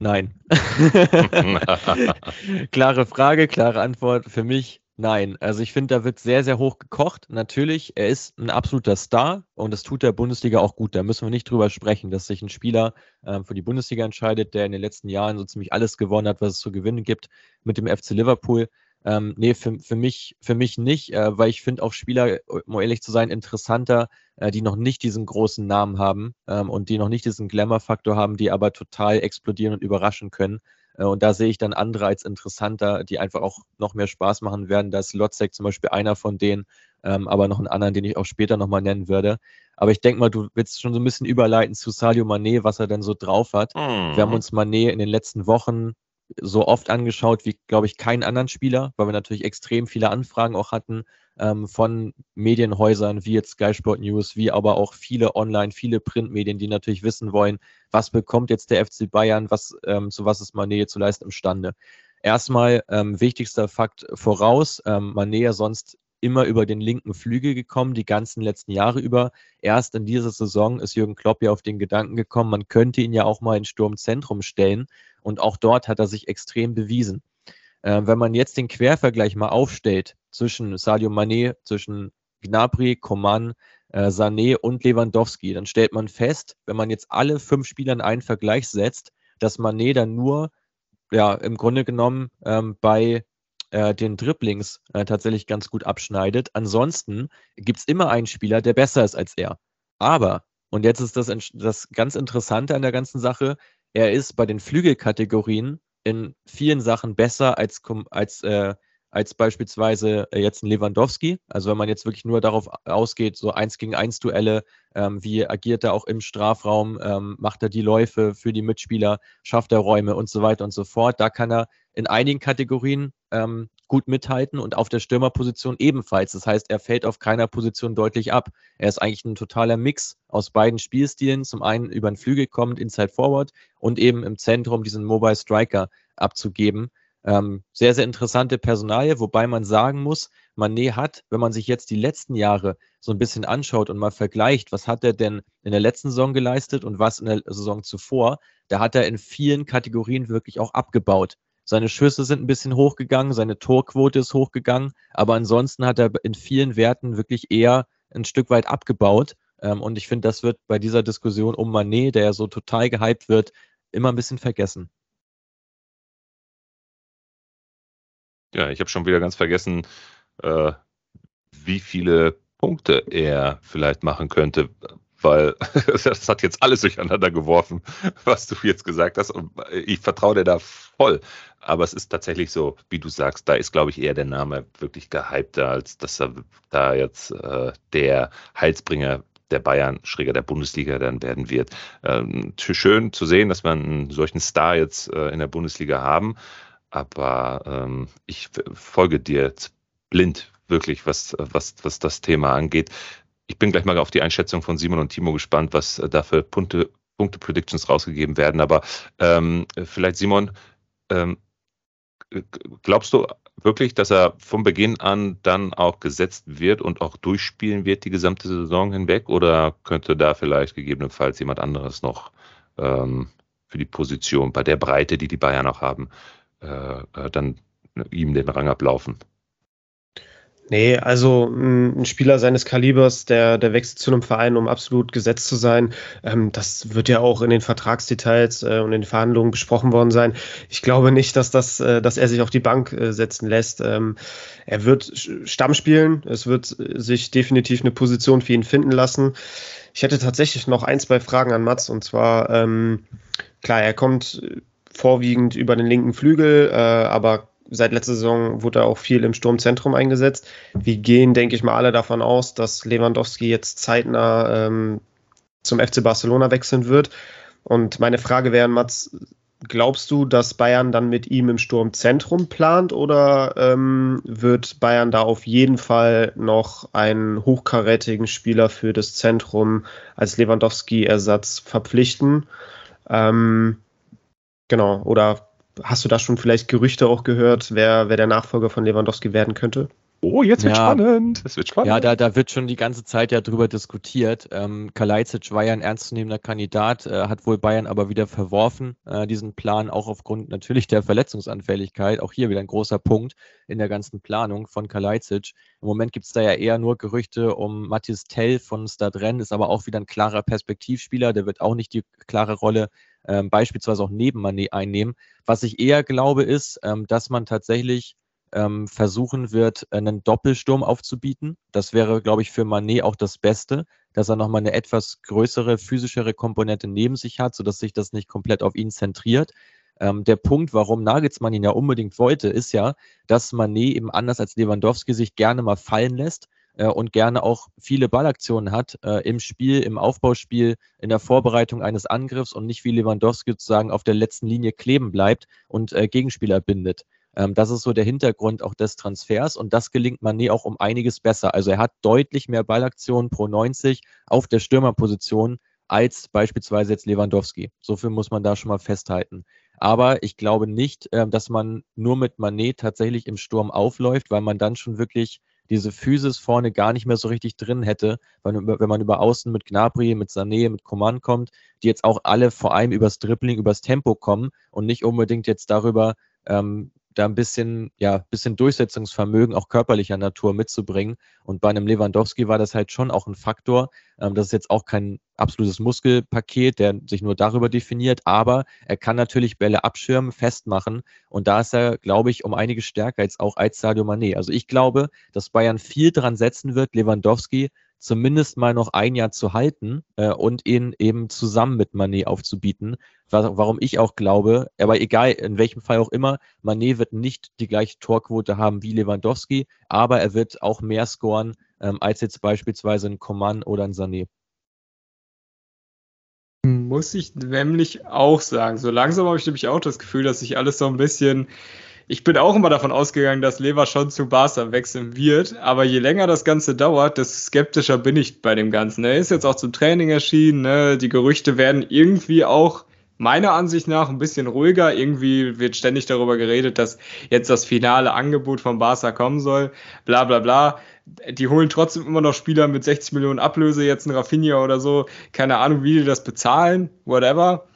Nein. <laughs> <laughs> klare Frage, klare Antwort. Für mich nein. Also ich finde, da wird sehr, sehr hoch gekocht. Natürlich, er ist ein absoluter Star und das tut der Bundesliga auch gut. Da müssen wir nicht drüber sprechen, dass sich ein Spieler ähm, für die Bundesliga entscheidet, der in den letzten Jahren so ziemlich alles gewonnen hat, was es zu gewinnen gibt mit dem FC Liverpool. Ähm, nee, für, für, mich, für mich nicht, äh, weil ich finde auch Spieler, um ehrlich zu sein, interessanter, äh, die noch nicht diesen großen Namen haben ähm, und die noch nicht diesen Glamour-Faktor haben, die aber total explodieren und überraschen können. Äh, und da sehe ich dann andere als interessanter, die einfach auch noch mehr Spaß machen werden. Da ist Lotzek zum Beispiel einer von denen, ähm, aber noch einen anderen, den ich auch später nochmal nennen würde. Aber ich denke mal, du willst schon so ein bisschen überleiten zu Sadio Mané, was er denn so drauf hat. Mhm. Wir haben mhm. uns Mané in den letzten Wochen so oft angeschaut wie, glaube ich, keinen anderen Spieler, weil wir natürlich extrem viele Anfragen auch hatten ähm, von Medienhäusern wie jetzt Sky Sport News, wie aber auch viele Online, viele Printmedien, die natürlich wissen wollen, was bekommt jetzt der FC Bayern, was, ähm, zu was ist Mané zu leisten imstande. Erstmal ähm, wichtigster Fakt voraus, ähm, Mané sonst immer über den linken Flügel gekommen, die ganzen letzten Jahre über. Erst in dieser Saison ist Jürgen Klopp ja auf den Gedanken gekommen, man könnte ihn ja auch mal ins Sturmzentrum stellen. Und auch dort hat er sich extrem bewiesen. Äh, wenn man jetzt den Quervergleich mal aufstellt zwischen Sadio Mané, zwischen Gnabry, Coman, äh, Sané und Lewandowski, dann stellt man fest, wenn man jetzt alle fünf Spieler in einen Vergleich setzt, dass Mané dann nur ja, im Grunde genommen ähm, bei äh, den Dribblings äh, tatsächlich ganz gut abschneidet. Ansonsten gibt es immer einen Spieler, der besser ist als er. Aber, und jetzt ist das, das ganz Interessante an der ganzen Sache, er ist bei den Flügelkategorien in vielen Sachen besser als, als, äh, als beispielsweise äh, jetzt ein Lewandowski. Also wenn man jetzt wirklich nur darauf ausgeht, so eins gegen eins Duelle, ähm, wie agiert er auch im Strafraum, ähm, macht er die Läufe für die Mitspieler, schafft er Räume und so weiter und so fort. Da kann er in einigen Kategorien ähm, gut mithalten und auf der Stürmerposition ebenfalls. Das heißt, er fällt auf keiner Position deutlich ab. Er ist eigentlich ein totaler Mix aus beiden Spielstilen. Zum einen über den Flügel kommend, Inside Forward und eben im Zentrum diesen Mobile Striker abzugeben. Ähm, sehr, sehr interessante Personalie, wobei man sagen muss, Manet hat, wenn man sich jetzt die letzten Jahre so ein bisschen anschaut und mal vergleicht, was hat er denn in der letzten Saison geleistet und was in der Saison zuvor, da hat er in vielen Kategorien wirklich auch abgebaut. Seine Schüsse sind ein bisschen hochgegangen, seine Torquote ist hochgegangen, aber ansonsten hat er in vielen Werten wirklich eher ein Stück weit abgebaut. Ähm, und ich finde, das wird bei dieser Diskussion um Manet, der ja so total gehypt wird, immer ein bisschen vergessen. Ja, ich habe schon wieder ganz vergessen, äh, wie viele Punkte er vielleicht machen könnte weil <laughs> das hat jetzt alles durcheinander geworfen, was du jetzt gesagt hast. Und ich vertraue dir da voll. Aber es ist tatsächlich so, wie du sagst, da ist, glaube ich, eher der Name wirklich gehypter, als dass er da jetzt äh, der Heilsbringer der Bayern, schräger der Bundesliga dann werden wird. Ähm, schön zu sehen, dass wir einen solchen Star jetzt äh, in der Bundesliga haben. Aber ähm, ich folge dir jetzt blind, wirklich, was, was, was das Thema angeht ich bin gleich mal auf die Einschätzung von Simon und Timo gespannt, was äh, da für Punkte, Punkte Predictions rausgegeben werden. Aber ähm, vielleicht, Simon, ähm, glaubst du wirklich, dass er von Beginn an dann auch gesetzt wird und auch durchspielen wird die gesamte Saison hinweg? Oder könnte da vielleicht gegebenenfalls jemand anderes noch ähm, für die Position bei der Breite, die die Bayern auch haben, äh, äh dann ihm den Rang ablaufen? Nee, also ein Spieler seines Kalibers, der, der wechselt zu einem Verein, um absolut gesetzt zu sein. Ähm, das wird ja auch in den Vertragsdetails äh, und in den Verhandlungen besprochen worden sein. Ich glaube nicht, dass, das, äh, dass er sich auf die Bank äh, setzen lässt. Ähm, er wird Stamm spielen. Es wird sich definitiv eine Position für ihn finden lassen. Ich hätte tatsächlich noch ein, zwei Fragen an Mats. Und zwar, ähm, klar, er kommt vorwiegend über den linken Flügel, äh, aber seit letzter Saison wurde er auch viel im Sturmzentrum eingesetzt. Wir gehen, denke ich mal, alle davon aus, dass Lewandowski jetzt zeitnah ähm, zum FC Barcelona wechseln wird. Und meine Frage wäre, Mats, glaubst du, dass Bayern dann mit ihm im Sturmzentrum plant oder ähm, wird Bayern da auf jeden Fall noch einen hochkarätigen Spieler für das Zentrum als Lewandowski-Ersatz verpflichten? Ähm, genau, oder hast du da schon vielleicht Gerüchte auch gehört, wer, wer der Nachfolger von Lewandowski werden könnte? Oh, jetzt wird Ja. spannend. Es wird spannend. Ja, da, da wird schon die ganze Zeit ja drüber diskutiert. Ähm, Kalajdzic war ja ein ernstzunehmender Kandidat, äh, hat wohl Bayern aber wieder verworfen, äh, diesen Plan, auch aufgrund natürlich der Verletzungsanfälligkeit. Auch hier wieder ein großer Punkt in der ganzen Planung von Kalajdzic. Im Moment gibt es da ja eher nur Gerüchte um Mathis Tell von Stadren, ist aber auch wieder ein klarer Perspektivspieler, der wird auch nicht die klare Rolle ähm, beispielsweise auch neben Mané einnehmen. Was ich eher glaube, ist, ähm, dass man tatsächlich ähm, versuchen wird, einen Doppelsturm aufzubieten. Das wäre, glaube ich, für Manet auch das Beste, dass er nochmal eine etwas größere, physischere Komponente neben sich hat, sodass sich das nicht komplett auf ihn zentriert. Ähm, der Punkt, warum Nagelsmann ihn ja unbedingt wollte, ist ja, dass Manet eben anders als Lewandowski sich gerne mal fallen lässt äh, und gerne auch viele Ballaktionen hat äh, im Spiel, im Aufbauspiel, in der Vorbereitung eines Angriffs und nicht wie Lewandowski sozusagen auf der letzten Linie kleben bleibt und äh, Gegenspieler bindet. Ähm, das ist so der Hintergrund auch des Transfers und das gelingt Mané auch um einiges besser. Also er hat deutlich mehr Ballaktionen pro 90 auf der Stürmerposition als beispielsweise jetzt Lewandowski. So viel muss man da schon mal festhalten. Aber ich glaube nicht, ähm, dass man nur mit Mané tatsächlich im Sturm aufläuft, weil man dann schon wirklich diese Physis vorne gar nicht mehr so richtig drin hätte, wenn, wenn man über Außen mit Gnabry, mit Sané, mit Coman kommt, die jetzt auch alle vor allem übers Dribbling, übers Tempo kommen und nicht unbedingt jetzt darüber, ähm, da ein bisschen, ja, bisschen Durchsetzungsvermögen auch körperlicher Natur mitzubringen. Und bei einem Lewandowski war das halt schon auch ein Faktor. Ähm, das ist jetzt auch kein absolutes Muskelpaket, der sich nur darüber definiert, aber er kann natürlich Bälle abschirmen, festmachen. Und da ist er, glaube ich, um einige stärker jetzt auch als Sadio Mané. Also ich glaube, dass Bayern viel dran setzen wird, Lewandowski zumindest mal noch ein Jahr zu halten äh, und ihn eben zusammen mit Manet aufzubieten. Wa- Warum ich auch glaube, aber egal in welchem Fall auch immer, Manet wird nicht die gleiche Torquote haben wie Lewandowski, aber er wird auch mehr scoren ähm, als jetzt beispielsweise ein Coman oder ein Sané. Muss ich nämlich auch sagen. So langsam habe ich nämlich auch das Gefühl, dass sich alles so ein bisschen. Ich bin auch immer davon ausgegangen, dass Lever schon zu Barca wechseln wird, aber je länger das Ganze dauert, desto skeptischer bin ich bei dem Ganzen. Er ist jetzt auch zum Training erschienen, ne? die Gerüchte werden irgendwie auch meiner Ansicht nach ein bisschen ruhiger. Irgendwie wird ständig darüber geredet, dass jetzt das finale Angebot von Barca kommen soll, bla bla bla. Die holen trotzdem immer noch Spieler mit 60 Millionen Ablöse, jetzt ein Rafinha oder so. Keine Ahnung, wie die das bezahlen, whatever.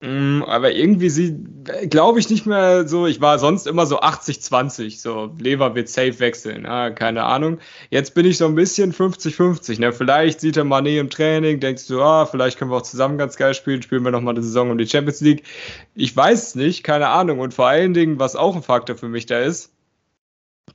Mm, Aber irgendwie sie, glaube ich nicht mehr so, ich war sonst immer so 80-20, so Lever wird safe wechseln, ah, keine Ahnung. Jetzt bin ich so ein bisschen 50-50, ne? Vielleicht sieht er Mané im Training, denkst du, ah, vielleicht können wir auch zusammen ganz geil spielen, spielen wir nochmal eine Saison um die Champions League. Ich weiß es nicht, keine Ahnung. Und vor allen Dingen, was auch ein Faktor für mich da ist,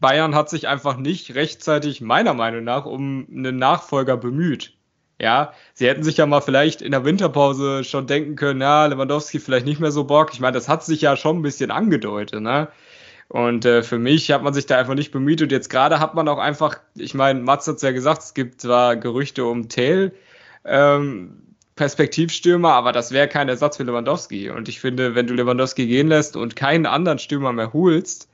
Bayern hat sich einfach nicht rechtzeitig, meiner Meinung nach, um einen Nachfolger bemüht. Ja, sie hätten sich ja mal vielleicht in der Winterpause schon denken können, ja, Lewandowski vielleicht nicht mehr so Bock. Ich meine, das hat sich ja schon ein bisschen angedeutet, ne? Und äh, für mich hat man sich da einfach nicht bemüht. Und jetzt gerade hat man auch einfach, ich meine, Mats hat es ja gesagt, es gibt zwar Gerüchte um Tell, ähm, Perspektivstürmer, aber das wäre kein Ersatz für Lewandowski. Und ich finde, wenn du Lewandowski gehen lässt und keinen anderen Stürmer mehr holst,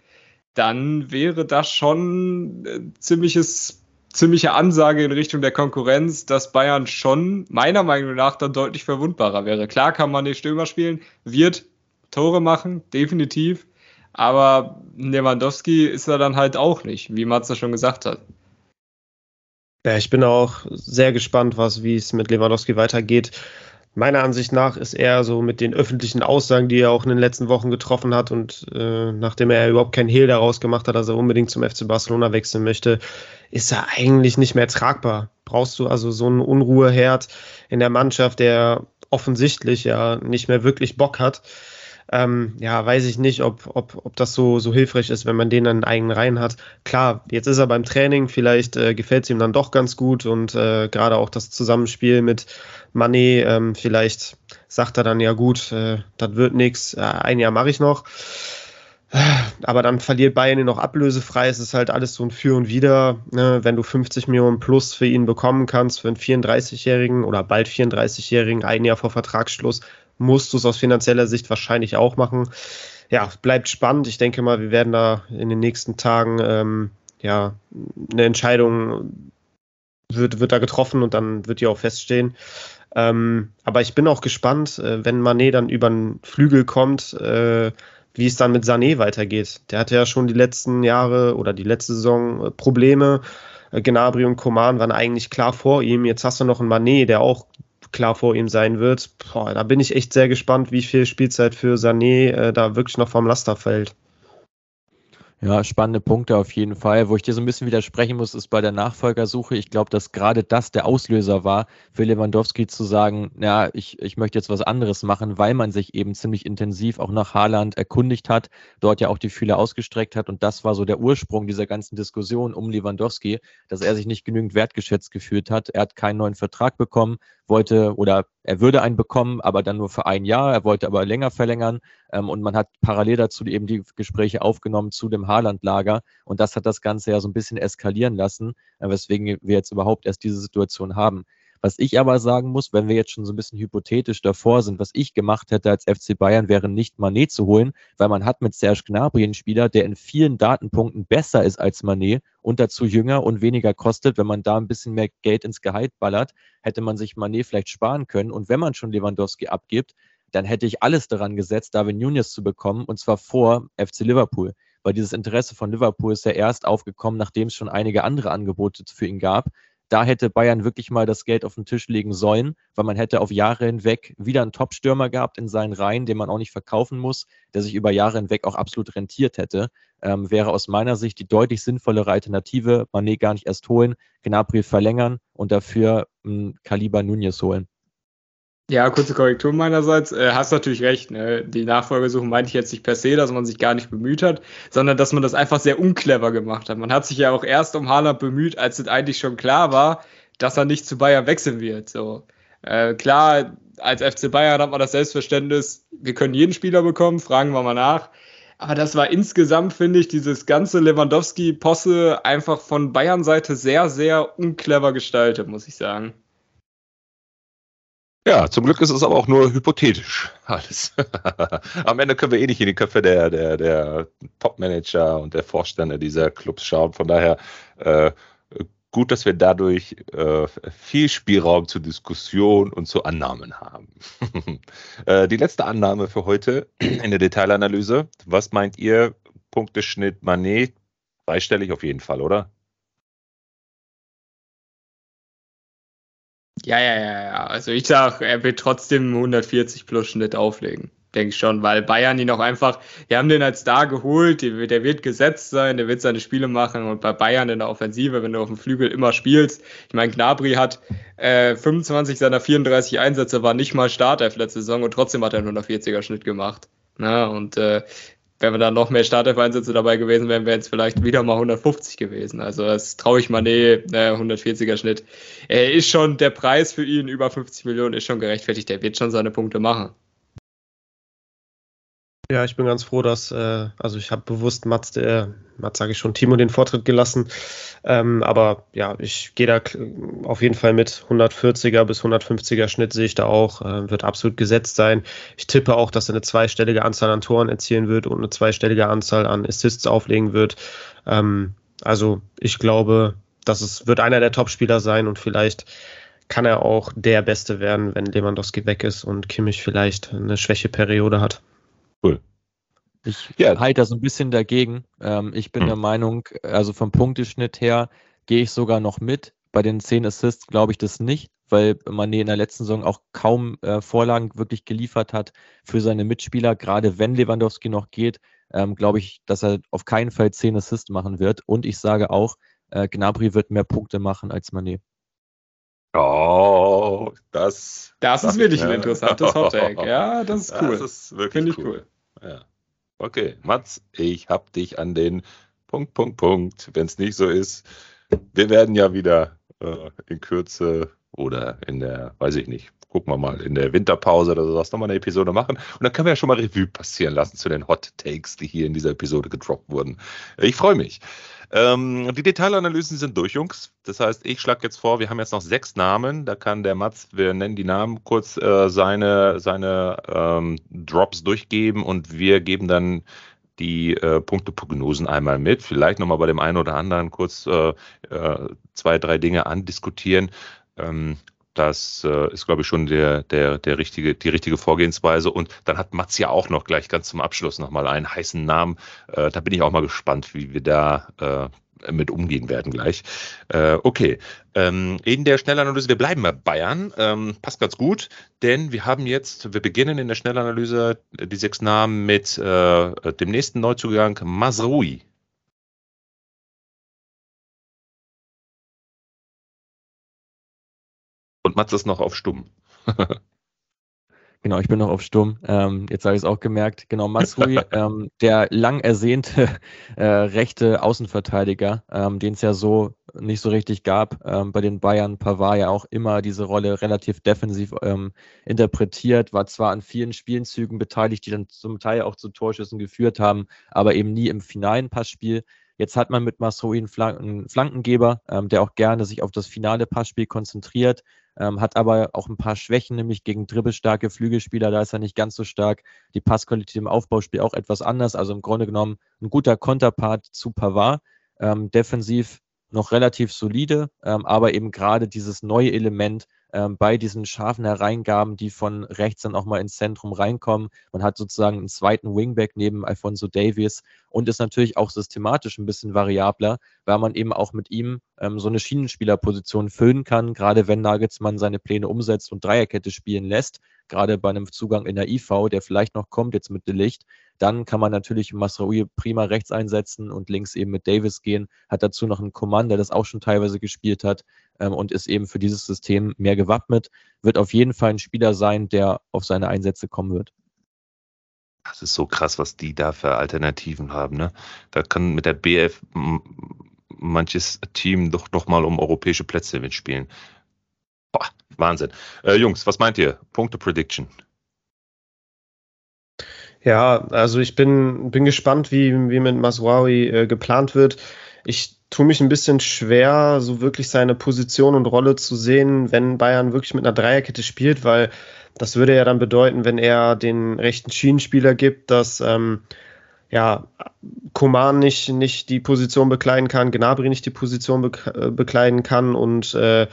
dann wäre das schon äh, ziemliches, ziemliche Ansage in Richtung der Konkurrenz, dass Bayern schon meiner Meinung nach dann deutlich verwundbarer wäre. Klar kann man den Stürmer spielen, wird Tore machen, definitiv. Aber Lewandowski ist er dann halt auch nicht, wie Matze schon gesagt hat. Ja, ich bin auch sehr gespannt, was, wie es mit Lewandowski weitergeht. Meiner Ansicht nach ist er so mit den öffentlichen Aussagen, die er auch in den letzten Wochen getroffen hat und äh, nachdem er überhaupt kein Hehl daraus gemacht hat, dass er unbedingt zum FC Barcelona wechseln möchte, ist er eigentlich nicht mehr tragbar. Brauchst du also so einen Unruheherd in der Mannschaft, der offensichtlich ja nicht mehr wirklich Bock hat. Ähm, ja, weiß ich nicht, ob, ob, ob das so, so hilfreich ist, wenn man den dann in eigenen Reihen hat. Klar, jetzt ist er beim Training, vielleicht äh, gefällt es ihm dann doch ganz gut und äh, gerade auch das Zusammenspiel mit Mané, ähm, vielleicht sagt er dann ja gut, äh, das wird nichts, äh, ein Jahr mache ich noch. Aber dann verliert Bayern ihn noch ablösefrei. Es ist halt alles so ein Für und Wider. Ne? Wenn du 50 Millionen plus für ihn bekommen kannst, für einen 34-Jährigen oder bald 34-Jährigen, ein Jahr vor Vertragsschluss, musst du es aus finanzieller Sicht wahrscheinlich auch machen. Ja, bleibt spannend. Ich denke mal, wir werden da in den nächsten Tagen ähm, ja eine Entscheidung wird, wird da getroffen und dann wird die auch feststehen. Ähm, aber ich bin auch gespannt, äh, wenn Manet dann über den Flügel kommt, äh, wie es dann mit Sané weitergeht. Der hatte ja schon die letzten Jahre oder die letzte Saison äh, Probleme. Äh, Gnabry und Coman waren eigentlich klar vor ihm. Jetzt hast du noch einen Manet, der auch klar vor ihm sein wird. Boah, da bin ich echt sehr gespannt, wie viel Spielzeit für Sané äh, da wirklich noch vom Laster fällt. Ja, spannende Punkte auf jeden Fall. Wo ich dir so ein bisschen widersprechen muss, ist bei der Nachfolgersuche. Ich glaube, dass gerade das der Auslöser war, für Lewandowski zu sagen, ja, ich, ich möchte jetzt was anderes machen, weil man sich eben ziemlich intensiv auch nach Haaland erkundigt hat, dort ja auch die Fühler ausgestreckt hat. Und das war so der Ursprung dieser ganzen Diskussion um Lewandowski, dass er sich nicht genügend wertgeschätzt gefühlt hat. Er hat keinen neuen Vertrag bekommen, wollte oder er würde einen bekommen, aber dann nur für ein Jahr. Er wollte aber länger verlängern. Ähm, und man hat parallel dazu eben die Gespräche aufgenommen zu dem Haaland-Lager. Und das hat das Ganze ja so ein bisschen eskalieren lassen, äh, weswegen wir jetzt überhaupt erst diese Situation haben. Was ich aber sagen muss, wenn wir jetzt schon so ein bisschen hypothetisch davor sind, was ich gemacht hätte als FC Bayern, wäre nicht Manet zu holen, weil man hat mit Serge Gnabry einen Spieler, der in vielen Datenpunkten besser ist als Manet und dazu jünger und weniger kostet. Wenn man da ein bisschen mehr Geld ins Gehalt ballert, hätte man sich Manet vielleicht sparen können. Und wenn man schon Lewandowski abgibt, dann hätte ich alles daran gesetzt, Darwin Nunez zu bekommen, und zwar vor FC Liverpool. Weil dieses Interesse von Liverpool ist ja erst aufgekommen, nachdem es schon einige andere Angebote für ihn gab da hätte Bayern wirklich mal das Geld auf den Tisch legen sollen, weil man hätte auf Jahre hinweg wieder einen Top-Stürmer gehabt in seinen Reihen, den man auch nicht verkaufen muss, der sich über Jahre hinweg auch absolut rentiert hätte. Ähm, wäre aus meiner Sicht die deutlich sinnvollere Alternative, Manet gar nicht erst holen, Gnabry verlängern und dafür einen Kaliber Nunez holen. Ja, kurze Korrektur meinerseits. Äh, hast natürlich recht. Ne? Die Nachfolgesuche meinte ich jetzt nicht per se, dass man sich gar nicht bemüht hat, sondern dass man das einfach sehr unclever gemacht hat. Man hat sich ja auch erst um Haaland bemüht, als es eigentlich schon klar war, dass er nicht zu Bayern wechseln wird. So äh, klar, als FC Bayern hat man das Selbstverständnis, wir können jeden Spieler bekommen, fragen wir mal nach. Aber das war insgesamt, finde ich, dieses ganze Lewandowski-Posse einfach von Bayern-Seite sehr, sehr unclever gestaltet, muss ich sagen. Ja, zum Glück ist es aber auch nur hypothetisch alles. <laughs> Am Ende können wir eh nicht in die Köpfe der, der, der Top-Manager und der Vorstände dieser Clubs schauen. Von daher äh, gut, dass wir dadurch äh, viel Spielraum zur Diskussion und zu Annahmen haben. <laughs> äh, die letzte Annahme für heute <clears throat> in der Detailanalyse. Was meint ihr? Punkteschnitt Manet? Dreistellig auf jeden Fall, oder? Ja, ja, ja, ja. Also ich sag, er wird trotzdem 140 plus Schnitt auflegen. Denke ich schon, weil Bayern ihn auch einfach, die haben den als Star geholt, der wird gesetzt sein, der wird seine Spiele machen und bei Bayern in der Offensive, wenn du auf dem Flügel immer spielst, ich meine, Gnabry hat äh, 25 seiner 34 Einsätze, war nicht mal Startelf letzte Saison und trotzdem hat er nur 140er Schnitt gemacht. Na, und äh, wenn wir dann noch mehr Startelf-Einsätze dabei gewesen wären, wären es vielleicht wieder mal 150 gewesen. Also das traue ich Mané, äh, 140er Schnitt. Er ist schon, der Preis für ihn über 50 Millionen ist schon gerechtfertigt. Der wird schon seine Punkte machen. Ja, ich bin ganz froh, dass, äh, also ich habe bewusst Mats, der, Mats sage ich schon, Timo den Vortritt gelassen. Ähm, aber ja, ich gehe da auf jeden Fall mit 140er bis 150er Schnitt sehe ich da auch. Äh, wird absolut gesetzt sein. Ich tippe auch, dass er eine zweistellige Anzahl an Toren erzielen wird und eine zweistellige Anzahl an Assists auflegen wird. Ähm, also ich glaube, dass es wird einer der Topspieler sein und vielleicht kann er auch der Beste werden, wenn Lewandowski weg ist und Kimmich vielleicht eine Schwächeperiode hat. Cool. Ich ja. halte da so ein bisschen dagegen. Ähm, ich bin hm. der Meinung, also vom Punkteschnitt her gehe ich sogar noch mit. Bei den 10 Assists glaube ich das nicht, weil man in der letzten Saison auch kaum äh, Vorlagen wirklich geliefert hat für seine Mitspieler. Gerade wenn Lewandowski noch geht, ähm, glaube ich, dass er auf keinen Fall 10 Assists machen wird. Und ich sage auch, äh, Gnabry wird mehr Punkte machen als Manet. Oh, das. Das ist wirklich ein interessantes Hot Take. <laughs> Ja, das ist cool. Das ist wirklich Finde ich cool. cool. Ja. Okay, Mats, ich hab dich an den Punkt, Punkt, Punkt. Wenn es nicht so ist, wir werden ja wieder äh, in Kürze oder in der, weiß ich nicht, gucken wir mal, in der Winterpause oder sowas nochmal eine Episode machen. Und dann können wir ja schon mal Revue passieren lassen zu den Hot Takes, die hier in dieser Episode gedroppt wurden. Ich freue mich. Ähm, die Detailanalysen sind durch, Jungs. Das heißt, ich schlage jetzt vor, wir haben jetzt noch sechs Namen. Da kann der Mats, wir nennen die Namen kurz, äh, seine, seine ähm, Drops durchgeben und wir geben dann die äh, Punkteprognosen einmal mit. Vielleicht nochmal bei dem einen oder anderen kurz äh, äh, zwei, drei Dinge andiskutieren. Ähm, das äh, ist, glaube ich, schon der, der, der richtige, die richtige Vorgehensweise. Und dann hat Mats ja auch noch gleich ganz zum Abschluss nochmal einen heißen Namen. Äh, da bin ich auch mal gespannt, wie wir da äh, mit umgehen werden gleich. Äh, okay, ähm, in der Schnellanalyse, wir bleiben bei Bayern, ähm, passt ganz gut, denn wir haben jetzt, wir beginnen in der Schnellanalyse die sechs Namen mit äh, dem nächsten Neuzugang Masrui. Und Mats ist noch auf Stumm. <laughs> Genau, ich bin noch auf Stumm. Ähm, jetzt habe ich es auch gemerkt. Genau, Masrui, <laughs> ähm, der lang ersehnte äh, rechte Außenverteidiger, ähm, den es ja so nicht so richtig gab. Ähm, bei den Bayern Pavard ja auch immer diese Rolle relativ defensiv ähm, interpretiert, war zwar an vielen Spielenzügen beteiligt, die dann zum Teil auch zu Torschüssen geführt haben, aber eben nie im finalen Passspiel. Jetzt hat man mit Flank einen Flankengeber, ähm, der auch gerne sich auf das finale Passspiel konzentriert, ähm, hat aber auch ein paar Schwächen, nämlich gegen dribbelstarke Flügelspieler, da ist er nicht ganz so stark. Die Passqualität im Aufbauspiel auch etwas anders, also im Grunde genommen ein guter Konterpart zu Pavard. Ähm, defensiv noch relativ solide, ähm, aber eben gerade dieses neue Element, ähm, bei diesen scharfen Hereingaben, die von rechts dann auch mal ins Zentrum reinkommen. Man hat sozusagen einen zweiten Wingback neben Alfonso Davies und ist natürlich auch systematisch ein bisschen variabler, weil man eben auch mit ihm ähm, so eine Schienenspielerposition füllen kann, gerade wenn Nagelsmann seine Pläne umsetzt und Dreierkette spielen lässt, gerade bei einem Zugang in der IV, der vielleicht noch kommt jetzt mit Delicht, dann kann man natürlich Masraoui prima rechts einsetzen und links eben mit Davis gehen, hat dazu noch einen Commander, der das auch schon teilweise gespielt hat ähm, und ist eben für dieses System mehr gewappnet, wird auf jeden Fall ein Spieler sein, der auf seine Einsätze kommen wird. Das ist so krass, was die da für Alternativen haben. Ne? Da kann mit der BF manches Team doch noch mal um europäische Plätze mitspielen. Boah, Wahnsinn. Äh, Jungs, was meint ihr? Punkte Prediction. Ja, also ich bin, bin gespannt, wie, wie mit Maswawi äh, geplant wird. Ich tue mich ein bisschen schwer, so wirklich seine Position und Rolle zu sehen, wenn Bayern wirklich mit einer Dreierkette spielt, weil das würde ja dann bedeuten, wenn er den rechten Schienenspieler gibt, dass ähm, ja, Koman nicht, nicht die Position bekleiden kann, Gnabry nicht die Position be äh, bekleiden kann und äh,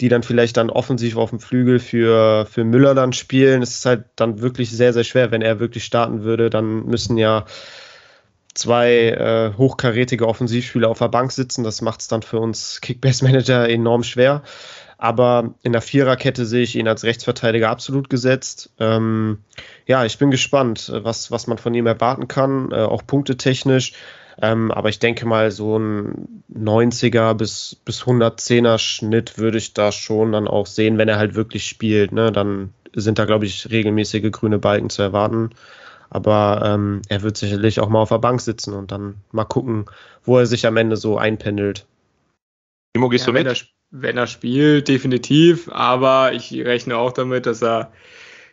die dann vielleicht dann offensiv auf dem Flügel für, für Müller dann spielen. Es ist halt dann wirklich sehr, sehr schwer, wenn er wirklich starten würde. Dann müssen ja zwei äh, hochkarätige Offensivspieler auf der Bank sitzen. Das macht es dann für uns Kickbase-Manager enorm schwer. Aber in der Viererkette sehe ich ihn als Rechtsverteidiger absolut gesetzt. Ähm, ja, ich bin gespannt, was, was man von ihm erwarten kann, äh, auch punktetechnisch. Ähm, aber ich denke mal, so ein 90er bis, bis 110er Schnitt würde ich da schon dann auch sehen, wenn er halt wirklich spielt. Ne? Dann sind da, glaube ich, regelmäßige grüne Balken zu erwarten. Aber ähm, er wird sicherlich auch mal auf der Bank sitzen und dann mal gucken, wo er sich am Ende so einpendelt. Timo, gehst ja, du mit? Wenn er, wenn er spielt, definitiv. Aber ich rechne auch damit, dass er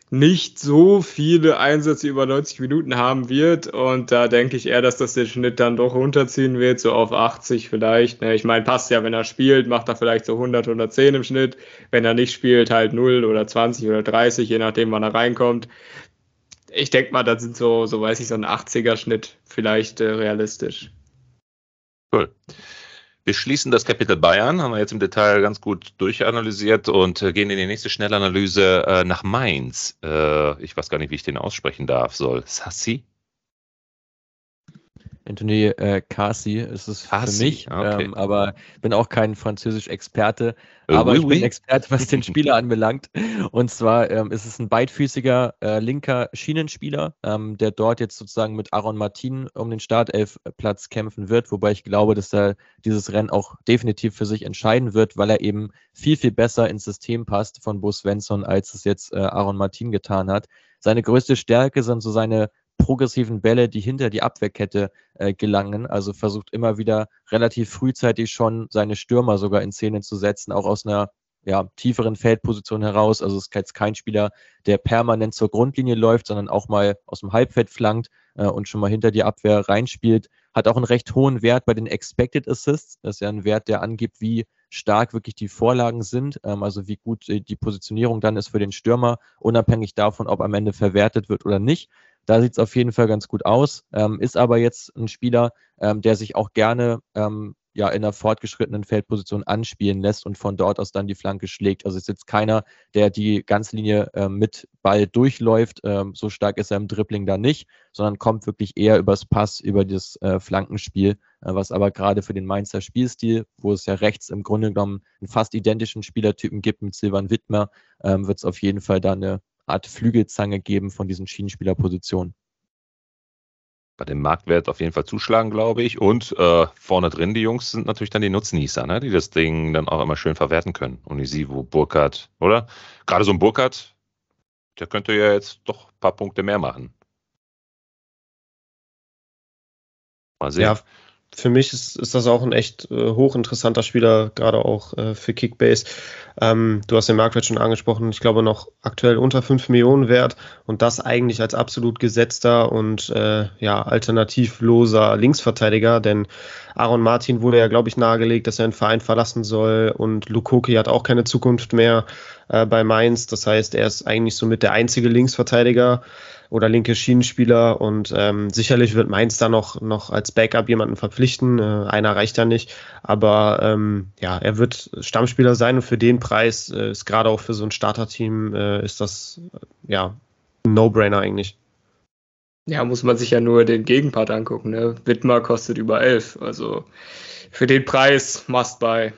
nicht so viele Einsätze über 90 Minuten haben wird. Und da denke ich eher, dass das den Schnitt dann doch runterziehen wird, so auf 80 vielleicht. Ne? Ich meine, passt ja, wenn er spielt, macht er vielleicht so 100, 110 im Schnitt. Wenn er nicht spielt, halt 0 oder 20 oder 30, je nachdem, wann er reinkommt ich denke mal, da sind so, so weiß ich, so ein 80er-Schnitt vielleicht äh, realistisch. Cool. Wir schließen das Kapitel Bayern, haben wir jetzt im Detail ganz gut durchanalysiert und äh, gehen in die nächste Schnellanalyse äh, nach Mainz. Äh, ich weiß gar nicht, wie ich den aussprechen darf, soll. Sassi? Anthony äh, Cassi ist es Cassi, für mich, okay. ähm, aber ich bin auch kein Französisch-Experte, äh, aber oui, ich bin oui. Experte, was den <laughs> Spieler anbelangt. Und zwar ähm, ist es ein beidfüßiger äh, linker Schienenspieler, ähm, der dort jetzt sozusagen mit Aaron Martin um den Startelfplatz kämpfen wird, wobei ich glaube, dass er dieses Rennen auch definitiv für sich entscheiden wird, weil er eben viel, viel besser ins System passt von Bo Svensson, als es jetzt äh, Aaron Martin getan hat. Seine größte Stärke sind so seine progressiven Bälle, die hinter die Abwehrkette äh, gelangen. Also versucht immer wieder relativ frühzeitig schon seine Stürmer sogar in Szene zu setzen, auch aus einer ja, tieferen Feldposition heraus. Also es ist jetzt kein Spieler, der permanent zur Grundlinie läuft, sondern auch mal aus dem Halbfeld flankt äh, und schon mal hinter die Abwehr reinspielt. Hat auch einen recht hohen Wert bei den Expected Assists. Das ist ja ein Wert, der angibt, wie stark wirklich die Vorlagen sind, ähm, also wie gut die Positionierung dann ist für den Stürmer, unabhängig davon, ob am Ende verwertet wird oder nicht. Da sieht es auf jeden Fall ganz gut aus, ähm, ist aber jetzt ein Spieler, ähm, der sich auch gerne ähm, ja in einer fortgeschrittenen Feldposition anspielen lässt und von dort aus dann die Flanke schlägt. Also ist jetzt keiner, der die ganze Linie äh, mit Ball durchläuft. Ähm, so stark ist er im Dribbling da nicht, sondern kommt wirklich eher übers Pass, über das äh, Flankenspiel, äh, was aber gerade für den Mainzer Spielstil, wo es ja rechts im Grunde genommen einen fast identischen Spielertypen gibt mit Silvan Wittmer, ähm, wird es auf jeden Fall da eine Art Flügelzange geben von diesen Schienenspielerpositionen bei dem Marktwert auf jeden Fall zuschlagen, glaube ich. Und äh, vorne drin, die Jungs sind natürlich dann die Nutznießer, ne? die das Ding dann auch immer schön verwerten können. Unisivo, Burkhardt, oder? Gerade so ein Burkhardt, der könnte ja jetzt doch ein paar Punkte mehr machen. Mal sehen. Ja, für mich ist, ist das auch ein echt äh, hochinteressanter Spieler, gerade auch äh, für Kickbase. Ähm, du hast den Marktwert schon angesprochen, ich glaube noch aktuell unter 5 Millionen wert und das eigentlich als absolut gesetzter und äh, ja, alternativloser Linksverteidiger, denn Aaron Martin wurde ja, glaube ich, nahegelegt, dass er den Verein verlassen soll und Lukoki hat auch keine Zukunft mehr äh, bei Mainz. Das heißt, er ist eigentlich somit der einzige Linksverteidiger oder linke Schienenspieler und ähm, sicherlich wird Mainz da noch, noch als Backup jemanden verpflichten. Äh, einer reicht ja nicht, aber ähm, ja, er wird Stammspieler sein und für den Preis äh, ist gerade auch für so ein Starterteam äh, ist das äh, ja ein No-Brainer eigentlich. Ja, muss man sich ja nur den Gegenpart angucken. Ne? Wittmer kostet über 11, also für den Preis must buy.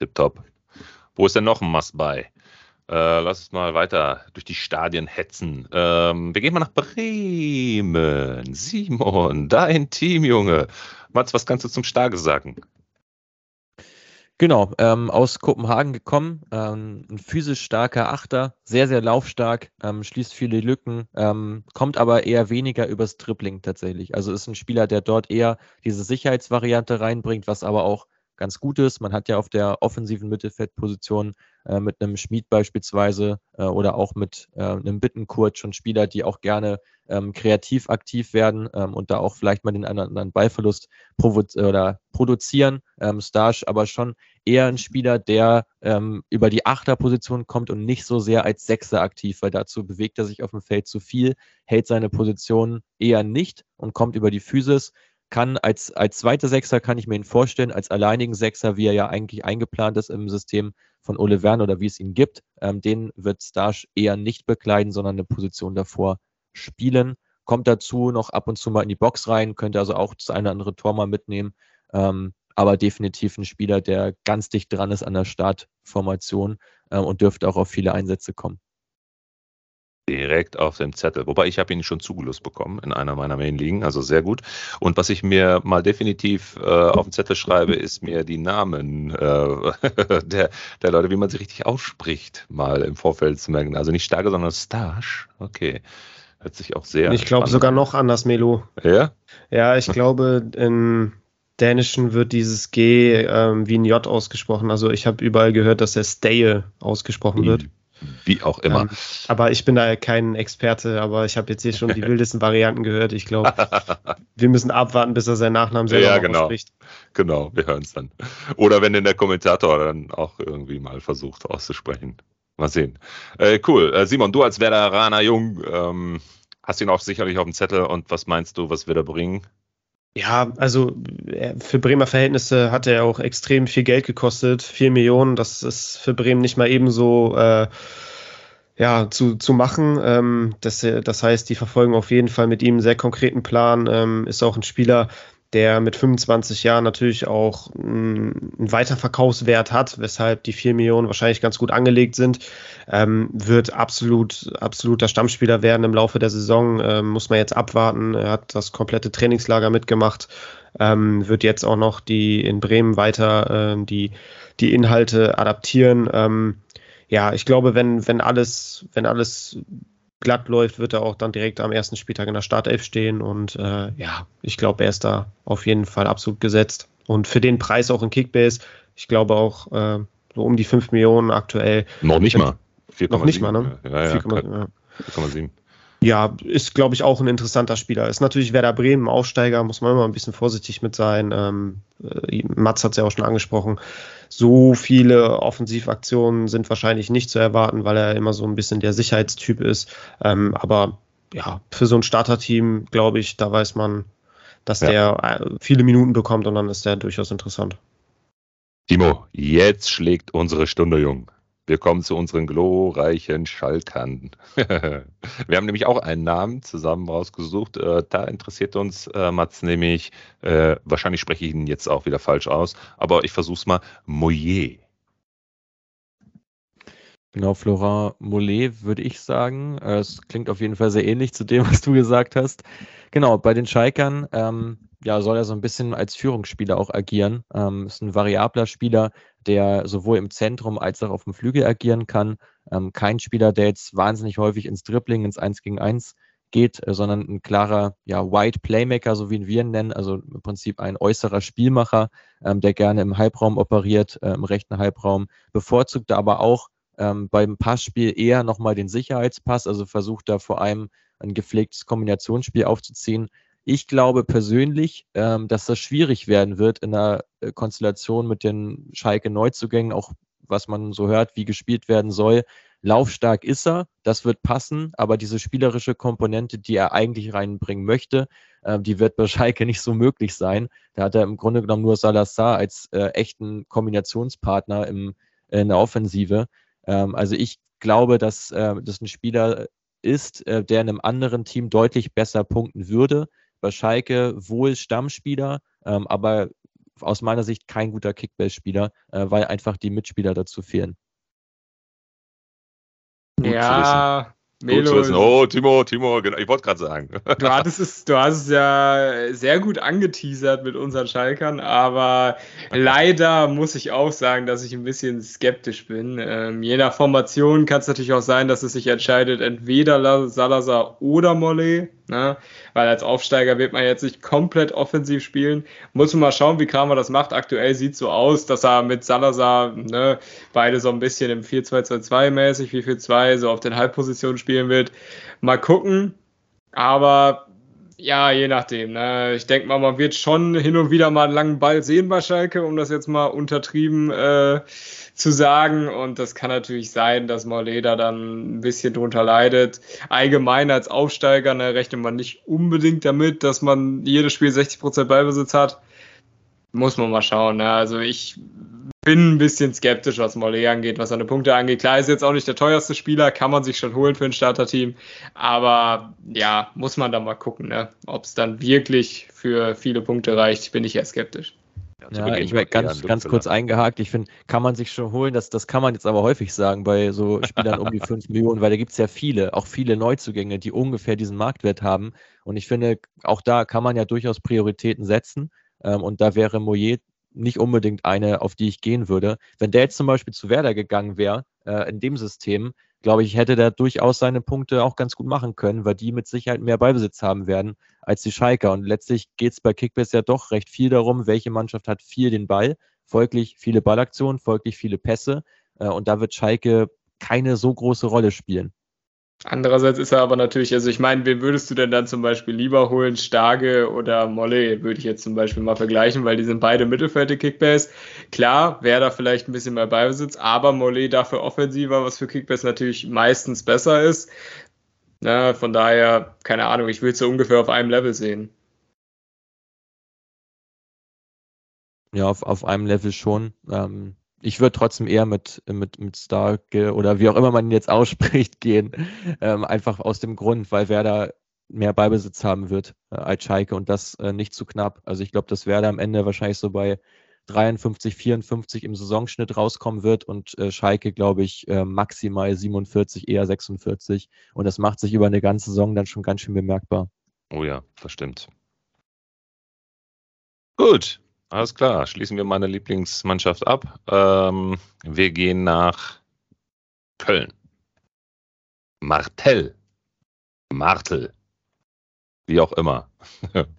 Tipptopp. Wo ist denn noch ein must buy? Äh, lass uns mal weiter durch die Stadien hetzen. Ähm, wir gehen mal nach Bremen. Simon, dein Team, Junge. Mats, was kannst du zum Starke sagen? Genau, ähm, aus Kopenhagen gekommen, ähm, ein physisch starker Achter, sehr, sehr laufstark, ähm, schließt viele Lücken, ähm, kommt aber eher weniger übers Dribbling tatsächlich. Also ist ein Spieler, der dort eher diese Sicherheitsvariante reinbringt, was aber auch ganz gut ist. Man hat ja auf der offensiven Mittelfeldposition äh, mit einem Schmied beispielsweise äh, oder auch mit äh, einem Bittenkurt schon Spieler, die auch gerne ähm, kreativ aktiv werden ähm, und da auch vielleicht mal den einen oder anderen Ballverlust oder produzieren. Ähm, Starsch aber schon eher ein Spieler, der ähm, über die Achterposition kommt und nicht so sehr als Sechser aktiv, weil dazu bewegt er sich auf dem Feld zu viel, hält seine Position eher nicht und kommt über die Physis kann als, als zweiter Sechser kann ich mir ihn vorstellen, als alleinigen Sechser, wie er ja eigentlich eingeplant ist im System von Ole Werner oder wie es ihn gibt. Ähm, den wird Starsch eher nicht bekleiden, sondern eine Position davor spielen. Kommt dazu noch ab und zu mal in die Box rein, könnte also auch das eine oder andere Tor mal mitnehmen. Ähm, aber definitiv ein Spieler, der ganz dicht dran ist an der Startformation äh, und dürfte auch auf viele Einsätze kommen direkt auf dem Zettel. Wobei ich habe ihn schon zugelost bekommen in einer meiner Main-Ligen, also sehr gut. Und was ich mir mal definitiv äh, auf den Zettel schreibe, ist mir die Namen äh, <laughs> der, der Leute, wie man sie richtig ausspricht, mal im Vorfeld zu merken. Also nicht Starke, sondern Starsch. Okay. Hört sich auch sehr. Ich glaube sogar noch anders, Melo. Ja? Ja, ich glaube, in Dänischen wird dieses G ähm, wie ein J ausgesprochen. Also ich habe überall gehört, dass der Staye ausgesprochen wird. Wie auch immer. Ähm, aber ich bin da kein Experte, aber ich habe jetzt hier schon die <laughs> wildesten Varianten gehört. Ich glaube, wir müssen abwarten, bis er seinen Nachnamen selber ja, genau. ausspricht. Genau, wir hören es dann. Oder wenn denn der Kommentator dann auch irgendwie mal versucht auszusprechen. Mal sehen. Äh, cool. Äh, Simon, du als Werderaner Jung ähm, hast ihn auch sicherlich auf dem Zettel. Und was meinst du, was wir da bringen? Ja, also äh, für Bremer Verhältnisse hat er auch extrem viel Geld gekostet. Vier Millionen, das ist für Bremen nicht mal ebenso äh, ja, zu, zu machen. Ähm, das, das heißt, die verfolgen auf jeden Fall mit ihm einen sehr konkreten Plan. Ähm, ist auch ein Spieler, der mit 25 Jahren natürlich auch einen Weiterverkaufswert hat, weshalb die 4 Millionen wahrscheinlich ganz gut angelegt sind, ähm, wird absolut, absoluter Stammspieler werden im Laufe der Saison, ähm, muss man jetzt abwarten. Er hat das komplette Trainingslager mitgemacht, ähm, wird jetzt auch noch die in Bremen weiter äh, die, die Inhalte adaptieren. Ähm, ja, ich glaube, wenn, wenn alles, wenn alles glatt läuft, wird er auch dann direkt am ersten Spieltag in der Startelf stehen. Und äh, ja, ich glaube, er ist da auf jeden Fall absolut gesetzt. Und für den Preis auch in Kickbase, ich glaube auch äh, so um die 5 Millionen aktuell. Noch nicht mal. 4, noch nicht mal, ne? Ja, ja, 4,7. Ja, ist, glaube ich, auch ein interessanter Spieler. Ist natürlich Werder Bremen, Aufsteiger, muss man immer ein bisschen vorsichtig mit sein. Ähm, äh, Mats hat es ja auch schon angesprochen. So viele Offensivaktionen sind wahrscheinlich nicht zu erwarten, weil er immer so ein bisschen der Sicherheitstyp ist. Ähm, aber ja, für so ein Starterteam, glaube ich, da weiß man, dass ja. der äh, viele Minuten bekommt und dann ist der durchaus interessant. Timo, jetzt schlägt unsere Stunde, Jung. Wir kommen zu unseren glorreichen Schalkern. <laughs> Wir haben nämlich auch einen Namen zusammen rausgesucht. Äh, da interessiert uns äh, Mats nämlich, äh, wahrscheinlich spreche ich ihn jetzt auch wieder falsch aus, aber ich versuche es mal, Moyer. Genau, Florent Mollet würde ich sagen. Es klingt auf jeden Fall sehr ähnlich zu dem, was du gesagt hast. Genau, bei den Schalkern ähm, ja, soll er so ein bisschen als Führungsspieler auch agieren. Ähm, ist ein variabler Spieler, der sowohl im Zentrum als auch auf dem Flügel agieren kann. Ähm, kein Spieler, der jetzt wahnsinnig häufig ins Dribbling, ins 1 gegen 1 geht, äh, sondern ein klarer ja, Wide Playmaker, so wie wir ihn nennen, also im Prinzip ein äußerer Spielmacher, ähm, der gerne im Halbraum operiert, äh, im rechten Halbraum, bevorzugt aber auch ähm, beim Passspiel eher nochmal den Sicherheitspass, also versucht da vor allem ein gepflegtes Kombinationsspiel aufzuziehen, ich glaube persönlich, ähm, dass das schwierig werden wird in einer äh, Konstellation mit den Schalke Neuzugängen, auch was man so hört, wie gespielt werden soll. Laufstark ist er, das wird passen, aber diese spielerische Komponente, die er eigentlich reinbringen möchte, äh, die wird bei Schalke nicht so möglich sein. Da hat er im Grunde genommen nur Salazar als äh, echten Kombinationspartner im, in der Offensive. Ähm, also ich glaube, dass äh, das ein Spieler ist, äh, der in einem anderen Team deutlich besser punkten würde bei Schalke wohl Stammspieler, ähm, aber aus meiner Sicht kein guter Kickbase-Spieler, äh, weil einfach die Mitspieler dazu fehlen. ja, Melo. Oh, Timo, Timo, genau, ich wollte gerade sagen. Du hattest, es, du hast es ja sehr gut angeteasert mit unseren Schalkern, aber leider muss ich auch sagen, dass ich ein bisschen skeptisch bin. Ähm, je nach Formation kann es natürlich auch sein, dass es sich entscheidet, entweder Salazar oder Mollet. Ne? Weil als Aufsteiger wird man jetzt nicht komplett offensiv spielen. Muss man mal schauen, wie Kramer das macht. Aktuell sieht so aus, dass er mit Salazar ne, beide so ein bisschen im 4-2-2-2 mäßig, 4-4-2, so auf den Halbpositionen spielen wird. Mal gucken. Aber ja, je nachdem. Ne? Ich denke mal, man wird schon hin und wieder mal einen langen Ball sehen bei Schalke, um das jetzt mal untertrieben äh, zu sagen. Und das kann natürlich sein, dass Mauleda dann ein bisschen drunter leidet. Allgemein als Aufsteiger ne, rechnet man nicht unbedingt damit, dass man jedes Spiel 60% Ballbesitz hat. Muss man mal schauen. Ne? Also ich bin ein bisschen skeptisch, was Mollet angeht, was seine Punkte angeht. Klar ist jetzt auch nicht der teuerste Spieler, kann man sich schon holen für ein Starterteam. Aber ja, muss man da mal gucken, ne? ob es dann wirklich für viele Punkte reicht, bin ich eher skeptisch. Ja, ich werde ganz, ganz kurz eingehakt. Ich finde, kann man sich schon holen, das, das kann man jetzt aber häufig sagen bei so Spielern um die <laughs> 5 Millionen, weil da gibt es ja viele, auch viele Neuzugänge, die ungefähr diesen Marktwert haben. Und ich finde, auch da kann man ja durchaus Prioritäten setzen. Ähm, und da wäre Moyer nicht unbedingt eine, auf die ich gehen würde. Wenn der jetzt zum Beispiel zu Werder gegangen wäre, äh, in dem System, glaube ich, hätte der durchaus seine Punkte auch ganz gut machen können, weil die mit Sicherheit mehr Ballbesitz haben werden als die Schalker. Und letztlich geht es bei Kickbase ja doch recht viel darum, welche Mannschaft hat viel den Ball, folglich viele Ballaktionen, folglich viele Pässe. Äh, und da wird Schalke keine so große Rolle spielen. Andererseits ist er aber natürlich, also ich meine, wen würdest du denn dann zum Beispiel lieber holen? Starke oder Molle würde ich jetzt zum Beispiel mal vergleichen, weil die sind beide Mittelfeld Kickbase. Klar, wäre da vielleicht ein bisschen mehr Beibesitz, aber Molle dafür offensiver, was für Kickbase natürlich meistens besser ist. Na, von daher, keine Ahnung, ich will es so ungefähr auf einem Level sehen. Ja, auf, auf einem Level schon. Ähm, ich würde trotzdem eher mit, mit, mit Stark oder wie auch immer man ihn jetzt <laughs> ausspricht gehen. Ähm, einfach aus dem Grund, weil Werder mehr Beibesitz haben wird äh, als Schalke und das äh, nicht zu knapp. Also ich glaube, dass Werder am Ende wahrscheinlich so bei 53, 54 im Saisonschnitt rauskommen wird und äh, Schalke, glaube ich, äh, maximal 47, eher 46. Und das macht sich über eine ganze Saison dann schon ganz schön bemerkbar. Oh ja, das stimmt. Gut, alles klar, schließen wir meine Lieblingsmannschaft ab. Ähm, wir gehen nach Köln. Martell Martel. Wie auch immer. <laughs>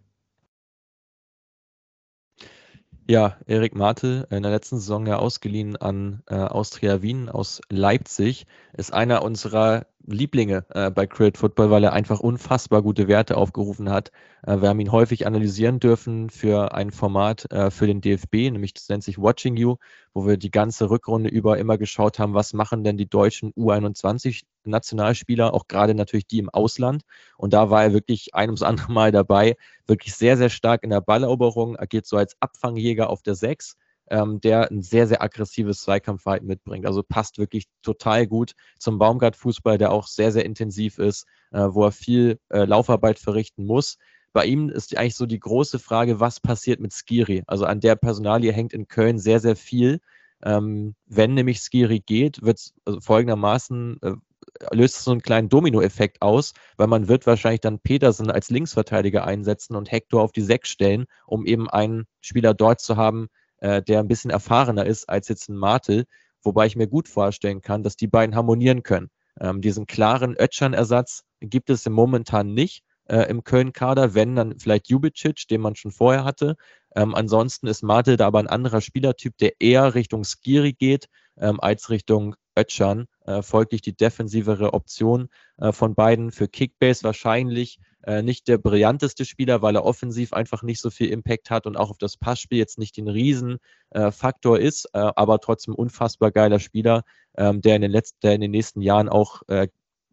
Ja, Erik Martel, in der letzten Saison ja ausgeliehen an äh, Austria Wien aus Leipzig, ist einer unserer Lieblinge äh, bei Credit Football, weil er einfach unfassbar gute Werte aufgerufen hat. Äh, wir haben ihn häufig analysieren dürfen für ein Format äh, für den DFB, nämlich das nennt sich Watching You, wo wir die ganze Rückrunde über immer geschaut haben, was machen denn die deutschen U21 Nationalspieler, auch gerade natürlich die im Ausland. Und da war er wirklich ein ums andere Mal dabei, wirklich sehr, sehr stark in der Balleroberung, agiert so als Abfangjäger auf der 6 ähm, der ein sehr, sehr aggressives Zweikampfverhalten mitbringt. Also passt wirklich total gut zum Baumgart-Fußball, der auch sehr, sehr intensiv ist, äh, wo er viel äh, Laufarbeit verrichten muss. Bei ihm ist eigentlich so die große Frage, was passiert mit Skiri? Also an der Personalie hängt in Köln sehr, sehr viel. Ähm, wenn nämlich Skiri geht, wird es also folgendermaßen äh, löst so einen kleinen Dominoeffekt aus, weil man wird wahrscheinlich dann Petersen als Linksverteidiger einsetzen und Hector auf die Sechs stellen, um eben einen Spieler dort zu haben, äh, der ein bisschen erfahrener ist als jetzt ein Martel, wobei ich mir gut vorstellen kann, dass die beiden harmonieren können. Ähm, diesen klaren Ötschern-Ersatz gibt es momentan nicht äh, im Köln-Kader, wenn dann vielleicht Jubicic, den man schon vorher hatte. Ähm, ansonsten ist Martel da aber ein anderer Spielertyp, der eher Richtung Skiri geht ähm, als Richtung Ötschern. Äh, folglich die defensivere Option äh, von beiden für Kickbase wahrscheinlich äh, nicht der brillanteste Spieler, weil er offensiv einfach nicht so viel Impact hat und auch auf das Passspiel jetzt nicht den Riesenfaktor äh, ist, äh, aber trotzdem unfassbar geiler Spieler, ähm, der, in den letzten, der in den nächsten Jahren auch, äh,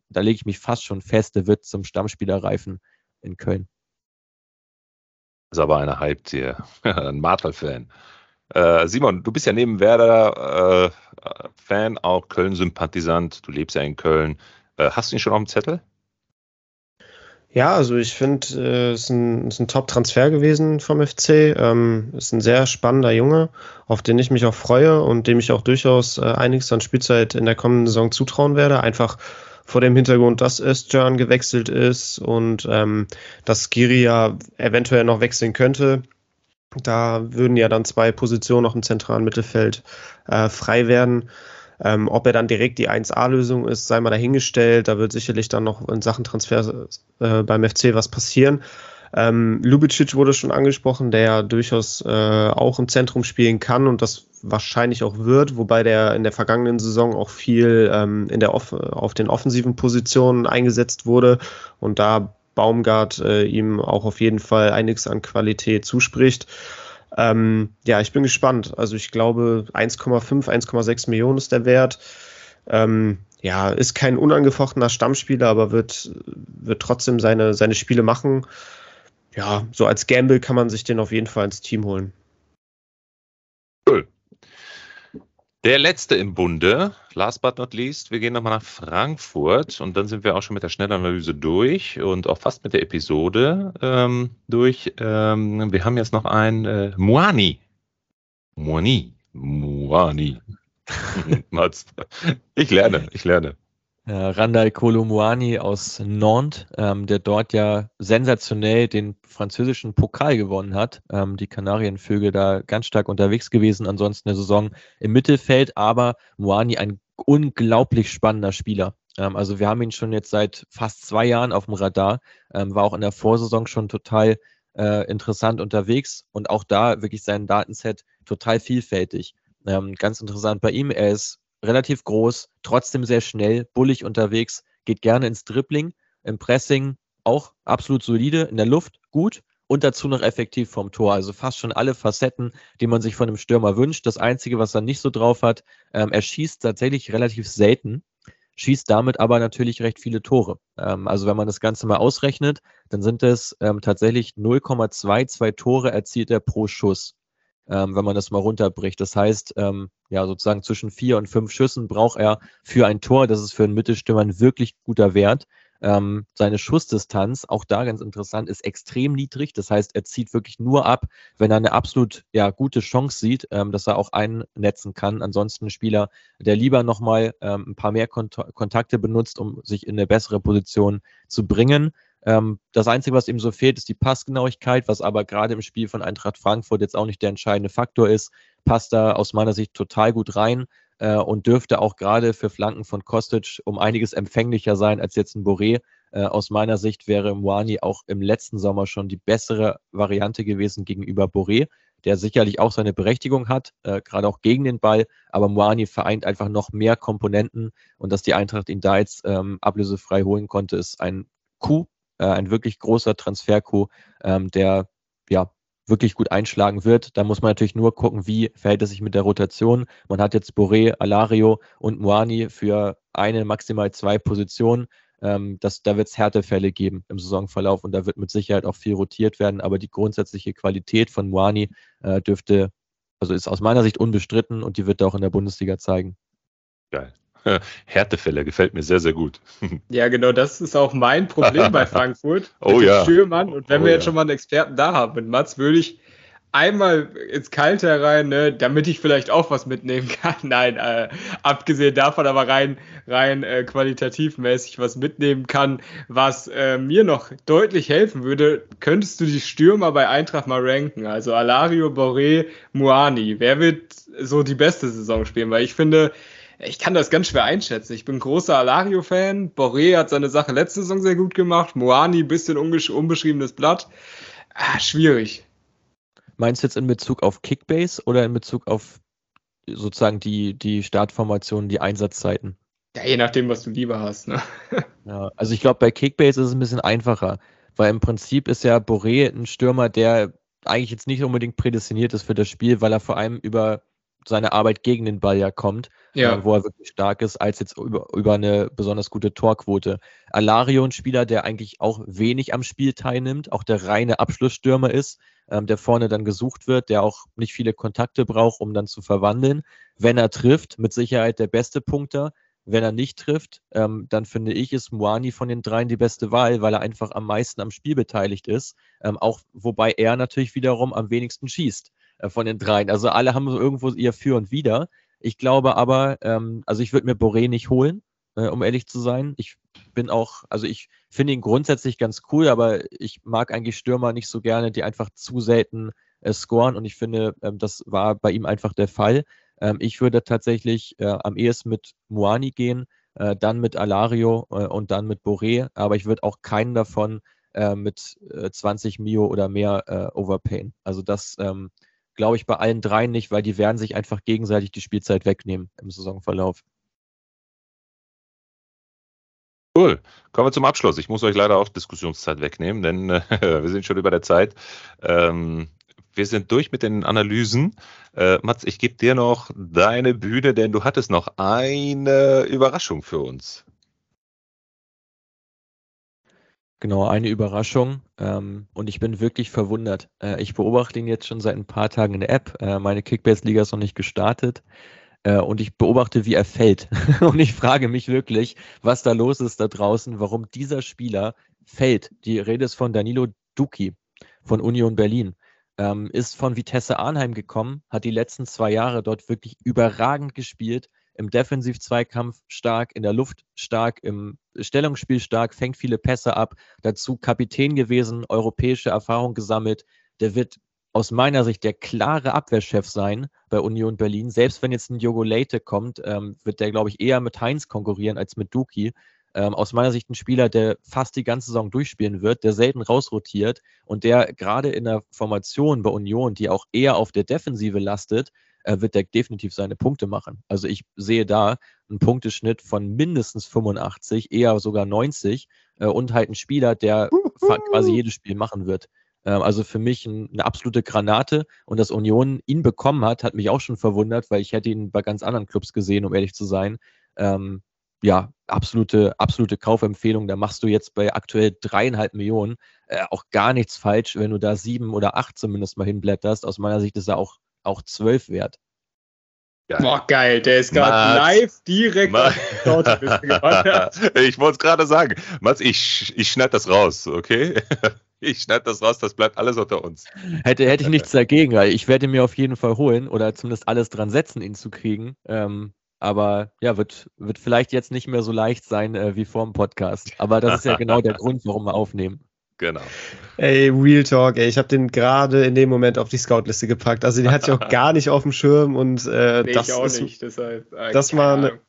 da lege ich mich fast schon fest, der wird zum Stammspieler reifen in Köln. Das ist aber eine Hype hier, <laughs> ein Martel-Fan. Äh, Simon, du bist ja neben Werder Fan, auch Köln-Sympathisant. Du lebst ja in Köln. Hast du ihn schon auf dem Zettel? Ja, also ich finde, äh, es ist ein, ein Top-Transfer gewesen vom FC. Ähm, ist ein sehr spannender Junge, auf den ich mich auch freue und dem ich auch durchaus äh, einiges an Spielzeit in der kommenden Saison zutrauen werde. Einfach vor dem Hintergrund, dass Özcan gewechselt ist und ähm, dass Giri ja eventuell noch wechseln könnte. Da würden ja dann zwei Positionen noch im zentralen Mittelfeld äh, frei werden. Ähm, ob er dann direkt die 1A-Lösung ist, sei mal dahingestellt. Da wird sicherlich dann noch in Sachen Transfer äh, beim FC was passieren. Ähm, Lubicic wurde schon angesprochen, der ja durchaus äh, auch im Zentrum spielen kann und das wahrscheinlich auch wird, wobei der in der vergangenen Saison auch viel ähm, in der Off auf den offensiven Positionen eingesetzt wurde und da Baumgart äh, ihm auch auf jeden Fall einiges an Qualität zuspricht. Ähm, ja, ich bin gespannt. Also ich glaube 1,5, 1,6 Millionen ist der Wert. Ähm, ja, ist kein unangefochtener Stammspieler, aber wird, wird trotzdem seine, seine Spiele machen. Ja, so als Gamble kann man sich den auf jeden Fall ins Team holen. Cool. Der letzte im Bunde, last but not least, wir gehen nochmal nach Frankfurt und dann sind wir auch schon mit der Schnellanalyse durch und auch fast mit der Episode ähm, durch. Ähm, wir haben jetzt noch ein äh, Moani. Moani. Moani. <laughs> ich lerne, ich lerne äh, Randall Kolomuani aus Nantes, ähm, der dort ja sensationell den französischen Pokal gewonnen hat. Ähm, die Kanarienvögel da ganz stark unterwegs gewesen, ansonsten eine Saison im Mittelfeld, aber Moani ein unglaublich spannender Spieler. Ähm, also wir haben ihn schon jetzt seit fast zwei Jahren auf dem Radar, ähm, war auch in der Vorsaison schon total äh, interessant unterwegs und auch da wirklich sein Datenset total vielfältig. Ähm, ganz interessant bei ihm, er ist relativ groß, trotzdem sehr schnell, bullig unterwegs, geht gerne ins Dribbling, im Pressing auch absolut solide, in der Luft gut und dazu noch effektiv vom Tor. Also fast schon alle Facetten, die man sich von einem Stürmer wünscht. Das Einzige, was er nicht so drauf hat, ähm, er schießt tatsächlich relativ selten, schießt damit aber natürlich recht viele Tore. Ähm, also wenn man das Ganze mal ausrechnet, dann sind es ähm, tatsächlich 0,22 Tore erzielt er pro Schuss ähm, wenn man das mal runterbricht. Das heißt, ähm, ja, sozusagen zwischen vier und fünf Schüssen braucht er für ein Tor. Das ist für einen Mittelstürmer ein wirklich guter Wert. Ähm, seine Schussdistanz, auch da ganz interessant, ist extrem niedrig. Das heißt, er zieht wirklich nur ab, wenn er eine absolut ja, gute Chance sieht, ähm, dass er auch einnetzen kann. Ansonsten ein Spieler, der lieber nochmal ähm, ein paar mehr Kont Kontakte benutzt, um sich in eine bessere Position zu bringen. Ähm, das Einzige, was ihm so fehlt, ist die Passgenauigkeit, was aber gerade im Spiel von Eintracht Frankfurt jetzt auch nicht der entscheidende Faktor ist. Passt da aus meiner Sicht total gut rein äh, und dürfte auch gerade für Flanken von Kostic um einiges empfänglicher sein als jetzt ein Boré, Äh, aus meiner Sicht wäre Moani auch im letzten Sommer schon die bessere Variante gewesen gegenüber Boré, der sicherlich auch seine Berechtigung hat, äh, gerade auch gegen den Ball. Aber Moani vereint einfach noch mehr Komponenten und dass die Eintracht ihn da jetzt ähm, ablösefrei holen konnte, ist ein Coup, äh, ein wirklich großer Transfer-Coup, ähm, der ja wirklich gut einschlagen wird. Da muss man natürlich nur gucken, wie verhält es sich mit der Rotation. Man hat jetzt Boré, Alario und Moani für eine, maximal zwei Positionen. Ähm, das, da wird es Härtefälle geben im Saisonverlauf und da wird mit Sicherheit auch viel rotiert werden. Aber die grundsätzliche Qualität von Moani äh, dürfte, also ist aus meiner Sicht unbestritten und die wird er auch in der Bundesliga zeigen. Geil. <laughs> Härtefälle gefällt mir sehr, sehr gut. <laughs> Ja, genau, das ist auch mein Problem bei <laughs> Frankfurt. oh ja. Stürmann. Und wenn oh wir jetzt ja. schon mal einen Experten da haben mit Mats, würde ich einmal ins Kalte herein, ne, damit ich vielleicht auch was mitnehmen kann. Nein, äh, abgesehen davon, aber rein, rein äh, qualitativmäßig was mitnehmen kann, was äh, mir noch deutlich helfen würde, könntest du die Stürmer bei Eintracht mal ranken. Also Alario, Boré, Muani. Wer wird so die beste Saison spielen? Weil ich finde, ich kann das ganz schwer einschätzen. Ich bin großer Alario-Fan. Boré hat seine Sache letzte Saison sehr gut gemacht. Moani, bisschen unbeschriebenes Blatt. Ah, schwierig. Meinst du jetzt in Bezug auf Kickbase oder in Bezug auf sozusagen die, die Startformationen, die Einsatzzeiten? Ja, je nachdem, was du lieber hast. Ne? <laughs> Ja, also ich glaube, bei Kickbase ist es ein bisschen einfacher, weil im Prinzip ist ja Boré ein Stürmer, der eigentlich jetzt nicht unbedingt prädestiniert ist für das Spiel, weil er vor allem über seine Arbeit gegen den Ball ja kommt, ja. äh, wo er wirklich stark ist, als jetzt über, über eine besonders gute Torquote. Alario, ein Spieler, der eigentlich auch wenig am Spiel teilnimmt, auch der reine Abschlussstürmer ist, ähm, der vorne dann gesucht wird, der auch nicht viele Kontakte braucht, um dann zu verwandeln. Wenn er trifft, mit Sicherheit der beste Punkter. Wenn er nicht trifft, ähm, dann finde ich, ist Moani von den dreien die beste Wahl, weil er einfach am meisten am Spiel beteiligt ist. Ähm, auch wobei er natürlich wiederum am wenigsten schießt von den dreien. Also alle haben so irgendwo ihr Für und Wider. Ich glaube aber, ähm, also ich würde mir Boré nicht holen, äh, um ehrlich zu sein. Ich bin auch, also ich finde ihn grundsätzlich ganz cool, aber ich mag eigentlich Stürmer nicht so gerne, die einfach zu selten äh, scoren und ich finde, ähm, das war bei ihm einfach der Fall. Ähm, ich würde tatsächlich äh, am ehesten mit Moani gehen, äh, dann mit Alario äh, und dann mit Boré, aber ich würde auch keinen davon äh, mit 20 Mio oder mehr overpayen. Also das ähm, glaube ich bei allen dreien nicht, weil die werden sich einfach gegenseitig die Spielzeit wegnehmen im Saisonverlauf. Cool. Kommen wir zum Abschluss. Ich muss euch leider auch Diskussionszeit wegnehmen, denn äh, <laughs> wir sind schon über der Zeit. Ähm, wir sind durch mit den Analysen. Äh, Mats, ich gebe dir noch deine Bühne, denn du hattest noch eine Überraschung für uns. Genau, eine Überraschung. Ähm, und ich bin wirklich verwundert. Äh, ich beobachte ihn jetzt schon seit ein paar Tagen in der App. Äh, meine Kickbase-Liga ist noch nicht gestartet. Äh, und ich beobachte, wie er fällt. <laughs> und ich frage mich wirklich, was da los ist da draußen, warum dieser Spieler fällt. Die Rede ist von Danilo Duki von Union Berlin. Ähm, ist von Vitesse Arnheim gekommen, hat die letzten zwei Jahre dort wirklich überragend gespielt, im Defensiv-Zweikampf stark, in der Luft stark, im Stellungsspiel stark, fängt viele Pässe ab, dazu Kapitän gewesen, europäische Erfahrung gesammelt. Der wird aus meiner Sicht der klare Abwehrchef sein bei Union Berlin. Selbst wenn jetzt ein Jogo Leite kommt, ähm, wird der, glaube ich, eher mit Heinz konkurrieren als mit Duki. Ähm, aus meiner Sicht ein Spieler, der fast die ganze Saison durchspielen wird, der selten rausrotiert und der gerade in der Formation bei Union, die auch eher auf der Defensive lastet, äh, wird der definitiv seine Punkte machen. Also ich sehe da einen Punkteschnitt von mindestens 85, eher sogar 90 äh, und halt ein Spieler, der quasi jedes Spiel machen wird. Ähm, also für mich ein, eine absolute Granate und dass Union ihn bekommen hat, hat mich auch schon verwundert, weil ich hätte ihn bei ganz anderen Clubs gesehen, um ehrlich zu sein. Ähm, ja, absolute, absolute Kaufempfehlung. Da machst du jetzt bei aktuell dreieinhalb Millionen äh, auch gar nichts falsch, wenn du da sieben oder acht zumindest mal hinblätterst. Aus meiner Sicht ist er auch, auch zwölf wert. Geil. Boah, geil, der ist gerade live direkt Mats. <laughs> ich wollte es gerade sagen. Mats, ich, ich schneide das raus, okay? <laughs> Ich schneide das raus, das bleibt alles unter uns. Hätte, hätte ich nichts dagegen, weil ich werde mir auf jeden Fall holen oder zumindest alles dran setzen, ihn zu kriegen. Ähm, aber ja, wird, wird vielleicht jetzt nicht mehr so leicht sein äh, wie vor dem Podcast. Aber das ist ja genau der <laughs> Grund, warum wir aufnehmen. Genau. Ey, Real Talk, ey, ich habe den gerade in dem Moment auf die Scout-Liste gepackt. Also den hatte ich auch <laughs> gar nicht auf dem Schirm und äh, Nee, das, ich auch ist, nicht. Deshalb, äh, das war eine-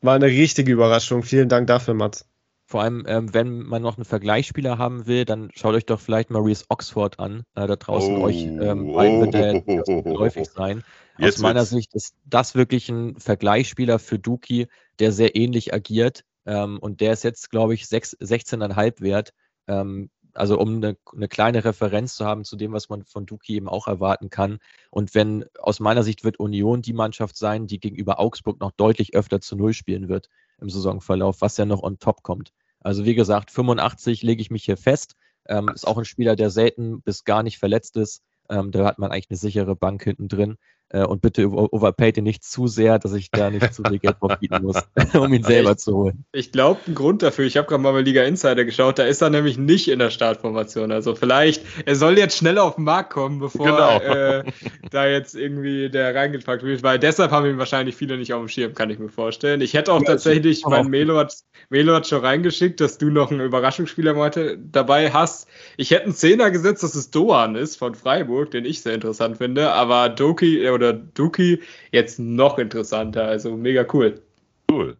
war eine richtige Überraschung. Vielen Dank dafür, Mats. Vor allem, ähm, wenn man noch einen Vergleichsspieler haben will, dann schaut euch doch vielleicht Maurice Oxford an. Äh, da draußen oh, euch ähm, beiden wird der <laughs> häufig sein. Aus meiner wird's. Sicht ist das wirklich ein Vergleichsspieler für Duki, der sehr ähnlich agiert. Ähm, und der ist jetzt, glaube ich, 16,5 wert. Ähm, also um eine, eine, kleine Referenz zu haben zu dem, was man von Duki eben auch erwarten kann. Und wenn aus meiner Sicht wird Union die Mannschaft sein, die gegenüber Augsburg noch deutlich öfter zu Null spielen wird im Saisonverlauf, was ja noch on top kommt. Also wie gesagt, 85 lege ich mich hier fest. Ähm, ist auch ein Spieler, der selten bis gar nicht verletzt ist. Ähm, da hat man eigentlich eine sichere Bank hinten drin. Äh, und bitte overpaid ihn nicht zu sehr, dass ich da nicht zu viel Geld drauf bieten muss, <laughs> um ihn selber ich, zu holen. Ich glaube, ein Grund dafür, ich habe gerade mal bei Liga Insider geschaut, da ist er nämlich nicht in der Startformation. Also vielleicht, er soll jetzt schnell auf den Markt kommen, bevor genau. äh, da jetzt irgendwie der reingepackt wird, weil deshalb haben ihn wahrscheinlich viele nicht auf dem Schirm, kann ich mir vorstellen. Ich hätte auch ja, tatsächlich, mein Melo hat, Melo hat schon reingeschickt, dass du noch einen Überraschungsspieler heute dabei hast. Ich hätte einen Zehner gesetzt, dass es Doan ist von Freiburg, den ich sehr interessant finde, aber Doki, oder Duki jetzt noch interessanter. Also mega cool. Cool.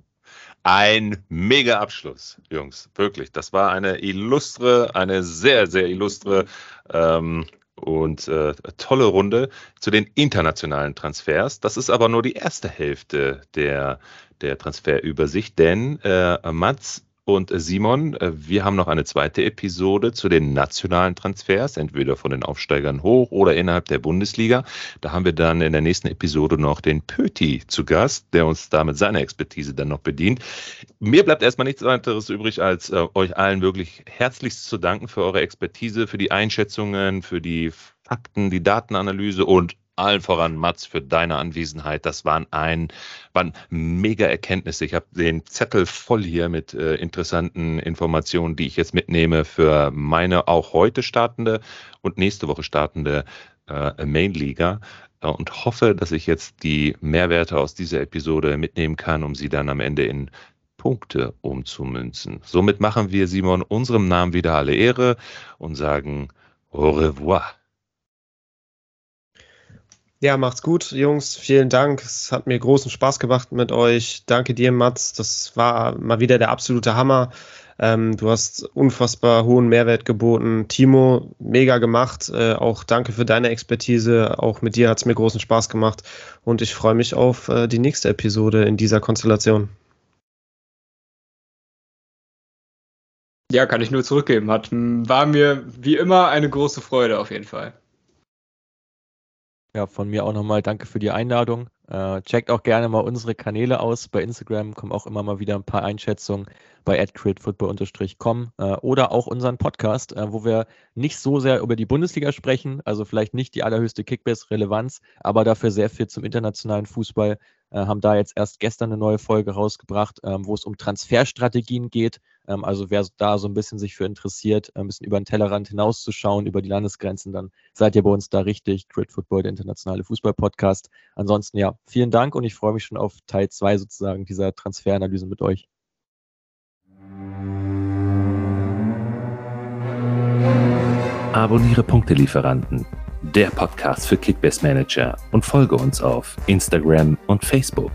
Ein mega Abschluss, Jungs. Wirklich. Das war eine illustre, eine sehr, sehr illustre ähm, und äh, tolle Runde zu den internationalen Transfers. Das ist aber nur die erste Hälfte der, der Transferübersicht, denn äh, Mats und Simon, äh, wir haben noch eine zweite Episode zu den nationalen Transfers, entweder von den Aufsteigern hoch oder innerhalb der Bundesliga. Da haben wir dann in der nächsten Episode noch den Pöti zu Gast, der uns da mit seiner Expertise dann noch bedient. Mir bleibt erstmal nichts weiteres übrig, als äh, euch allen wirklich herzlichst zu danken für eure Expertise, für die Einschätzungen, für die Fakten, die Datenanalyse und allen voran Mats für deine Anwesenheit. Das waren ein, waren mega Erkenntnisse. Ich habe den Zettel voll hier mit äh, interessanten Informationen, die ich jetzt mitnehme für meine auch heute startende und nächste Woche startende äh, Main-Liga äh, und hoffe, dass ich jetzt die Mehrwerte aus dieser Episode mitnehmen kann, um sie dann am Ende in Punkte umzumünzen. Somit machen wir Simon unserem Namen wieder alle Ehre und sagen au revoir. Ja, macht's gut, Jungs. Vielen Dank. Es hat mir großen Spaß gemacht mit euch. Danke dir, Mats. Das war mal wieder der absolute Hammer. Ähm, du hast unfassbar hohen Mehrwert geboten. Timo, mega gemacht. Äh, auch danke für deine Expertise. Auch mit dir hat's mir großen Spaß gemacht. Und ich freue mich auf äh, die nächste Episode in dieser Konstellation. Ja, kann ich nur zurückgeben. Hat, war mir wie immer eine große Freude auf jeden Fall. Ja, von mir auch nochmal danke für die Einladung. Äh, checkt auch gerne mal unsere Kanäle aus. Bei Instagram kommen auch immer mal wieder ein paar Einschätzungen bei adcritfootball-com äh, oder auch unseren Podcast, äh, wo wir nicht so sehr über die Bundesliga sprechen, also vielleicht nicht die allerhöchste Kickbase-Relevanz, aber dafür sehr viel zum internationalen Fußball haben da jetzt erst gestern eine neue Folge rausgebracht, ähm, wo es um Transferstrategien geht. Ähm, also wer da so ein bisschen sich für interessiert, ein bisschen über den Tellerrand hinauszuschauen, über die Landesgrenzen, dann seid ihr bei uns da richtig. Grid Football, der internationale Fußball-Podcast. Ansonsten ja, vielen Dank und ich freue mich schon auf Teil 2 sozusagen dieser Transferanalyse mit euch. Abonniere Punktelieferanten der Podcast für Kickbase Manager und folge uns auf Instagram und Facebook.